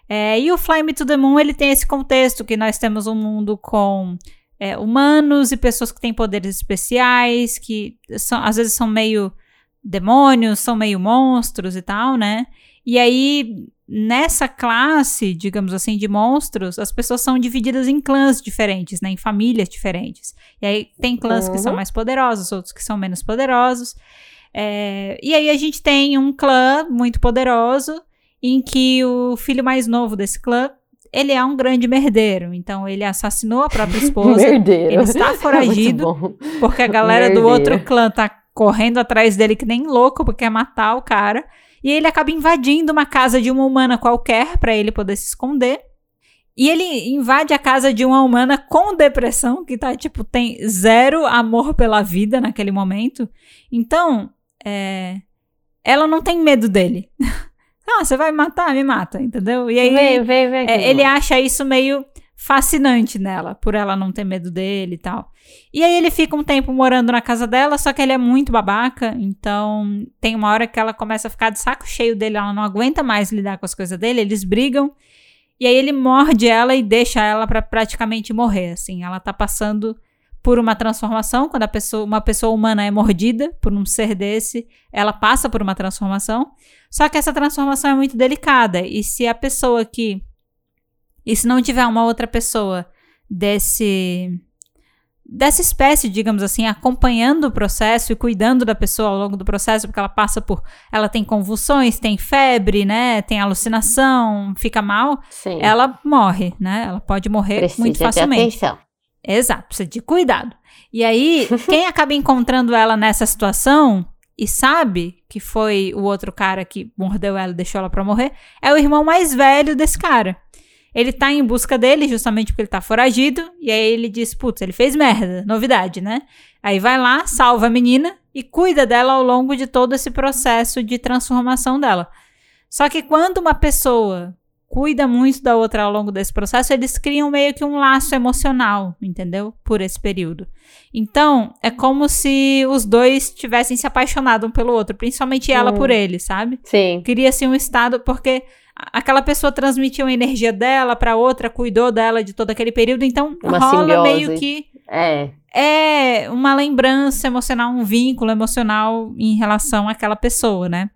É, e o Fly Me to the Moon ele tem esse contexto que nós temos um mundo com é, humanos e pessoas que têm poderes especiais, que são, às vezes são meio demônios, são meio monstros e tal, né? E aí, nessa classe, digamos assim, de monstros, as pessoas são divididas em clãs diferentes, né? Em famílias diferentes. E aí tem clãs que são Uhum. mais poderosos, outros que são menos poderosos. É, e aí a gente tem um clã muito poderoso em que o filho mais novo desse clã, ele é um grande merdeiro. Então ele assassinou a própria [laughs] esposa, Merdeiro. ele está foragido, [laughs] É muito bom. porque a galera do Merdeiro. outro clã tá correndo atrás dele que nem louco, porque quer matar o cara. E ele acaba invadindo uma casa de uma humana qualquer pra ele poder se esconder. E ele invade a casa de uma humana com depressão, que tá, tipo, tem zero amor pela vida naquele momento. Então, é, ela não tem medo dele. [laughs] ah, você vai me matar? Me mata, entendeu? E aí Vem, vem, vem. é, ele acha isso meio fascinante nela, por ela não ter medo dele e tal. E aí ele fica um tempo morando na casa dela, só que ele é muito babaca, então tem uma hora que ela começa a ficar de saco cheio dele, ela não aguenta mais lidar com as coisas dele, eles brigam. E aí ele morde ela e deixa ela para praticamente morrer, assim. Ela tá passando por uma transformação, quando a pessoa, uma pessoa humana é mordida por um ser desse, ela passa por uma transformação. Só que essa transformação é muito delicada, e se a pessoa que e se não tiver uma outra pessoa desse dessa espécie, digamos assim, acompanhando o processo e cuidando da pessoa ao longo do processo, porque ela passa por, ela tem convulsões, tem febre, né, tem alucinação, fica mal, Sim. ela morre, né? Ela pode morrer Precisa muito de facilmente. atenção. Exato, precisa de cuidado. E aí, [laughs] quem acaba encontrando ela nessa situação e sabe que foi o outro cara que mordeu ela e deixou ela pra morrer, é o irmão mais velho desse cara. Ele tá em busca dele, justamente porque ele tá foragido, e aí ele diz: Putz, ele fez merda, novidade, né? Aí vai lá, salva a menina e cuida dela ao longo de todo esse processo de transformação dela. Só que quando uma pessoa cuida muito da outra ao longo desse processo, eles criam meio que um laço emocional, entendeu? Por esse período. Então, é como se os dois tivessem se apaixonado um pelo outro, principalmente ela Hum. por ele, sabe? Sim. Cria-se um estado porque aquela pessoa transmitiu a energia dela pra outra, cuidou dela de todo aquele período, então Uma rola simbiose. meio que É. é uma lembrança emocional, um vínculo emocional em relação àquela pessoa, né?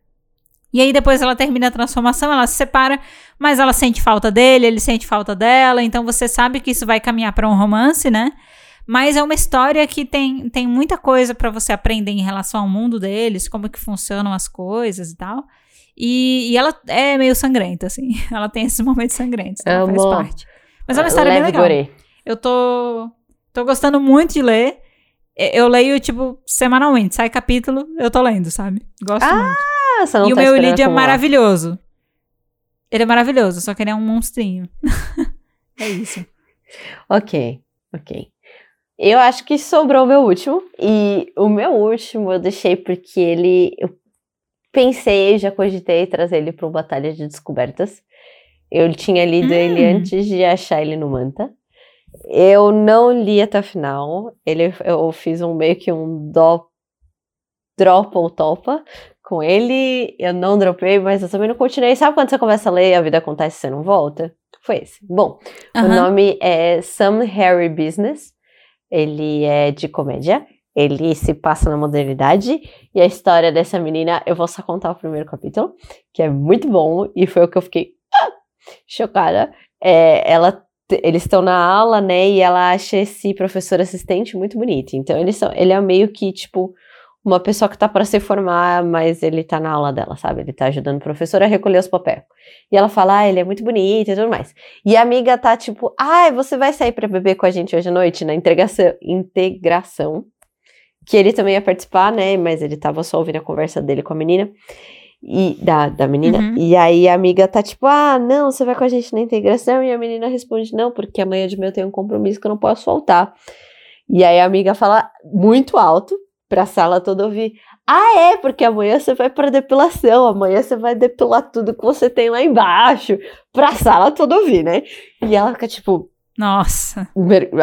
E aí depois ela termina a transformação, ela se separa, mas ela sente falta dele, ele sente falta dela, então você sabe que isso vai caminhar pra um romance, né? Mas é uma história que tem, tem muita coisa pra você aprender em relação ao mundo deles, como que funcionam as coisas e tal. E, e ela é meio sangrenta, assim. [laughs] Ela tem esses momentos sangrentos, então faz parte. Mas é uma história bem legal. Eu tô, tô gostando muito de ler. Eu leio, tipo, semanalmente. Sai capítulo, eu tô lendo, sabe? Gosto Ah, muito. Ah, você não e o tá meu esperando lead é maravilhoso. Ele é maravilhoso, só que ele é um monstrinho. [laughs] é isso. Ok, ok. Eu acho que sobrou o meu último. E o meu último eu deixei porque ele. Eu pensei, já cogitei trazer ele para uma batalha de descobertas. Eu tinha lido ele Hum. antes de achar ele no Manta. Eu não li até o final. Ele, eu fiz um meio que um do, drop ou topa com ele. Eu não dropei, mas eu também não continuei. Sabe quando você começa a ler a vida acontece e você não volta? Foi esse. Bom, o Aham. nome é Some Harry Business. Ele é de comédia. Ele se passa na modernidade. E a história dessa menina, eu vou só contar o primeiro capítulo, que é muito bom. E foi o que eu fiquei ah, chocada. É, ela, eles estão na aula, né? E ela acha esse professor assistente muito bonito. Então, eles são, ele é meio que, tipo, uma pessoa que tá para se formar, mas ele tá na aula dela, sabe? Ele tá ajudando o professor a recolher os papéis. E ela fala, ah, ele é muito bonito e tudo mais. E a amiga tá tipo, ah, você vai sair pra beber com a gente hoje à noite na integração, integração. Que ele também ia participar, né? Mas ele tava só ouvindo a conversa dele com a menina. E da, da menina. Uhum. E aí a amiga tá tipo, ah, não, você vai com a gente na integração. E a menina responde, não, porque amanhã de manhã eu tenho um compromisso que eu não posso faltar. E aí a amiga fala muito alto pra sala toda ouvir. Ah, é, porque amanhã você vai pra depilação, amanhã você vai depilar tudo que você tem lá embaixo, pra sala toda ouvir, né? E ela fica tipo, Nossa.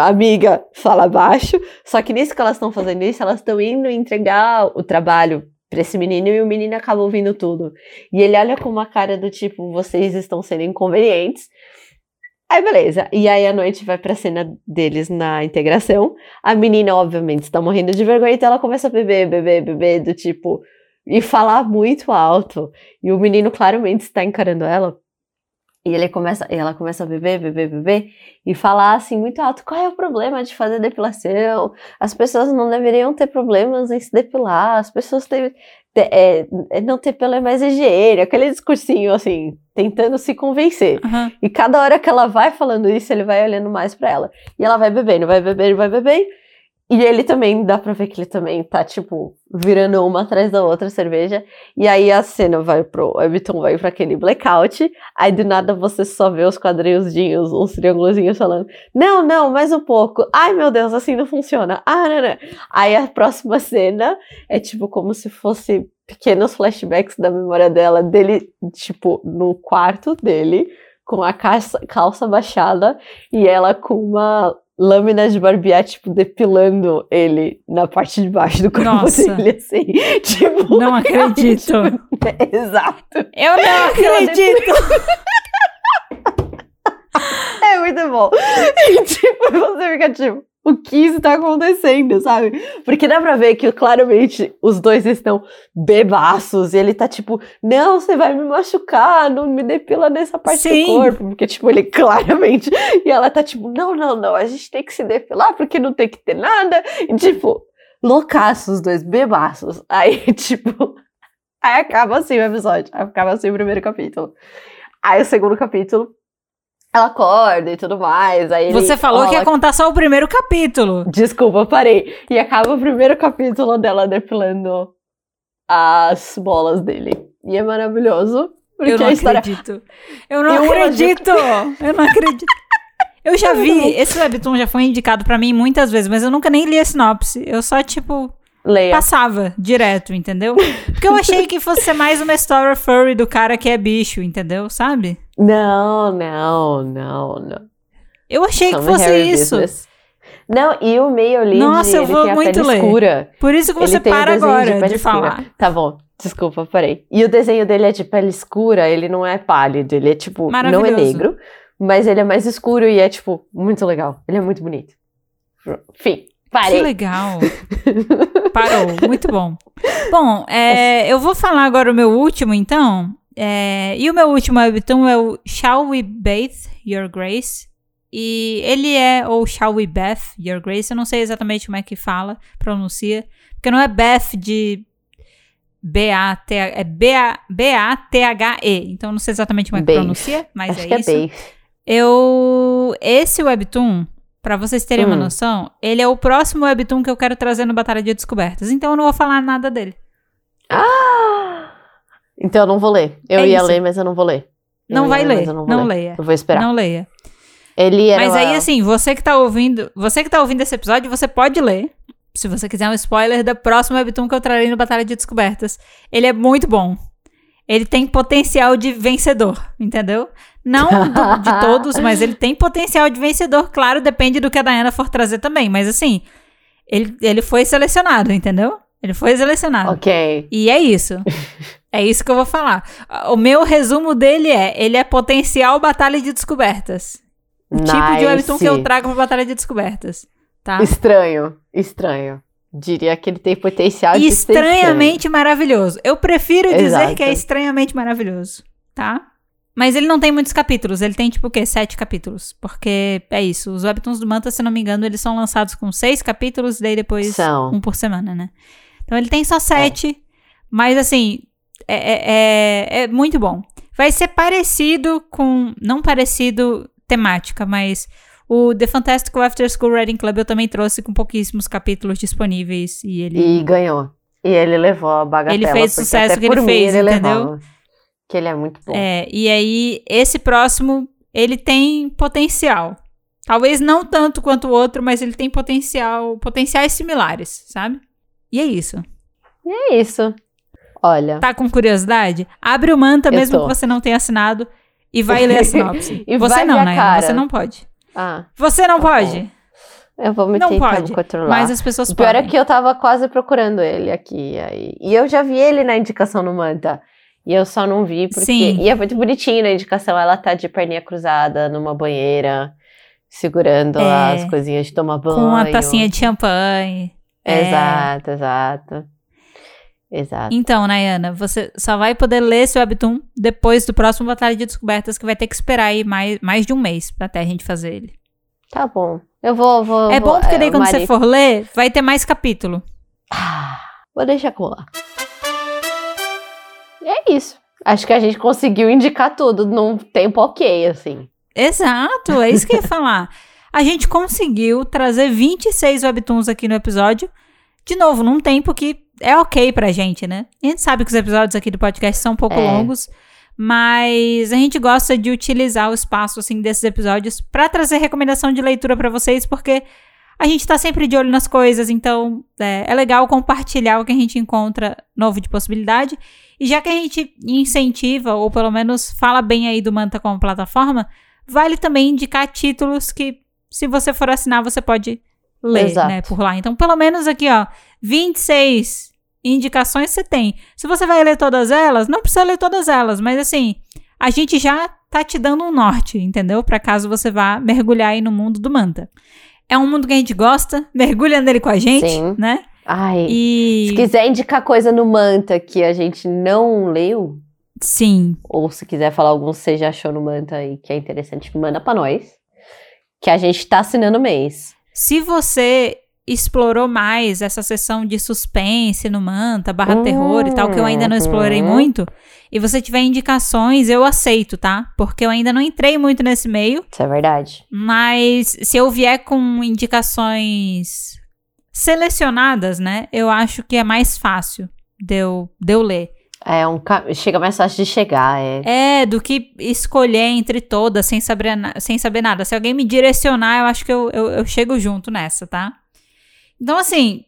Amiga, fala baixo. Só que nisso que elas estão fazendo isso, elas estão indo entregar o trabalho pra esse menino e o menino acaba ouvindo tudo. E ele olha com uma cara do tipo, vocês estão sendo inconvenientes. Aí beleza. E aí a noite vai pra cena deles na integração. A menina, obviamente, está morrendo de vergonha, então ela começa a beber, beber, beber, do tipo. E falar muito alto. E o menino claramente está encarando ela. E ele começa, e ela começa a beber, beber, beber e falar assim muito alto: qual é o problema de fazer depilação? As pessoas não deveriam ter problemas em se depilar, as pessoas têm, é, é, não ter pelo é mais higiene, aquele discursinho assim, tentando se convencer. Aham. E cada hora que ela vai falando isso, ele vai olhando mais pra ela. E ela vai bebendo, vai bebendo, vai bebendo. E ele também, dá pra ver que ele também tá, tipo, virando uma atrás da outra cerveja. E aí a cena vai pro. O Webtoon vai pra aquele blackout. Aí do nada você só vê os quadrinhozinhos, uns triângulozinhos falando: Não, não, mais um pouco. Ai meu Deus, assim não funciona. Ah, não, não. Aí a próxima cena é tipo como se fosse pequenos flashbacks da memória dela, dele, tipo, no quarto dele, com a calça, calça baixada e ela com uma lâmina de barbear, tipo, depilando ele na parte de baixo do corpo Nossa. dele, assim. [laughs] Tipo, Não [laughs] acredito. [laughs] Exato. Eu não acredito. É muito bom. E, tipo, você fica tipo, o que está acontecendo, sabe? Porque dá pra ver que claramente os dois estão bebaços e ele tá tipo, não, você vai me machucar, não me depila nessa parte Sim. do corpo. Porque, tipo, ele [laughs] claramente. E ela tá tipo, não, não, não, a gente tem que se depilar porque não tem que ter nada. E, tipo, loucaços os dois, bebaços. Aí, [laughs] tipo. Aí acaba assim o episódio. Acaba assim o primeiro capítulo. Aí o segundo capítulo, ela acorda e tudo mais. Aí ele Você falou que ia contar só o primeiro capítulo. Desculpa, parei. E acaba o primeiro capítulo dela depilando as bolas dele. E é maravilhoso. Porque Eu não a história. acredito. Eu não Eu acredito. [laughs] Eu não acredito. Eu já vi, esse webtoon já foi indicado pra mim muitas vezes, mas eu nunca nem li a sinopse. Eu só, tipo, Leia. passava direto, entendeu? Porque eu achei que fosse ser mais uma história furry do cara que é bicho, entendeu? Sabe? Não, não, não, não. Eu achei que fosse isso. business. Não, e o meio lead, Nossa, eu vou muito pele ler. escura. Por isso que você para agora de, escura. falar. Tá bom, desculpa, parei. E o desenho dele é de pele escura, ele não é pálido, ele é tipo, não é negro, mas ele é mais escuro e é tipo, muito legal. Ele é muito bonito. Enfim, Que parei. legal. Parou, muito bom. Bom, [laughs] é, eu vou falar agora o meu último, então. É, e o meu último webtoon é o Shall We Bathe Your Grace? E ele é, ou Shall We Bath Your Grace? Eu não sei exatamente como é que fala, pronuncia. Porque não é Bath de B-A-T, é B-A- B-A-T-H-E. Então não sei exatamente como é que pronuncia, mas Acho é que é isso. bem. Eu. Esse webtoon, pra vocês terem uma Hum. noção, ele é o próximo webtoon que eu quero trazer no Batalha de Descobertas. Então eu não vou falar nada dele. Ah! Então eu não vou ler. Eu É ia isso. ler, mas eu não vou ler. Eu Não vai ler. mas eu Não, vou ler. leia. Eu vou esperar. Não leia. Ele era Mas aí, assim, você que tá ouvindo. Você que tá ouvindo esse episódio, você pode ler. Se você quiser um spoiler da próxima webtoon que eu trarei no Batalha de Descobertas. Ele é muito bom. Ele tem potencial de vencedor, entendeu? Não do- de [laughs] todos, mas ele tem potencial de vencedor. Claro, depende do que a Diana for trazer também. Mas assim, ele, ele foi selecionado, entendeu? Ele foi selecionado. Ok. E é isso. [laughs] é isso que eu vou falar. O meu resumo dele é: ele é potencial batalha de descobertas. O tipo de Nice. webtoon que eu trago pra batalha de descobertas. Tá? Estranho. Estranho. Diria que ele tem potencial de ser Estranhamente maravilhoso. Eu prefiro dizer Exato. que é estranhamente maravilhoso. Tá? Mas ele não tem muitos capítulos. Ele tem, tipo, o quê? Sete capítulos. Porque é isso. Os webtoons do Manta, se não me engano, eles são lançados com seis capítulos, daí depois São. um por semana, né? Então ele tem só sete, mas assim, é, é, é, é muito bom. Vai ser parecido com. Não parecido temática, mas o The Fantastical After School Reading Club eu também trouxe com pouquíssimos capítulos disponíveis. E ele. E ganhou. E ele levou a bagatela. Ele fez o sucesso até que ele fez, ele entendeu? levava. Que ele é muito bom. É, e aí, esse próximo, ele tem potencial. Talvez não tanto quanto o outro, mas ele tem potencial, potenciais similares, sabe? E é isso. E é isso. Olha. Tá com curiosidade? Abre o Manta, mesmo tô. que você não tenha assinado, e vai ler a [laughs] sinopse. E você não, né? cara. Você não pode. Ah, Você não Tá pode. eu vou me Não tentar pode, me controlar. Mas as pessoas O pior podem. é que eu tava quase procurando ele aqui. Aí. E eu já vi ele na indicação no Manta. E eu só não vi porque. Sim. E é muito bonitinho na indicação. Ela tá de perninha cruzada numa banheira, segurando É. as coisinhas de tomar banho. Com uma tacinha de champanhe. É. Exato, exato. Então, Nayana, você só vai poder ler esse webtoon depois do próximo Batalha de Descobertas, que vai ter que esperar aí mais, mais de um mês até a gente fazer ele. Tá bom. Eu vou. vou é vou, bom porque daí quando Mari- você for ler, vai ter mais capítulo. Ah, vou deixar colar. E é isso. Acho que a gente conseguiu indicar tudo num tempo ok, assim. Exato, é isso que eu ia falar. [laughs] a gente conseguiu trazer 26 webtoons aqui no episódio. De novo, num tempo que é ok pra gente, né? A gente sabe que os episódios aqui do podcast são um pouco É. longos, mas a gente gosta de utilizar o espaço assim desses episódios pra trazer recomendação de leitura pra vocês, porque a gente tá sempre de olho nas coisas, então é, é legal compartilhar o que a gente encontra novo de possibilidade. E já que a gente incentiva, ou pelo menos fala bem aí do Manta como plataforma, vale também indicar títulos que, se você for assinar, você pode ler, Exato. né, por lá. Então, pelo menos aqui, ó, 26 indicações você tem. Se você vai ler todas elas, não precisa ler todas elas, mas assim, a gente já tá te dando um norte, entendeu? Pra caso você vá mergulhar aí no mundo do Manta. É um mundo que a gente gosta, [laughs] mergulha nele com a gente, Sim. né? Ai, E se quiser indicar coisa no Manta que a gente não leu, sim, ou se quiser falar algum que você já achou no Manta aí que é interessante, manda pra nós. Que a gente tá assinando o mês. Se você explorou mais essa sessão de suspense no Manta, barra terror e tal, que eu ainda não explorei Uhum. muito, e você tiver indicações, eu aceito, tá? Porque eu ainda não entrei muito nesse meio, Isso é verdade. mas se eu vier com indicações selecionadas, né, eu acho que é mais fácil de eu, de eu ler. É um chega mais fácil de chegar, é. É, do que escolher entre todas sem saber, sem saber nada. Se alguém me direcionar, eu acho que eu, eu, eu chego junto nessa, tá? Então, assim,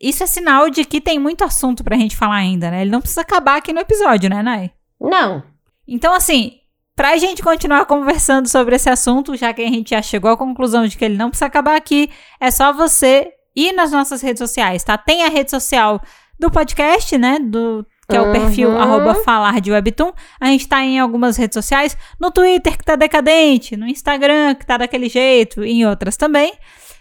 isso é sinal de que tem muito assunto pra gente falar ainda, né? Ele não precisa acabar aqui no episódio, né, Nai? Não. Então, assim, pra gente continuar conversando sobre esse assunto, já que a gente já chegou à conclusão de que ele não precisa acabar aqui, é só você ir nas nossas redes sociais, tá? Tem a rede social do podcast, né? Do, que é o Uhum. perfil arroba falar de webtoon. A gente tá em algumas redes sociais, no Twitter, que tá decadente, no Instagram, que tá daquele jeito, e em outras também.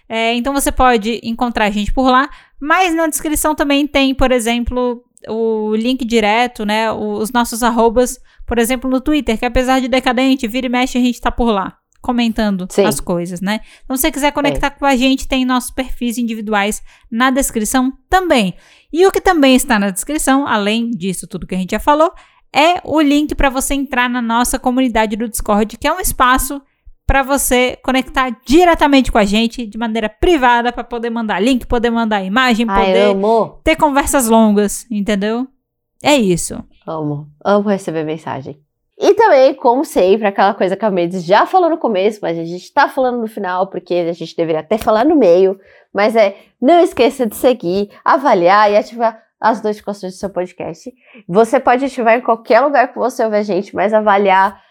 É, então você pode encontrar a gente por lá, mas na descrição também tem, por exemplo, o link direto, né? Os nossos arrobas, por exemplo, no Twitter, que apesar de decadente, vira e mexe, a gente tá por lá, comentando Sim. as coisas, né? Então, se você quiser conectar com a gente, tem nossos perfis individuais na descrição também. E o que também está na descrição, além disso tudo que a gente já falou, é o link para você entrar na nossa comunidade do Discord, que é um espaço para você conectar diretamente com a gente de maneira privada para poder mandar link, poder mandar imagem, Ai, poder amo. ter conversas longas, entendeu? É isso. Amo. Amo receber mensagem. E também, como sempre, aquela coisa que a Mendes já falou no começo, mas a gente tá falando no final, porque a gente deveria até falar no meio. Mas é, não esqueça de seguir, avaliar e ativar as notificações do seu podcast. Você pode ativar em qualquer lugar que você ouve a gente, mas avaliar.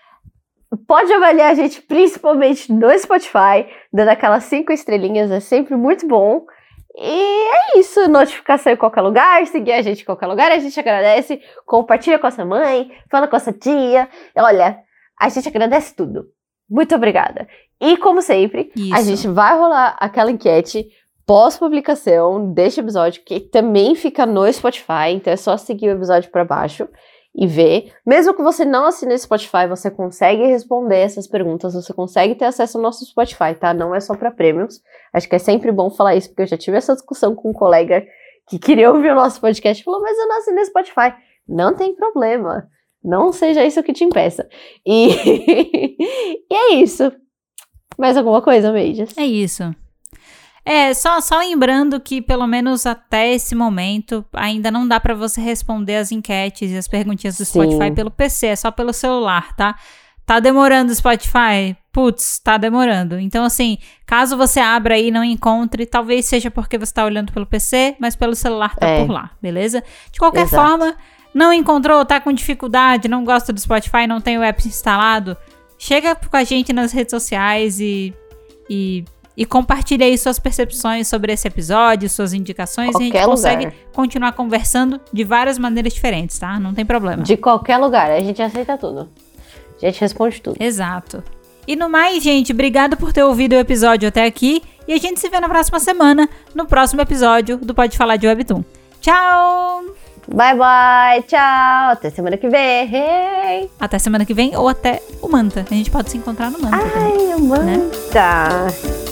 Pode avaliar a gente principalmente no Spotify, dando aquelas cinco estrelinhas, é sempre muito bom. E é isso, notificação em qualquer lugar, seguir a gente em qualquer lugar, a gente agradece, compartilha com a sua mãe, fala com a sua tia. Olha, a gente agradece tudo. Muito obrigada. E como sempre, Isso. a gente vai rolar aquela enquete pós-publicação deste episódio, que também fica no Spotify, então é só seguir o episódio para baixo e ver. Mesmo que você não assine o Spotify, você consegue responder essas perguntas, você consegue ter acesso ao nosso Spotify, tá? Não é só para prêmios. Acho que é sempre bom falar isso, porque eu já tive essa discussão com um colega que queria ouvir o nosso podcast e falou: Mas eu não assinei o Spotify. Não tem problema. Não seja isso que te impeça. E, [laughs] e é isso. Mais alguma coisa, Meijas? É isso. É, só, só lembrando que, pelo menos até esse momento, ainda não dá pra você responder as enquetes e as perguntinhas do Sim. Spotify pelo PC, é só pelo celular, tá? Tá demorando o Spotify? Putz, tá demorando. Então, assim, caso você abra aí e não encontre, talvez seja porque você tá olhando pelo PC, mas pelo celular tá É. por lá, beleza? De qualquer Exato. forma, não encontrou, tá com dificuldade, não gosta do Spotify, não tem o app instalado, chega com a gente nas redes sociais e, e, e compartilha aí suas percepções sobre esse episódio, suas indicações, e a gente Qualquer consegue lugar. continuar conversando de várias maneiras diferentes, tá? Não tem problema. De qualquer lugar, a gente aceita tudo. A gente responde tudo. Exato. E no mais, gente, obrigado por ter ouvido o episódio até aqui. E a gente se vê na próxima semana, no próximo episódio do Pode Falar de Webtoon. Tchau! Bye, bye, tchau. Até semana que vem. Hey. Até semana que vem ou até o Manta. A gente pode se encontrar no Manta também. Ai, Amanda.